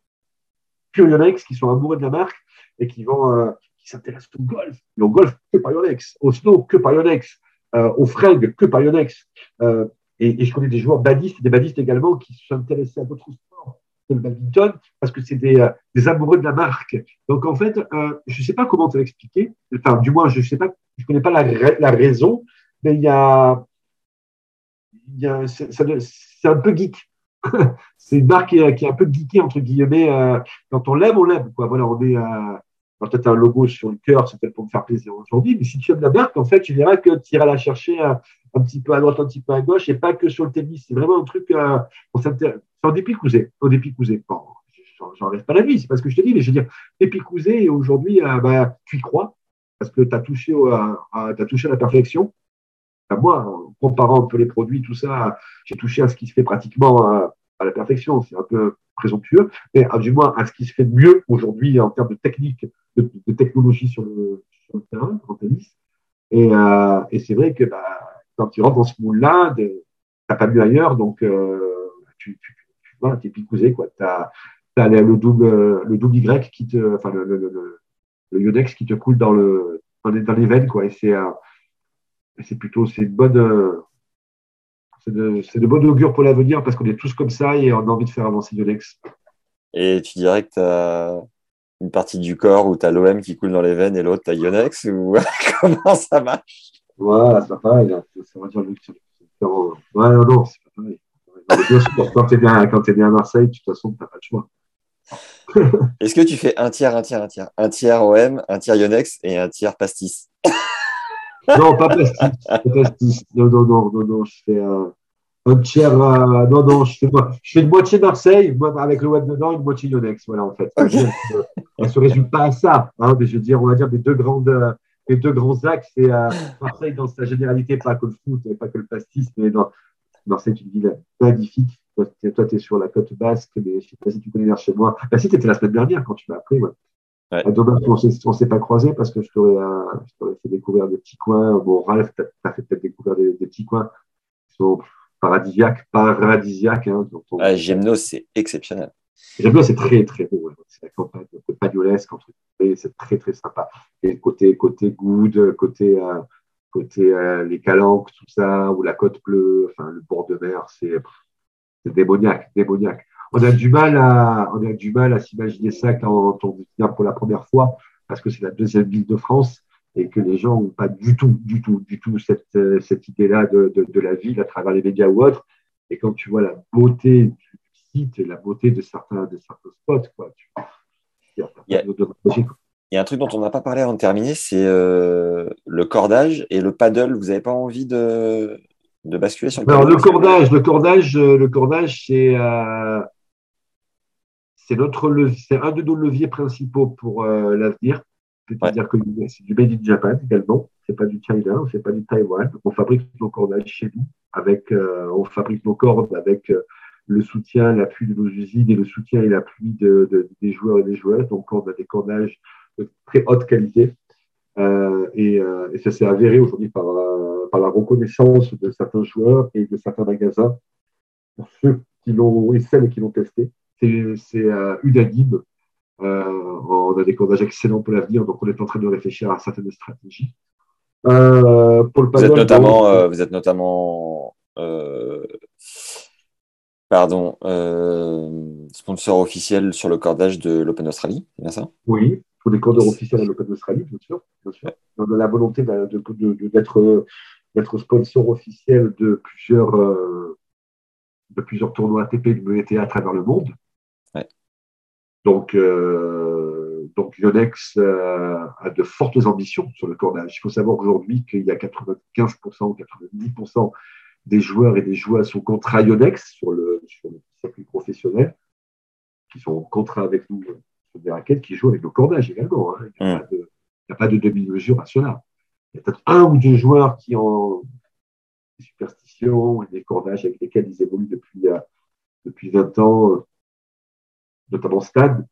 Speaker 2: Yonex, qui sont amoureux de la marque et qui vont, euh, qui s'intéressent au golf. Mais au golf, que par Yonex. Au snow, que par Yonex. Euh, au fringues, que par Yonex. Euh, et, et, je connais des joueurs badistes, des badistes également, qui sont intéressés à d'autres sports que le badminton, parce que c'est des, euh, des, amoureux de la marque. Donc, en fait, euh, je ne sais pas comment te l'expliquer. Enfin, du moins, je sais pas, je connais pas la, la raison, mais il y a, y a c'est un peu geek. c'est une marque qui est, un peu geekée, entre guillemets. Euh, quand on l'aime, on l'aime. Quoi. Voilà, on est euh, peut-être un logo sur le cœur, c'est peut-être pour me faire plaisir aujourd'hui, mais si tu aimes la marque, en fait, tu verras que tu iras la chercher un, euh, un, petit peu à droite, un petit peu à gauche, et pas que sur le tennis. C'est vraiment un truc, euh, c'est en dépicousé, en dépicousé. Bon, j'en reste pas la vie, c'est pas ce que je te dis, mais je veux dire, dépicousé, et aujourd'hui, euh, bah, tu y crois, parce que tu as touché, à, touché à la perfection. Enfin, moi, comparant un peu les produits, tout ça, j'ai touché à ce qui se fait pratiquement à, la perfection, c'est un peu présomptueux, mais à, du moins à ce qui se fait de mieux aujourd'hui en termes de technique, de, technologie sur le, terrain, en tennis. Et, euh, et c'est vrai que bah, quand tu rentres dans ce moule-là, t'as pas mieux ailleurs, donc euh, tu, tu, tu voilà, t'es picousé quoi. T'as as le double le double Y qui te, enfin le le, le, le Yonex qui te coule dans le les, dans les veines quoi. Et c'est euh, c'est plutôt c'est bonne c'est de, de bon augure pour l'avenir parce qu'on est tous comme ça et on a envie de faire avancer Yonex.
Speaker 1: Et tu dirais que tu as une partie du corps où tu as l'OM qui coule dans les veines et l'autre, tu as Yonex ou comment ça marche?
Speaker 2: Ouais, c'est pas pareil. Hein. Ça va dire Ouais, non, non, c'est pas pareil. quand tu es, bien à Marseille, de toute façon, tu n'as pas de choix.
Speaker 1: Est-ce que tu fais un tiers, un tiers, un tiers? Un tiers OM, un tiers Yonex et un tiers pastis?
Speaker 2: Non, pas pastis. Pas pastis. Non, non, non, non, non, je fais un, un tiers. Euh, non, non, je fais, je fais une moitié Marseille, avec le web dedans, une moitié Yonex. Voilà, en fait. Okay. Elle ne se résume pas à ça. Hein, mais je veux dire, on va dire les deux grandes. Les deux grands axes, c'est euh, Marseille dans sa généralité, pas que le foot, pas que le pastis, mais dans, Marseille, c'est une ville magnifique. Toi, tu es sur la côte basque, mais je ne sais pas si tu connais bien chez moi. Bah, si, tu étais la semaine dernière quand tu m'as appris. Ouais. Ouais. Dommage qu'on ne s'est pas croisé parce que je t'aurais fait découvrir des petits coins. Bon, Ralph, tu as fait peut-être découvrir des, petits coins qui sont paradisiaques, paradisiaques. Hein,
Speaker 1: ah, Gymno, c'est exceptionnel.
Speaker 2: Gymno, c'est très, très beau. C'est la campagne de Pagnolesque, c'est très, très sympa. Et côté, côté good, côté, euh, côté euh, les calanques, tout ça, ou la côte bleue, enfin, le bord de mer, c'est démoniaque, démoniaque on a du mal à, on a du mal à s'imaginer ça quand on vient pour la première fois, parce que c'est la deuxième ville de France et que les gens n'ont pas du tout, du tout, du tout cette, cette idée-là de, de, la ville à travers les médias ou autres. Et quand tu vois la beauté du site et la beauté de certains, de certains spots, quoi, tu,
Speaker 1: il, y a, il y a un truc dont on n'a pas parlé avant de terminer, c'est euh, le cordage et le paddle. Vous n'avez pas envie de, de basculer sur le
Speaker 2: Alors, le cordage, le cordage, euh, le cordage, c'est euh, c'est notre c'est un de nos leviers principaux pour euh, l'avenir. C'est-à-dire que c'est du made in Japan également. C'est pas du China, c'est pas du Taïwan. On fabrique nos cordages chez nous. Avec, euh, on fabrique nos cordes avec euh, le soutien, l'appui de nos usines et le soutien et l'appui de, de, des joueurs et des joueuses. Donc, on a des cordages de très haute qualité. et, et, ça s'est avéré aujourd'hui par, par la reconnaissance de certains joueurs et de certains magasins pour ceux qui l'ont et celles qui l'ont testé c'est euh, unanime. Euh, on a des cordages excellents pour l'avenir, donc on est en train de réfléchir à certaines stratégies.
Speaker 1: Euh, pour le vous, êtes notamment, vous êtes notamment pardon, sponsor officiel sur le cordage de l'Open Australie, c'est bien ça?
Speaker 2: Oui, pour les cordeurs officiels de l'Open Australie, bien sûr. Bien sûr. On a la volonté d'être sponsor officiel de plusieurs, de plusieurs tournois ATP et WTA à travers le monde. Donc, euh, donc Yonex euh, a de fortes ambitions sur le cordage. Il faut savoir aujourd'hui qu'il y a 95% ou 90% des joueurs et des joueuses sont contre Yonex sur le, sur le circuit professionnel, qui sont en contrat avec nous sur des raquettes, qui jouent avec le cordage également. Hein. Il n'y a, pas de demi-mesure à cela. Il y a peut-être un ou deux joueurs qui ont des superstitions et des cordages avec lesquels ils évoluent depuis, euh, depuis 20 ans notamment Stade.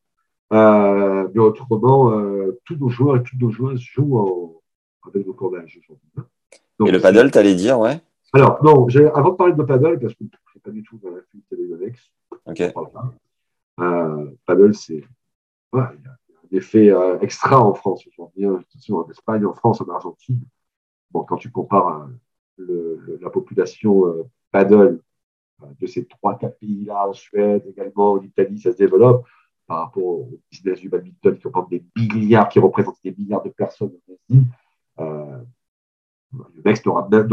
Speaker 2: Euh, mais autrement, euh, tous nos joueurs et toutes nos joueuses jouent avec nos cordages aujourd'hui. Hein.
Speaker 1: Et le paddle, tu allais dire, ouais?
Speaker 2: Alors, non, avant de parler de paddle, parce que je ne suis pas du tout dans la l'activité de Yonex,
Speaker 1: Ok.
Speaker 2: Euh, paddle, c'est. Ouais, il y a un effet euh, extra en France aujourd'hui, hein, en Espagne, en France, en Argentine. Bon, quand tu compares le, la population paddle de ces trois, quatre pays-là, en Suède également, en Italie, ça se développe par rapport au business du badminton qui représente des milliards, qui représente des milliards de personnes en Asie. Euh, le mec n'aura même,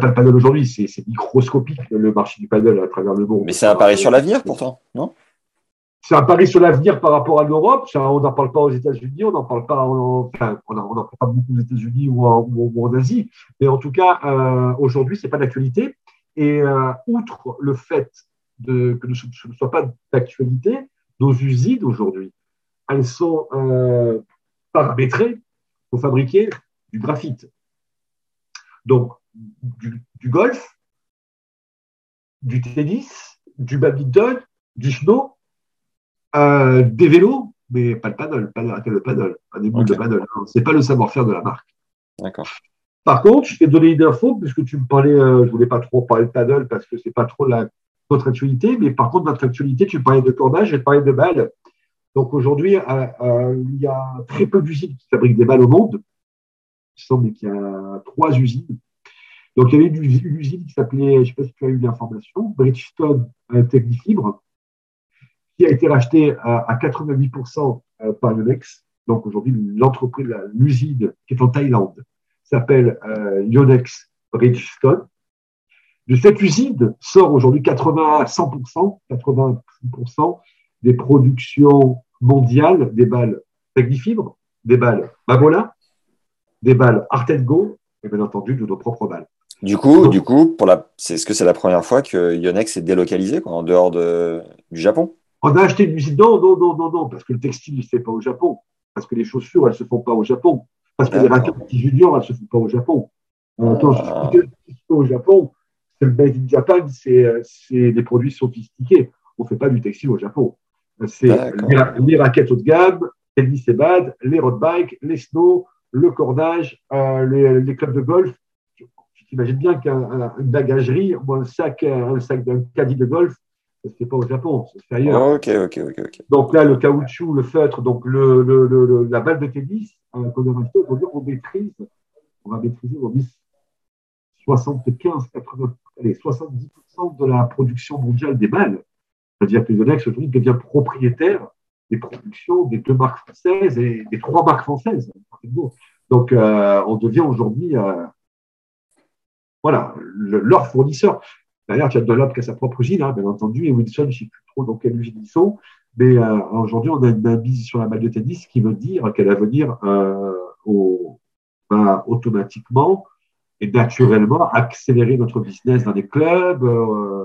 Speaker 2: pas le paddle aujourd'hui. C'est microscopique le marché du paddle à travers le monde.
Speaker 1: Mais c'est un pari sur l'avenir pourtant, non?
Speaker 2: C'est un pari sur l'avenir par rapport à l'Europe. On n'en parle pas aux États-Unis, on n'en parle pas, enfin, on n'en parle pas beaucoup aux États-Unis ou, en Asie. Mais en tout cas, euh, aujourd'hui, c'est pas d'actualité. Et euh, outre le fait de, que ce ne soit pas d'actualité, nos usines aujourd'hui, elles sont euh, paramétrées pour fabriquer du graphite. Donc, du, golf, du tennis, du badminton, du snow, euh, des vélos, mais pas le paddle, pas le paddle, pas des boules de paddle. C'est pas le savoir-faire de la marque.
Speaker 1: D'accord.
Speaker 2: Par contre, je t'ai donné une info, puisque tu me parlais, euh, je voulais pas trop parler de paddle parce que c'est pas trop notre actualité, mais par contre, notre actualité, tu parlais de cordage, te parler de balles. Donc aujourd'hui, euh, euh, il y a très peu d'usines qui fabriquent des balles au monde. Il semble qu'il y a trois usines. Donc il y avait une, usine qui s'appelait, je ne sais pas si tu as eu l'information, Bridgestone Technifibre, qui a été rachetée à, 88% par Yonex. Donc aujourd'hui, l'entreprise, l'usine qui est en Thaïlande, s'appelle euh, Yonex Bridgestone. De cette usine sort aujourd'hui 80 à 100%, 80% des productions mondiales des balles Technifibre, des balles Mabola, des balles Artengo et bien entendu de nos propres balles.
Speaker 1: Du coup, du coup, pour la, c'est ce que c'est la première fois que Yonex est délocalisé en dehors de, du Japon?
Speaker 2: On a acheté une usine. Non, non, non, non, non, parce que le textile ne se fait pas au Japon, parce que les chaussures elles se font pas au Japon, parce que les raquettes juniors, elles ne se font pas au Japon. Quand ah. je au Japon, c'est le made in Japan, c'est des produits sophistiqués. On ne fait pas du textile au Japon. C'est les, raquettes haut de gamme, tennis et bad, les road bikes, les snow, le cordage, euh, les, les, clubs de golf. Tu t'imagines bien qu'une bagagerie ou un sac, un sac d'un caddie de golf, ça ne se fait pas au Japon, fait ailleurs.
Speaker 1: ok, ok, ok.
Speaker 2: Donc là, le caoutchouc, le feutre, donc le, le, le, la balle de tennis euh, qu'on a racheté, on va dire qu'on maîtrise, on va maîtriser aujourd'hui 75, 80, allez, 70% de la production mondiale des balles. C'est-à-dire que Yonex aujourd'hui devient propriétaire des productions des deux marques françaises et des trois marques françaises. Donc, euh, on devient aujourd'hui, euh, voilà, le, leur fournisseur. D'ailleurs, tu as Dunlop qui a sa propre usine, hein, bien entendu, et Wilson, je ne sais plus trop dans quelle usine ils sont. Mais euh, aujourd'hui, on a une mise sur la balle de tennis, qui veut dire qu'elle va venir euh, au, va automatiquement et naturellement accélérer notre business dans les clubs euh,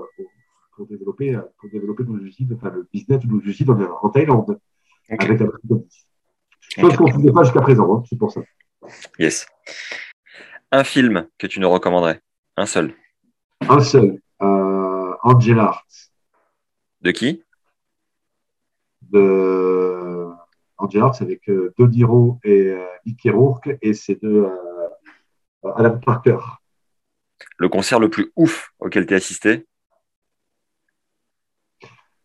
Speaker 2: pour développer pour développer nos usines, enfin le business de nos usines en, en Thaïlande
Speaker 1: Ok.
Speaker 2: avec la balle de tennis. Chose qu'on ne faisait pas jusqu'à présent, hein, c'est pour ça.
Speaker 1: Yes. Un film que tu nous recommanderais? Un seul.
Speaker 2: Un seul, euh, Angel Art
Speaker 1: De qui?
Speaker 2: De Angel Art avec euh, De Niro et euh, Mickey Rourke et c'est de euh, Alan Parker.
Speaker 1: Le concert le plus ouf auquel tu as assisté?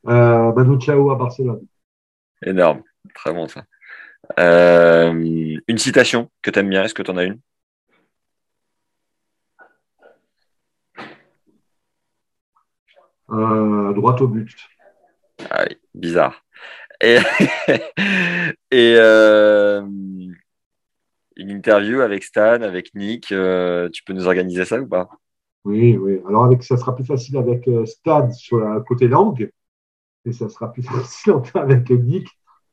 Speaker 2: Euh, Manu Chao à Barcelone.
Speaker 1: Énorme. Très bon ça. Euh, une citation que tu aimes bien, est-ce que tu en as une?
Speaker 2: Droit au but.
Speaker 1: Ah oui, bizarre. Et, et euh, une interview avec Stan, avec Nick, euh, tu peux nous organiser ça ou pas?
Speaker 2: Oui, oui. Alors, avec, ça sera plus facile avec euh, Stade sur la côté langue et ça sera plus facile avec Nick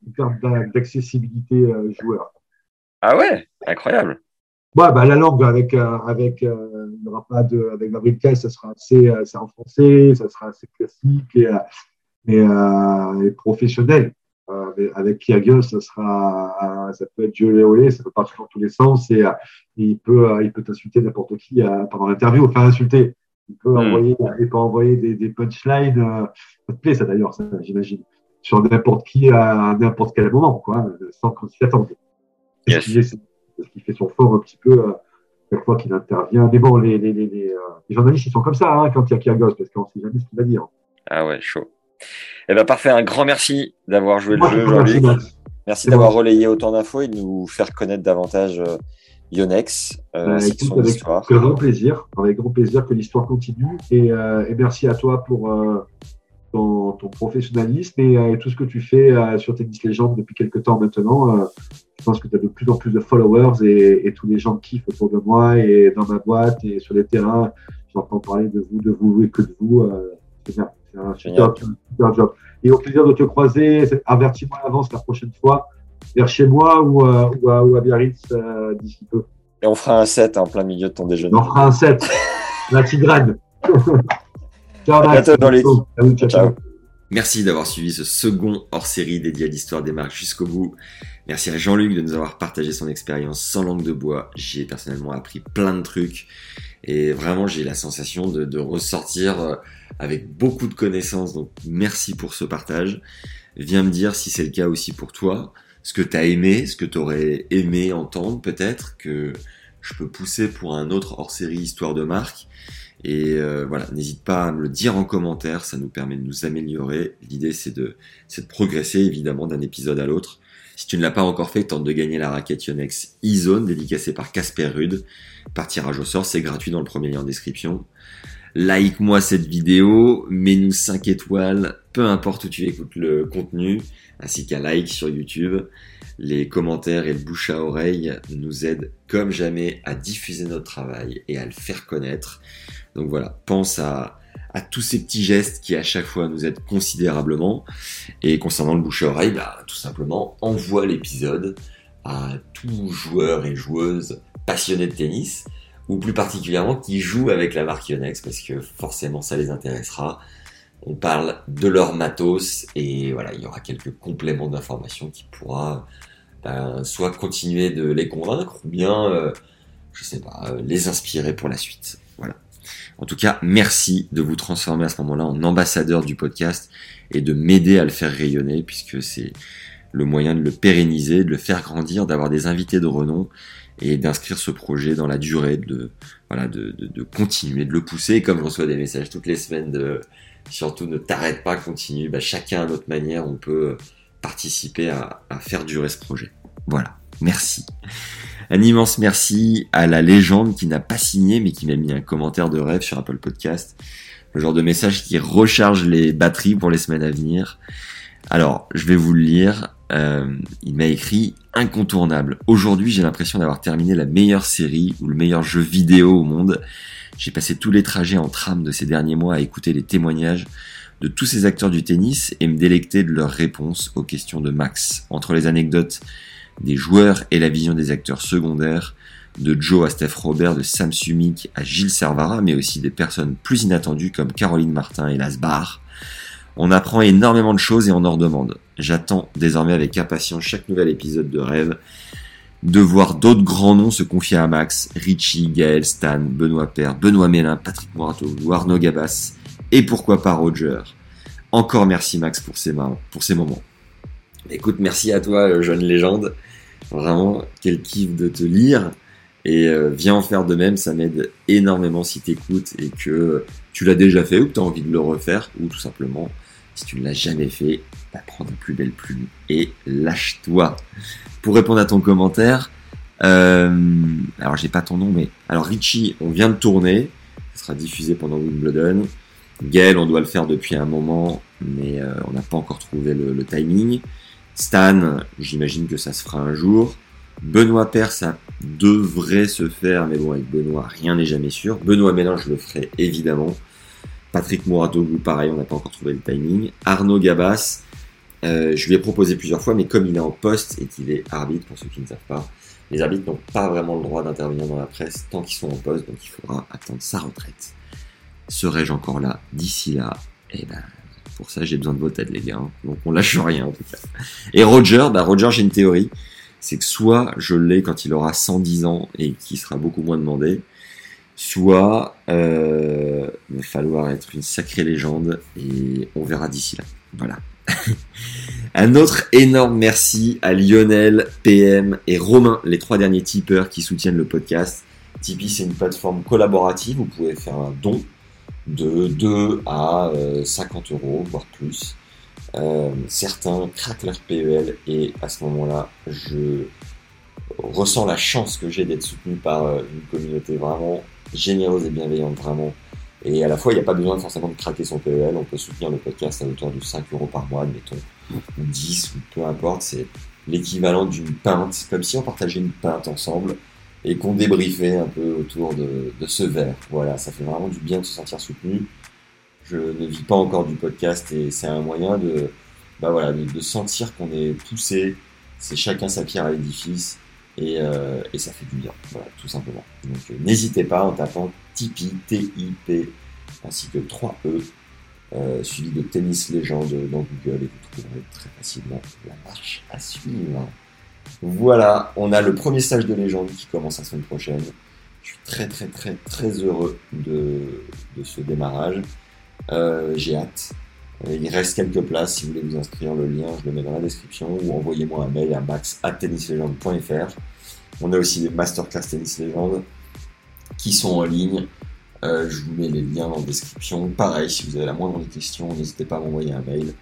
Speaker 2: en termes d'a- d'accessibilité euh, joueur.
Speaker 1: Ah ouais, incroyable.
Speaker 2: Ouais, bah, la langue avec, euh, avec, euh, il n'y aura pas de, avec Gabriel Kay, ça sera assez, euh, c'est en français, ça sera assez classique et, euh, et, euh, et professionnel. Euh, avec Kiagos, ça sera, euh, ça peut être Léolé, ça peut partir dans tous les sens et, euh, et il peut, euh, il peut insulter n'importe qui euh, pendant l'interview, enfin insulter. Il peut
Speaker 1: Mm.
Speaker 2: envoyer, il peut envoyer des, des punchlines, euh, ça te plaît ça d'ailleurs, ça, j'imagine, sur n'importe qui à n'importe quel moment, quoi, sans qu'on s'y attende.
Speaker 1: Yes.
Speaker 2: Ce qui qui fait son fort un petit peu euh, chaque fois qu'il intervient. Mais bon, les, les, les, les, euh, les journalistes, ils sont comme ça hein, quand il y a Kyrgios, parce qu'on ne sait jamais ce qu'il va dire.
Speaker 1: Ah ouais, chaud. Eh ben parfait, un grand merci d'avoir joué
Speaker 2: Moi,
Speaker 1: le
Speaker 2: je
Speaker 1: jeu, Jean-Luc. Merci d'avoir relayé autant d'infos et de nous faire connaître davantage euh, Yonex, euh,
Speaker 2: écoute,
Speaker 1: son
Speaker 2: avec
Speaker 1: histoire.
Speaker 2: grand plaisir, avec grand plaisir que l'histoire continue. Et, euh, et merci à toi pour ton, ton professionnalisme et, euh, et tout ce que tu fais euh, sur Tennis Légende depuis quelques temps maintenant. Euh, je pense que tu as de plus en plus de followers et, et tous les gens kiffent autour de moi et dans ma boîte et sur les terrains. J'entends parler de vous, de vous et que de vous. Euh, c'est bien. C'est un super, super job. Et au plaisir de te croiser. Avertis-moi à l'avance la prochaine fois vers chez moi ou, ou à, ou à Biarritz d'ici peu.
Speaker 1: Et on fera un set en plein milieu de ton déjeuner.
Speaker 2: On fera un set. La tigrane. ciao,
Speaker 1: À
Speaker 2: Max.
Speaker 1: bientôt, Jean-Luc.
Speaker 2: Salut, ciao, ciao.
Speaker 1: Ciao. Merci d'avoir suivi ce second hors-série dédié à l'histoire des marques jusqu'au bout. Merci à Jean-Luc de nous avoir partagé son expérience sans langue de bois. J'y ai personnellement appris plein de trucs et vraiment j'ai la sensation de, de ressortir euh, avec beaucoup de connaissances. Donc merci pour ce partage. Viens me dire si c'est le cas aussi pour toi, ce que tu as aimé, ce que tu aurais aimé entendre peut-être, que je peux pousser pour un autre hors-série histoire de marque. Et euh, voilà, n'hésite pas à me le dire en commentaire, ça nous permet de nous améliorer. L'idée c'est de, c'est de progresser évidemment d'un épisode à l'autre. Si tu ne l'as pas encore fait, tente de gagner la raquette Yonex e-Zone dédicacée par Casper Rude. Par tirage au sort, c'est gratuit dans le premier lien en description. Like-moi cette vidéo, mets-nous 5 étoiles, peu importe où tu écoutes le contenu, ainsi qu'un like sur YouTube. Les commentaires et le bouche à oreille nous aident comme jamais à diffuser notre travail et à le faire connaître. Donc voilà, pense à, tous ces petits gestes qui à chaque fois nous aident considérablement. Et concernant le bouche à oreille, bah, tout simplement, envoie l'épisode à tout joueur et joueuse passionné de tennis, ou plus particulièrement qui jouent avec la marque Yonex, parce que forcément ça les intéressera. On parle de leur matos, et voilà, il y aura quelques compléments d'informations qui pourra ben, soit continuer de les convaincre, ou bien, euh, je sais pas, euh, les inspirer pour la suite. En tout cas, merci de vous transformer à ce moment-là en ambassadeur du podcast et de m'aider à le faire rayonner, puisque c'est le moyen de le pérenniser, de le faire grandir, d'avoir des invités de renom et d'inscrire ce projet dans la durée, de, voilà, de, continuer, de le pousser. Comme je reçois des messages toutes les semaines de surtout ne t'arrête pas, continue, bah, chacun à notre manière, on peut participer à faire durer ce projet. Voilà, merci. Un immense merci à la légende qui n'a pas signé mais qui m'a mis un commentaire de rêve sur Apple Podcast. Le genre de message qui recharge les batteries pour les semaines à venir. Alors, je vais vous le lire. Euh, il m'a écrit incontournable. Aujourd'hui, j'ai l'impression d'avoir terminé la meilleure série ou le meilleur jeu vidéo au monde. J'ai passé tous les trajets en tram de ces derniers mois à écouter les témoignages de tous ces acteurs du tennis et me délecter de leurs réponses aux questions de Max. Entre les anecdotes des joueurs et la vision des acteurs secondaires, de Joe à Steph Robert, de Sam Sumik à Gilles Servara, mais aussi des personnes plus inattendues comme Caroline Martin et Lasbar. On apprend énormément de choses et on en redemande. J'attends désormais avec impatience chaque nouvel épisode de Rêve, de voir d'autres grands noms se confier à Max, Richie, Gaël, Stan, Benoît Père, Benoît Mélin, Patrick Morato, Arnaud Gabas, et pourquoi pas Roger. Encore merci Max pour pour ces moments. Écoute, merci à toi, jeune légende. Vraiment, quel kiff de te lire. Et euh, viens en faire de même, ça m'aide énormément si t'écoutes et que tu l'as déjà fait ou que tu envie de le refaire, ou tout simplement, si tu ne l'as jamais fait, bah, prends ta plus belle plume et lâche-toi. Pour répondre à ton commentaire, euh, alors j'ai pas ton nom, mais alors Richie, on vient de tourner, ça sera diffusé pendant Wimbledon. Gaël, on doit le faire depuis un moment, mais euh, on n'a pas encore trouvé le timing. Stan, j'imagine que ça se fera un jour. Benoît Père, ça devrait se faire, mais bon, avec Benoît, rien n'est jamais sûr. Benoît Mélin, je le ferai évidemment. Patrick Mouratoglou, pareil, on n'a pas encore trouvé le timing. Arnaud Gabas, euh, je lui ai proposé plusieurs fois, mais comme il est en poste et qu'il est arbitre, pour ceux qui ne savent pas, les arbitres n'ont pas vraiment le droit d'intervenir dans la presse tant qu'ils sont en poste, donc il faudra attendre sa retraite. Serai-je encore là d'ici là? Eh ben, pour ça, j'ai besoin de votre aide, les gars. Hein. Donc on lâche rien, en tout cas. Et Roger, bah Roger, j'ai une théorie. C'est que soit je l'ai quand il aura 110 ans et qui sera beaucoup moins demandé, soit euh, il va falloir être une sacrée légende et on verra d'ici là. Voilà. Un autre énorme merci à Lionel, PM et Romain, les trois derniers tipeurs qui soutiennent le podcast. Tipeee, c'est une plateforme collaborative. Vous pouvez faire un don de 2 à 50 euh, euros, voire plus. Euh, certains craquent leur PEL et à ce moment-là, je ressens la chance que j'ai d'être soutenu par euh, une communauté vraiment généreuse et bienveillante, vraiment. Et à la fois, il n'y a pas besoin forcément de craquer son PEL, on peut soutenir le podcast à hauteur de 5 euros par mois, admettons, ou 10, ou peu importe, c'est l'équivalent d'une pinte, comme si on partageait une pinte ensemble et qu'on débriefait un peu autour de, de, ce verre. Voilà, ça fait vraiment du bien de se sentir soutenu. Je ne vis pas encore du podcast et c'est un moyen de, bah voilà, de, sentir qu'on est poussé, c'est chacun sa pierre à l'édifice et, euh, ça fait du bien, voilà, tout simplement. Donc euh, n'hésitez pas en tapant Tipeee, T-I-P, ainsi que 3E, euh, suivi de Tennis Légende dans Google et vous trouverez très facilement la marche à suivre. Voilà, on a le premier stage de légende qui commence la semaine prochaine. Je suis très très très très heureux de, ce démarrage. Euh, J'ai hâte. Euh, il reste quelques places. Si vous voulez vous inscrire, le lien, je le mets dans la description ou envoyez-moi un mail à max.tennislegende.fr. On a aussi des masterclass tennis légende qui sont en ligne. Euh, je vous mets les liens dans la description. Pareil, si vous avez la moindre question, n'hésitez pas à m'envoyer un mail.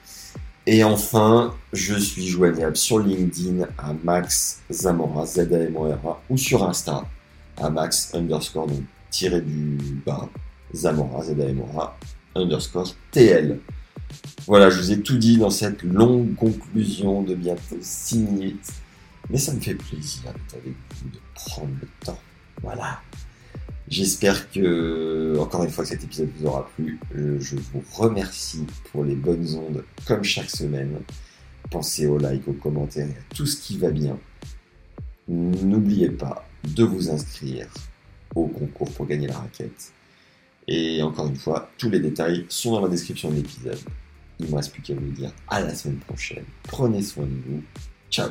Speaker 1: Et enfin, je suis joignable sur LinkedIn à Max Zamora, z a m o r a ou sur Insta à Max underscore, donc tiré du bas, Zamora, z a m o r a underscore TL. Voilà, je vous ai tout dit dans cette longue conclusion de bientôt 6 minutes. Mais ça me fait plaisir d'être avec vous, de prendre le temps. Voilà. J'espère que, encore une fois, cet épisode vous aura plu. Je vous remercie pour les bonnes ondes, comme chaque semaine. Pensez au like, aux commentaires, à tout ce qui va bien. N'oubliez pas de vous inscrire au concours pour gagner la raquette. Et encore une fois, tous les détails sont dans la description de l'épisode. Il ne me reste plus qu'à vous dire à la semaine prochaine. Prenez soin de vous. Ciao